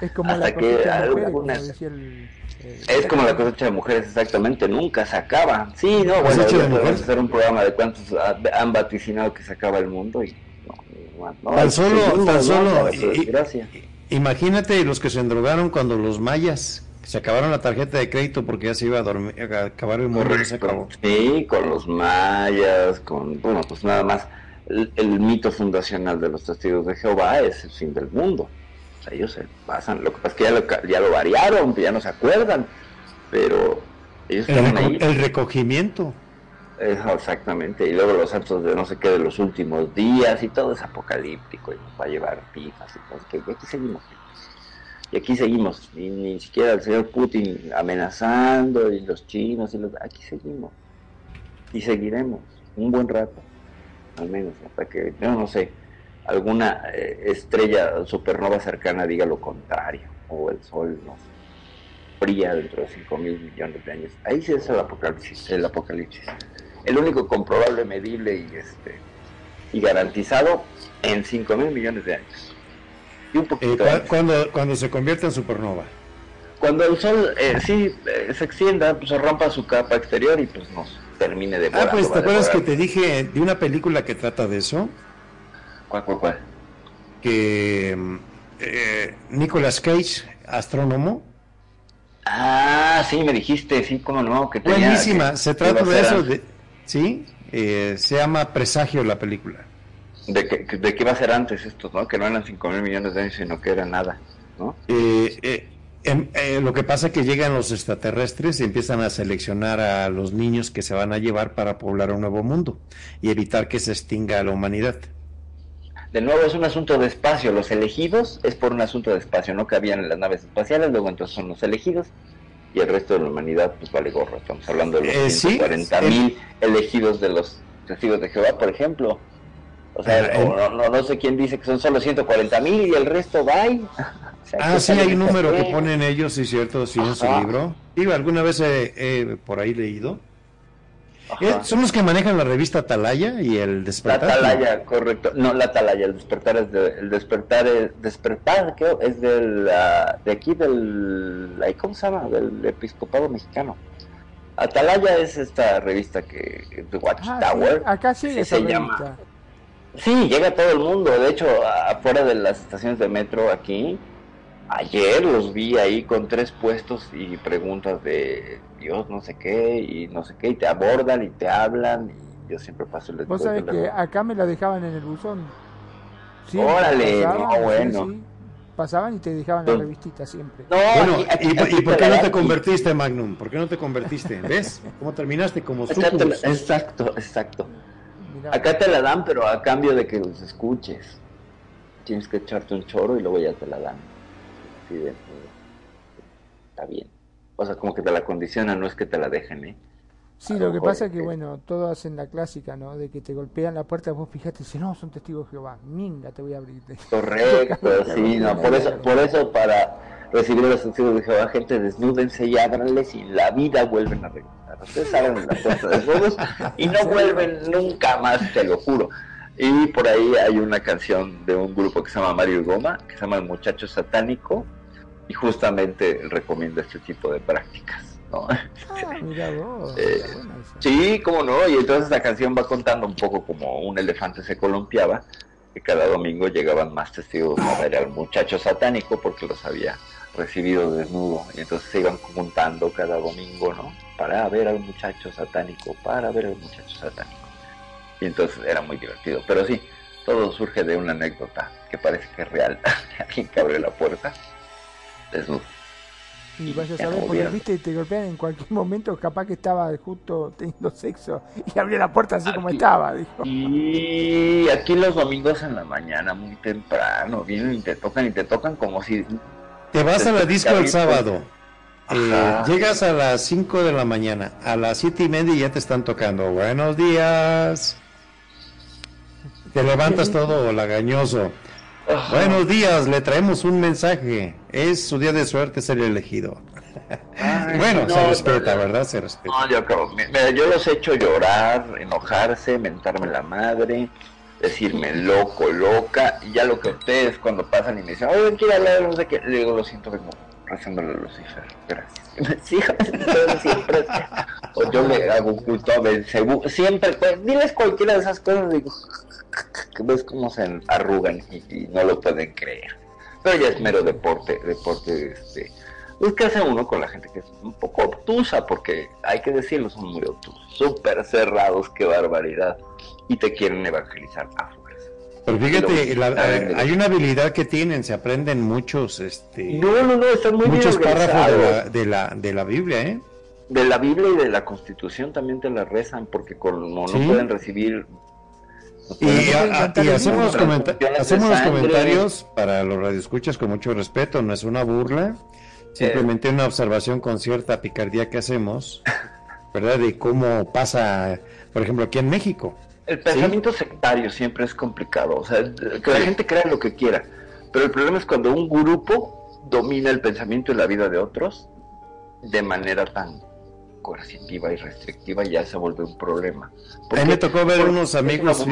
[SPEAKER 2] Es como
[SPEAKER 3] Hasta
[SPEAKER 2] la
[SPEAKER 3] que
[SPEAKER 2] cosecha de mujeres,
[SPEAKER 3] algunas-
[SPEAKER 2] como decía el... eh,
[SPEAKER 3] es como la cosecha de mujeres exactamente, nunca se acaba. Sí, no, bueno, podemos hacer un programa de cuántos ha- han vaticinado que se acaba el mundo y no, no, no,
[SPEAKER 1] Tan solo- tan solo- y-. Imagínate los que se endrogaron cuando los mayas se acabaron la tarjeta de crédito porque ya se iba a, dormir, a acabar el mundo y se acabó.
[SPEAKER 3] Sí, con los mayas, con, bueno, pues nada más, el, el mito fundacional de los testigos de Jehová es el fin del mundo. O sea, ellos se pasan, lo que pasa es que ya lo, ya lo variaron, ya no se acuerdan, pero ellos
[SPEAKER 1] El, reco-
[SPEAKER 3] ahí.
[SPEAKER 1] el recogimiento.
[SPEAKER 3] Exactamente, y luego los santos de no sé qué de los últimos días y todo es apocalíptico y nos va a llevar pifas y cosas que aquí seguimos. Y aquí seguimos, y ni siquiera el señor Putin amenazando y los chinos y los aquí seguimos. Y seguiremos un buen rato, al menos, hasta que, yo no sé, alguna eh, estrella supernova cercana diga lo contrario, o el sol nos fría dentro de 5 mil millones de años. Ahí sí es el apocalipsis, el apocalipsis. El único comprobable, medible y este y garantizado en 5 mil millones de años. Y un
[SPEAKER 1] Eh,
[SPEAKER 3] poquito
[SPEAKER 1] cuando, cuando se convierte en supernova.
[SPEAKER 3] Cuando el sol eh, sí eh, se extienda, pues se rompa su capa exterior y pues nos termine de
[SPEAKER 1] Ah, pues te acuerdas que te dije de una película que trata de eso,
[SPEAKER 3] ¿Cuál, cuál, cuál?
[SPEAKER 1] que mm, eh, Nicolas Cage, astrónomo,
[SPEAKER 3] Ah, sí, me dijiste, sí, cómo no. Que tenía-
[SPEAKER 1] buenísima,
[SPEAKER 3] que-
[SPEAKER 1] se trata de eso, de, ¿sí? Eh, se llama Presagio la película.
[SPEAKER 3] De que, de que iba a ser antes estos, ¿no? Que no eran 5 mil millones de años, sino que era nada, ¿no?
[SPEAKER 1] Eh, eh, em- eh, lo que pasa es que llegan los extraterrestres y empiezan a seleccionar a los niños que se van a llevar para poblar un nuevo mundo y evitar que se extinga la humanidad.
[SPEAKER 3] De nuevo es un asunto de espacio. Los elegidos es por un asunto de espacio, no cabían en las naves espaciales, luego entonces son los elegidos y el resto de la humanidad, pues vale gorro. Estamos hablando de los
[SPEAKER 1] Eh, sí,
[SPEAKER 3] 140 mil elegidos de los testigos de Jehová, por ejemplo. O sea,
[SPEAKER 1] Ah,
[SPEAKER 3] o no, no, no sé quién dice que son solo 140 mil y el resto va. O sea,
[SPEAKER 1] Ah,
[SPEAKER 3] ¿qué
[SPEAKER 1] sí, hay un número que ponen ellos, sí, cierto, sí, en su
[SPEAKER 3] Ajá.
[SPEAKER 1] libro. Digo, alguna vez he, he por ahí leído.
[SPEAKER 3] Ajá.
[SPEAKER 1] Eh, son los que manejan la revista Atalaya y el
[SPEAKER 3] La
[SPEAKER 1] Despertar.
[SPEAKER 3] atalaya, correcto. No, la atalaya, el despertar es de, el despertar es, despertar, creo, es del, ah, de aquí del, ahí, ¿cómo se llama? Del episcopado mexicano. Atalaya es esta revista que, de
[SPEAKER 2] Ah, sí,
[SPEAKER 3] Watchtower.
[SPEAKER 2] acá sí,
[SPEAKER 3] Sí
[SPEAKER 2] esa
[SPEAKER 3] se llama. Sí, llega a todo el mundo. De hecho, afuera de las estaciones de metro aquí, ayer los vi ahí con tres puestos y preguntas de Dios, no sé qué, y no sé qué, y te abordan y te hablan, y yo siempre paso el
[SPEAKER 2] Vos sabés que
[SPEAKER 3] la-
[SPEAKER 2] acá me la dejaban en el buzón.
[SPEAKER 3] Órale, no,
[SPEAKER 2] sí,
[SPEAKER 3] bueno.
[SPEAKER 2] sí. Pasaban y te dejaban la revistita siempre.
[SPEAKER 3] No,
[SPEAKER 1] Bueno,
[SPEAKER 3] aquí- aquí-
[SPEAKER 1] ¿y,
[SPEAKER 3] aquí
[SPEAKER 1] y por qué no te convertiste, Magnum? ¿Por qué no te convertiste? ¿Ves? ¿Cómo terminaste como
[SPEAKER 3] exacto, exacto. Acá te la dan, pero a cambio de que los escuches. Tienes que echarte un choro y luego ya te la dan. De, está bien. O sea, como que te la condicionan, no es que te la dejen, ¿eh?
[SPEAKER 2] Sí, lo
[SPEAKER 3] lo
[SPEAKER 2] que pasa es que,
[SPEAKER 3] que-
[SPEAKER 2] bueno, todos hacen la clásica, ¿no? De que te golpean la puerta, vos fijate y dices, no, son testigos de Jehová. Minga, te voy a abrir.
[SPEAKER 3] Correcto, sí, no, por eso, por eso para recibir a los testigos de Jehová, gente, desnúdense y ábranles y la vida vuelven a regresar. Ustedes abren la puerta desnudos y no vuelven nunca más, te lo juro. Y por ahí hay una canción de un grupo que se llama Mario y Goma, que se llama El Muchacho Satánico, y justamente recomienda este tipo de prácticas, ¿no?
[SPEAKER 2] Ah.
[SPEAKER 3] Eh. Sí, cómo no, y entonces la canción va contando un poco como un elefante se columpiaba, que cada domingo llegaban más testigos a ver al muchacho satánico porque los había recibido desnudo, y entonces se iban juntando cada domingo, ¿no? Para ver al muchacho satánico, para ver al muchacho satánico. Y entonces era muy divertido, pero sí, todo surge de una anécdota que parece que es real, alguien que abre la puerta, desnudo.
[SPEAKER 2] Y vaya a saber, porque viste, te golpean en cualquier momento, capaz que estaba justo teniendo sexo y abrió la puerta así como estaba, dijo.
[SPEAKER 3] Y aquí los domingos en la mañana, muy temprano, vienen y te tocan y te tocan como si...
[SPEAKER 1] Te vas a la disco el sábado. Eh, llegas a las 5 de la mañana, a las siete y media ya te están tocando. Buenos días. Te levantas todo lagañoso.
[SPEAKER 3] Ajá.
[SPEAKER 1] Buenos días, le traemos un mensaje. Es su día de suerte ser elegido.
[SPEAKER 3] Ay,
[SPEAKER 1] bueno,
[SPEAKER 3] no,
[SPEAKER 1] se respeta,
[SPEAKER 3] no,
[SPEAKER 1] ¿verdad? Se respeta.
[SPEAKER 3] No, yo creo, mira, yo los he hecho llorar, enojarse, mentarme la madre, decirme loco, loca, y ya lo que ustedes cuando pasan y me dicen, oye, quiero hablar, no sé qué, le digo, lo siento, vengo rezándole a Lucifer, gracias. Sí, siempre, o yo le hago un culto a siempre, pues, diles cualquiera de esas cosas, digo, que ves cómo se arrugan y, y no lo pueden creer. Pero ya es mero deporte, deporte, este, pues ¿qué hace uno con la gente que es un poco obtusa? Porque hay que decirlo, son muy obtusos, súper cerrados, qué barbaridad, y te quieren evangelizar a fuerza.
[SPEAKER 1] Pero fíjate, la- eh, hay una habilidad que tienen, se aprenden muchos, este,
[SPEAKER 3] No, no, no, están muy
[SPEAKER 1] muchos
[SPEAKER 3] bien
[SPEAKER 1] párrafos de la, de la, de la Biblia, ¿eh?
[SPEAKER 3] De la Biblia y de la Constitución también te la rezan, porque como
[SPEAKER 1] Sí.
[SPEAKER 3] no pueden recibir... no
[SPEAKER 1] Y,
[SPEAKER 3] pueden-
[SPEAKER 1] a- a- y hacemos, los comenta- hacemos los comentarios para los radioescuchas con mucho respeto, no es una burla, simplemente una observación con cierta picardía que hacemos, ¿verdad? De cómo pasa, por ejemplo, aquí en México.
[SPEAKER 3] El pensamiento sectario siempre es complicado, o sea, que la gente crea lo que quiera, pero el problema es cuando un grupo domina el pensamiento y la vida de otros de manera tan coercitiva y restrictiva ya se vuelve un problema.
[SPEAKER 1] A mí me tocó ver unos amigos.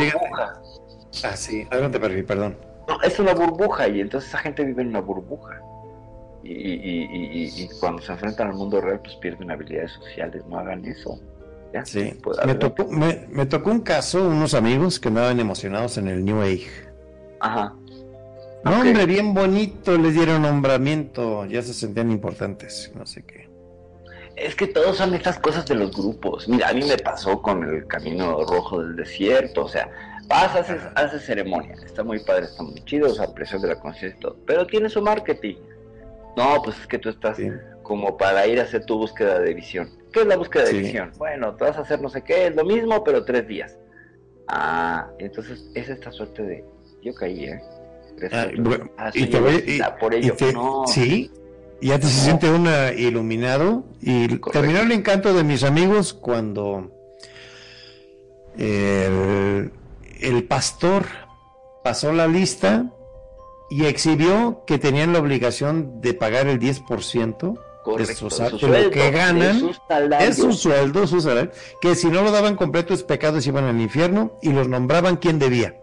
[SPEAKER 1] Ah, sí, adelante, Perfi, perdón.
[SPEAKER 3] No, es una burbuja y entonces esa gente vive en una burbuja. Y, y- y- y- y cuando se enfrentan al mundo real, pues pierden habilidades sociales, no hagan eso. Ya,
[SPEAKER 1] Sí,
[SPEAKER 3] pues,
[SPEAKER 1] me tocó, me, me tocó un caso, unos amigos que andaban emocionados en el New Age.
[SPEAKER 3] Ajá.
[SPEAKER 1] No, hombre, bien bonito, les dieron nombramiento, ya se sentían importantes, no sé qué.
[SPEAKER 3] Es que todos son estas cosas de los grupos. Mira, a mí me pasó con el camino rojo del desierto. O sea, vas, haces, haces ceremonia. Está muy padre, está muy chido, o sea, presión de la conciencia y todo. Pero tiene su marketing. No, pues es que tú estás
[SPEAKER 1] Sí.
[SPEAKER 3] como para ir a hacer tu búsqueda de visión. ¿Qué es la búsqueda de
[SPEAKER 1] Sí.
[SPEAKER 3] visión? Bueno, te vas a hacer no sé qué, es lo mismo, pero tres días. Ah, entonces es esta suerte de. Yo caí, ¿eh?
[SPEAKER 1] Ah, bueno,
[SPEAKER 3] Ah,
[SPEAKER 1] y te voy-
[SPEAKER 3] por
[SPEAKER 1] y
[SPEAKER 3] ello.
[SPEAKER 1] te-
[SPEAKER 3] no.
[SPEAKER 1] Sí, ya te se siente una iluminado y
[SPEAKER 3] Correcto.
[SPEAKER 1] terminó el encanto de mis amigos cuando el, el pastor pasó la lista y exhibió que tenían la obligación de pagar el 10%
[SPEAKER 3] Correcto, su
[SPEAKER 1] lo que ganan, es su sueldo, su salario, que si no lo daban completo es pecado y se iban al infierno y los nombraban quien debía.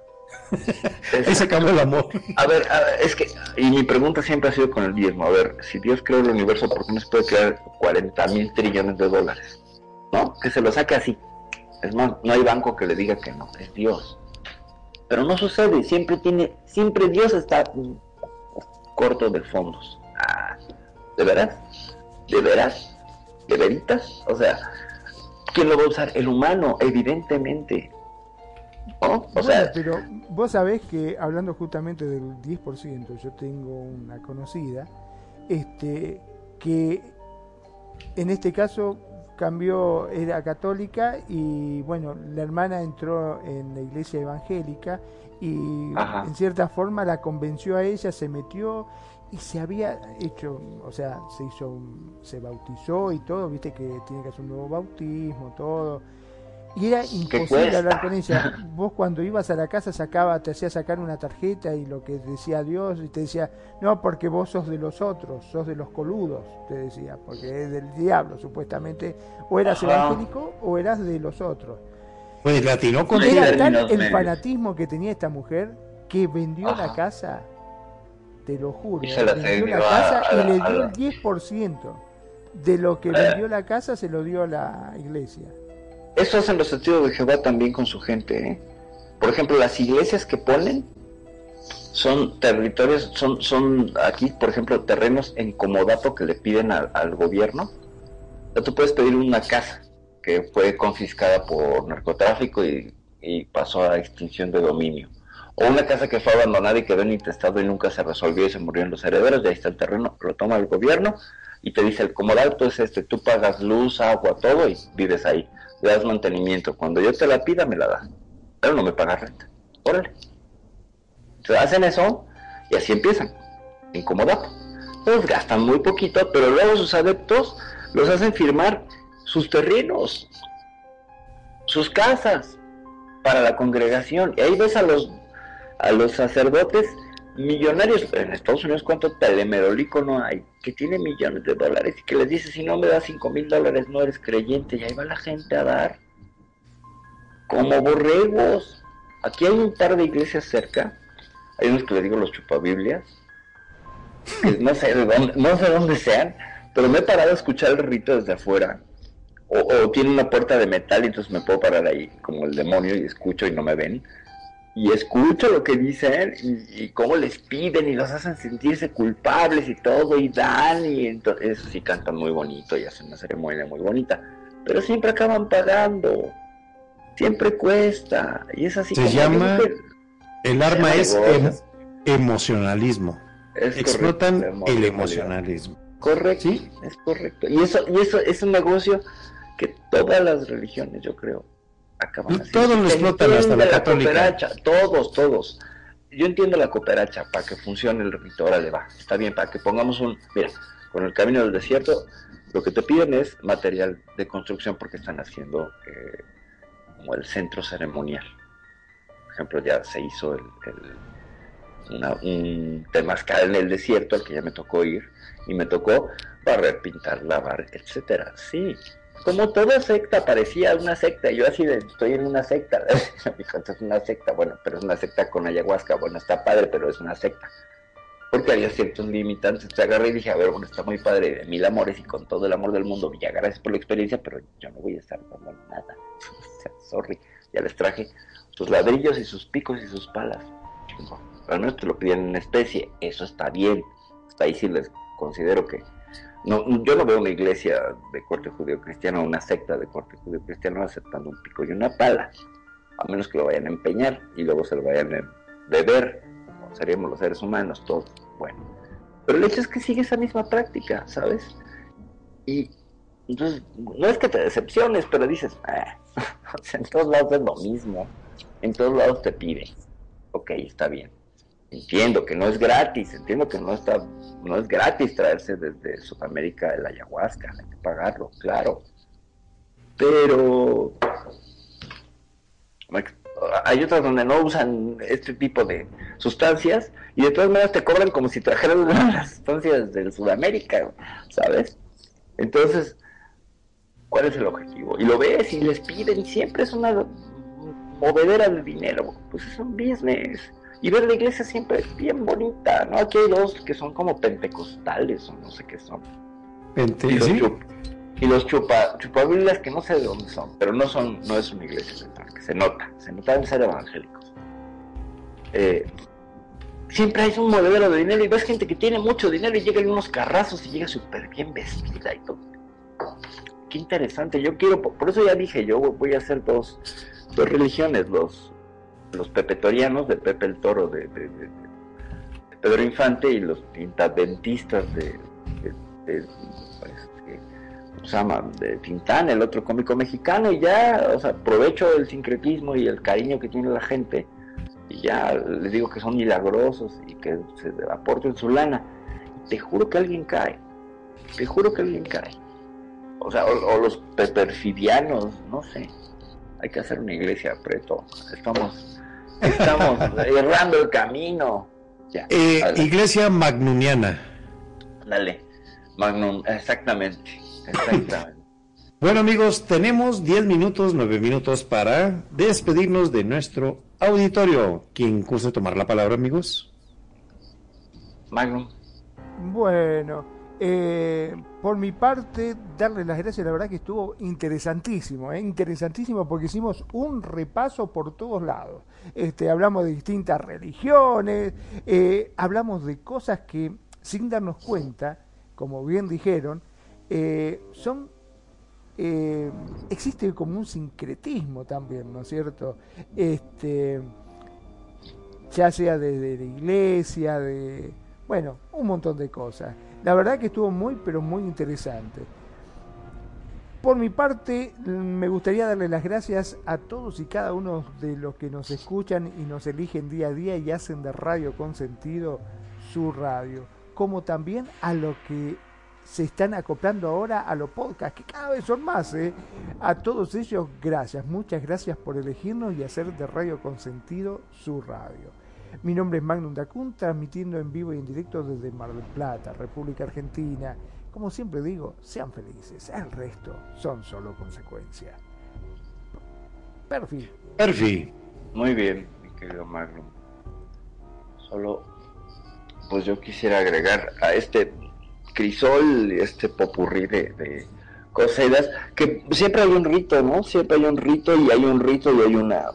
[SPEAKER 1] Ahí se acabó el amor.
[SPEAKER 3] A ver, a ver, es que, y mi pregunta siempre ha sido con el diezmo, a ver, si Dios creó el universo, ¿por qué no se puede crear 40 mil trillones de dólares? ¿No? Que se lo saque así. Es más, no hay banco que le diga que no, es Dios. Pero no sucede, siempre tiene, siempre Dios está corto de fondos. Ah, ¿De veras? ¿De veras? ¿De veritas? O sea, ¿quién lo va a usar? El humano, evidentemente. ¿No? O
[SPEAKER 2] Bueno,
[SPEAKER 3] sea,
[SPEAKER 2] pero vos sabés que hablando justamente del 10%, yo tengo una conocida este que en este caso cambió, era católica y bueno, la hermana entró en la iglesia evangélica y
[SPEAKER 3] Ajá.
[SPEAKER 2] en cierta forma la convenció a ella, se metió y se había hecho, o sea, se hizo, un- se bautizó y todo, viste que tiene que hacer un nuevo bautismo, todo. Y era imposible hablar con ella. Vos cuando ibas a la casa sacaba, te hacía sacar una tarjeta y lo que decía Dios y te decía, no, porque vos sos de los otros, sos de los coludos, te decía, porque es del diablo supuestamente. O eras
[SPEAKER 3] Ajá.
[SPEAKER 2] evangélico o eras de los otros.
[SPEAKER 1] Pues latinó con
[SPEAKER 2] Era tal el fanatismo que tenía esta mujer que vendió
[SPEAKER 3] Ajá.
[SPEAKER 2] la casa, te lo juro,
[SPEAKER 3] Y se la
[SPEAKER 2] vendió la casa
[SPEAKER 3] a
[SPEAKER 2] y le dio el 10% de lo que vendió la casa se lo dio a la iglesia.
[SPEAKER 3] Eso hacen los testigos de Jehová también con su gente. ¿eh? Por ejemplo, las iglesias que ponen son territorios, son, son aquí, por ejemplo, terrenos en comodato que le piden al, al gobierno. Ya tú puedes pedir una casa que fue confiscada por narcotráfico y, y pasó a extinción de dominio. O una casa que fue abandonada y quedó en intestado y nunca se resolvió y se murieron los herederos, y ahí está el terreno, lo toma el gobierno y te dice el comodato es este, tú pagas luz, agua, todo y vives ahí le das mantenimiento. Cuando yo te la pida, me la das. Pero no me pagas renta. Órale. Entonces hacen eso y así empiezan. Incomodato. Entonces gastan muy poquito, pero luego sus adeptos los hacen firmar sus terrenos, sus casas para la congregación. Y ahí ves a los a los sacerdotes millonarios. En Estados Unidos, ¿cuánto telemerolico no hay? Que tiene millones de dólares y que les dice, si no me das cinco mil dólares no eres creyente. Y ahí va la gente a dar. Como borregos. Aquí hay un par de iglesias cerca. Hay unos que les digo los chupabiblias. que no sé de dónde, no sé dónde sean, pero me he parado a escuchar el rito desde afuera. O, o tiene una puerta de metal y entonces me puedo parar ahí como el demonio y escucho y no me ven y escucho lo que dicen y, y cómo les piden y los hacen sentirse culpables y todo y dan y entonces eso sí cantan muy bonito y hacen una ceremonia muy bonita pero siempre acaban pagando siempre cuesta y es así
[SPEAKER 1] Se
[SPEAKER 3] como
[SPEAKER 1] llama- El arma es em- emocionalismo.
[SPEAKER 3] es
[SPEAKER 1] Explotan
[SPEAKER 3] correcto,
[SPEAKER 1] el emocionalismo.
[SPEAKER 3] correcto
[SPEAKER 1] ¿Sí?
[SPEAKER 3] es correcto y eso y eso es un negocio que todas las religiones yo creo acaban haciendo.
[SPEAKER 1] Todos lo explotan, hasta la católica.
[SPEAKER 3] cooperacha, todos, todos. Yo entiendo la cooperacha para que funcione el rito, órale va, está bien, para que pongamos un, mira, con el camino del desierto, lo que te piden es material de construcción porque están haciendo eh, como el centro ceremonial. Por ejemplo, ya se hizo el, el- una- un temazcal en el desierto al que ya me tocó ir y me tocó barrer, pintar, lavar, etcétera. Sí, como toda secta, parecía una secta. Yo así de, estoy en una secta. Dijo, "Esto es una secta. Bueno, pero es una secta con ayahuasca. Bueno, está padre, pero es una secta. porque había ciertos limitantes. Te agarré y dije, a ver, bueno, está muy padre, de mil amores y con todo el amor del mundo, ya gracias por la experiencia, pero yo no voy a estar dando nada. sorry, ya les traje sus ladrillos y sus picos y sus palas. al menos te lo piden en especie, eso está bien. Hasta ahí sí les considero que no, yo no veo una iglesia de corte judío-cristiano, una secta de corte judío-cristiano aceptando un pico y una pala, a menos que lo vayan a empeñar y luego se lo vayan a beber, como seríamos los seres humanos, todos. Bueno, pero el hecho es que sigue esa misma práctica, ¿sabes? Y entonces, no es que te decepciones, pero dices, ah, en todos lados es lo mismo, en todos lados te piden, ok, está bien. Entiendo que no es gratis, entiendo que no está, no es gratis traerse desde Sudamérica el ayahuasca, hay que pagarlo, claro. Pero hay otras donde no usan este tipo de sustancias y de todas maneras te cobran como si trajeran las sustancias del Sudamérica, ¿sabes? Entonces, ¿cuál es el objetivo? Y lo ves y les piden y siempre es una movedera de dinero, pues es un business y ver la iglesia siempre es bien bonita, ¿no? Aquí hay dos que son como pentecostales o no sé qué son.
[SPEAKER 1] Pente,
[SPEAKER 3] y los,
[SPEAKER 1] ¿sí?
[SPEAKER 3] chup, y los chupa, chupabilas que no sé de dónde son, pero no son, no es una iglesia central, que se nota, se nota deben ser evangélicos. Eh, siempre hay un modelo de dinero y ves gente que tiene mucho dinero y llega en unos carrazos y llega súper bien vestida y todo. Qué interesante, yo quiero, por eso ya dije, yo voy a hacer dos, dos religiones, los los pepetorianos de Pepe el Toro de, Pedro Infante y los pintaventistas de, de, de Tintán, el otro cómico mexicano, y ya, o sea, aprovecho el sincretismo y el cariño que tiene la gente, y ya les digo que son milagrosos y que se aporten su lana. Te juro que alguien cae, te juro que alguien cae. O sea, o, o los peperfidianos, no sé. Hay que hacer una iglesia, preto. Estamos Estamos errando el camino.
[SPEAKER 1] Ya, eh, iglesia magnuniana.
[SPEAKER 3] Dale, Magnum, exactamente, exactamente.
[SPEAKER 1] bueno amigos, tenemos 10 minutos, 9 minutos para despedirnos de nuestro auditorio. ¿Quién gusta tomar la palabra, amigos?
[SPEAKER 3] Magnum.
[SPEAKER 2] Bueno, eh, por mi parte, darle las gracias, la verdad que estuvo interesantísimo, ¿eh? interesantísimo porque hicimos un repaso por todos lados. Este, hablamos de distintas religiones, eh, hablamos de cosas que sin darnos cuenta, como bien dijeron, eh, son eh, existe como un sincretismo también, ¿no es cierto? Este, ya sea desde de la iglesia, de, bueno, un montón de cosas. La verdad que estuvo muy, pero muy interesante. Por mi parte, me gustaría darle las gracias a todos y cada uno de los que nos escuchan y nos eligen día a día y hacen de Radio con sentido su radio, como también a los que se están acoplando ahora a los podcasts, que cada vez son más. ¿eh? A todos ellos, gracias, muchas gracias por elegirnos y hacer de Radio con sentido su radio. Mi nombre es Magnum Dacun, transmitiendo en vivo y en directo desde Mar del Plata, República Argentina. Como siempre digo, sean felices, el resto son solo consecuencia. Perfil.
[SPEAKER 1] Perfil.
[SPEAKER 3] Muy bien, mi querido Magnum. Solo, pues yo quisiera agregar a este crisol, este popurrí de, de cosas, que siempre hay un rito, ¿no? Siempre hay un rito y hay un rito y hay una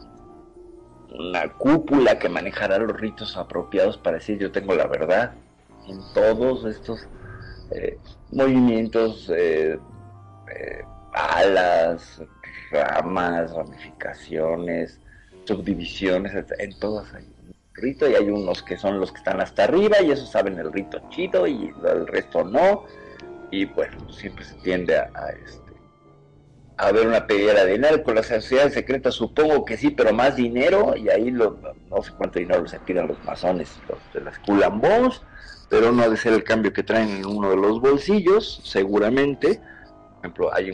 [SPEAKER 3] una cúpula que manejará los ritos apropiados para decir yo tengo la verdad en todos estos eh, movimientos, eh, eh, alas, ramas, ramificaciones, subdivisiones, en todas hay un rito y hay unos que son los que están hasta arriba y esos saben el rito chido y el resto no. Y bueno, siempre se tiende a, a este a ver una pedida de dinero con la sociedad secreta supongo que sí pero más dinero y ahí lo, no sé cuánto dinero se piden los masones los de las culambos pero no ha de ser el cambio que traen en uno de los bolsillos seguramente por ejemplo hay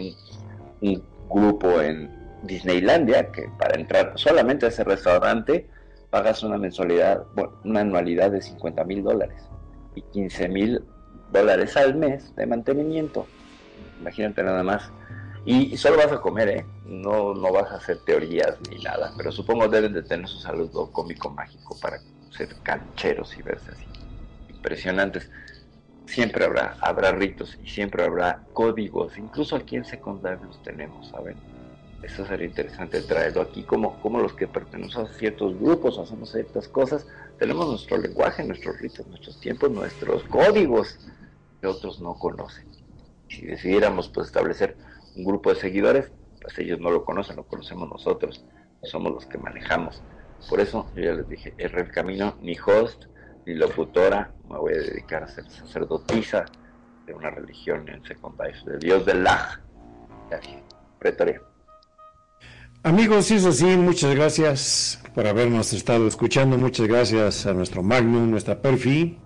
[SPEAKER 3] un, grupo en Disneylandia que para entrar solamente a ese restaurante pagas una mensualidad bueno, una anualidad de 50 mil dólares y 15 mil dólares al mes de mantenimiento imagínate nada más y solo vas a comer, ¿eh? No, no vas a hacer teorías ni nada, pero supongo deben de tener su saludo cómico mágico para ser cancheros y verse así. Impresionantes. Siempre habrá, habrá ritos y siempre habrá códigos, incluso aquí en secundaria los tenemos, ¿saben? Eso sería interesante traerlo aquí, como, como los que pertenecemos a ciertos grupos, hacemos ciertas cosas, tenemos nuestro lenguaje, nuestros ritos, nuestros tiempos, nuestros códigos que otros no conocen. Si decidiéramos pues establecer un grupo de seguidores, pues ellos no lo conocen, lo conocemos nosotros, somos los que manejamos. Por eso yo ya les dije, erré el camino, ni host, ni locutora, me voy a dedicar a ser sacerdotisa de una religión en Second Life, de Dios del Lag. Pretoria.
[SPEAKER 1] Amigos, y eso sí, muchas gracias por habernos estado escuchando. Muchas gracias a nuestro Magnum, nuestra Perfi,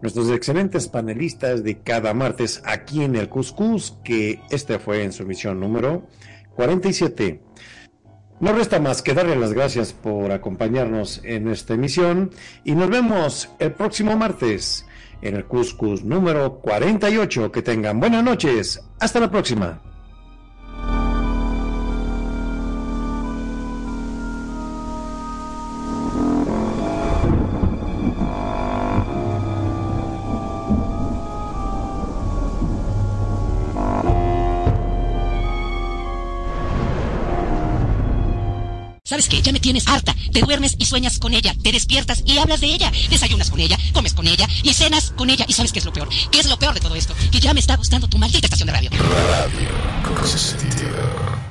[SPEAKER 1] nuestros excelentes panelistas de cada martes aquí en el Cuscus, que este fue en su misión número 47. No resta más que darle las gracias por acompañarnos en esta emisión y nos vemos el próximo martes en el Cuscus número 48. Que tengan buenas noches. Hasta la próxima.
[SPEAKER 4] ¿Sabes qué? Ya me tienes harta. Te duermes y sueñas con ella. Te despiertas y hablas de ella. Desayunas con ella, comes con ella y cenas con ella. ¿Y sabes qué es lo peor? ¿Qué es lo peor de todo esto? Que ya me está gustando tu maldita estación de radio.
[SPEAKER 5] Radio con.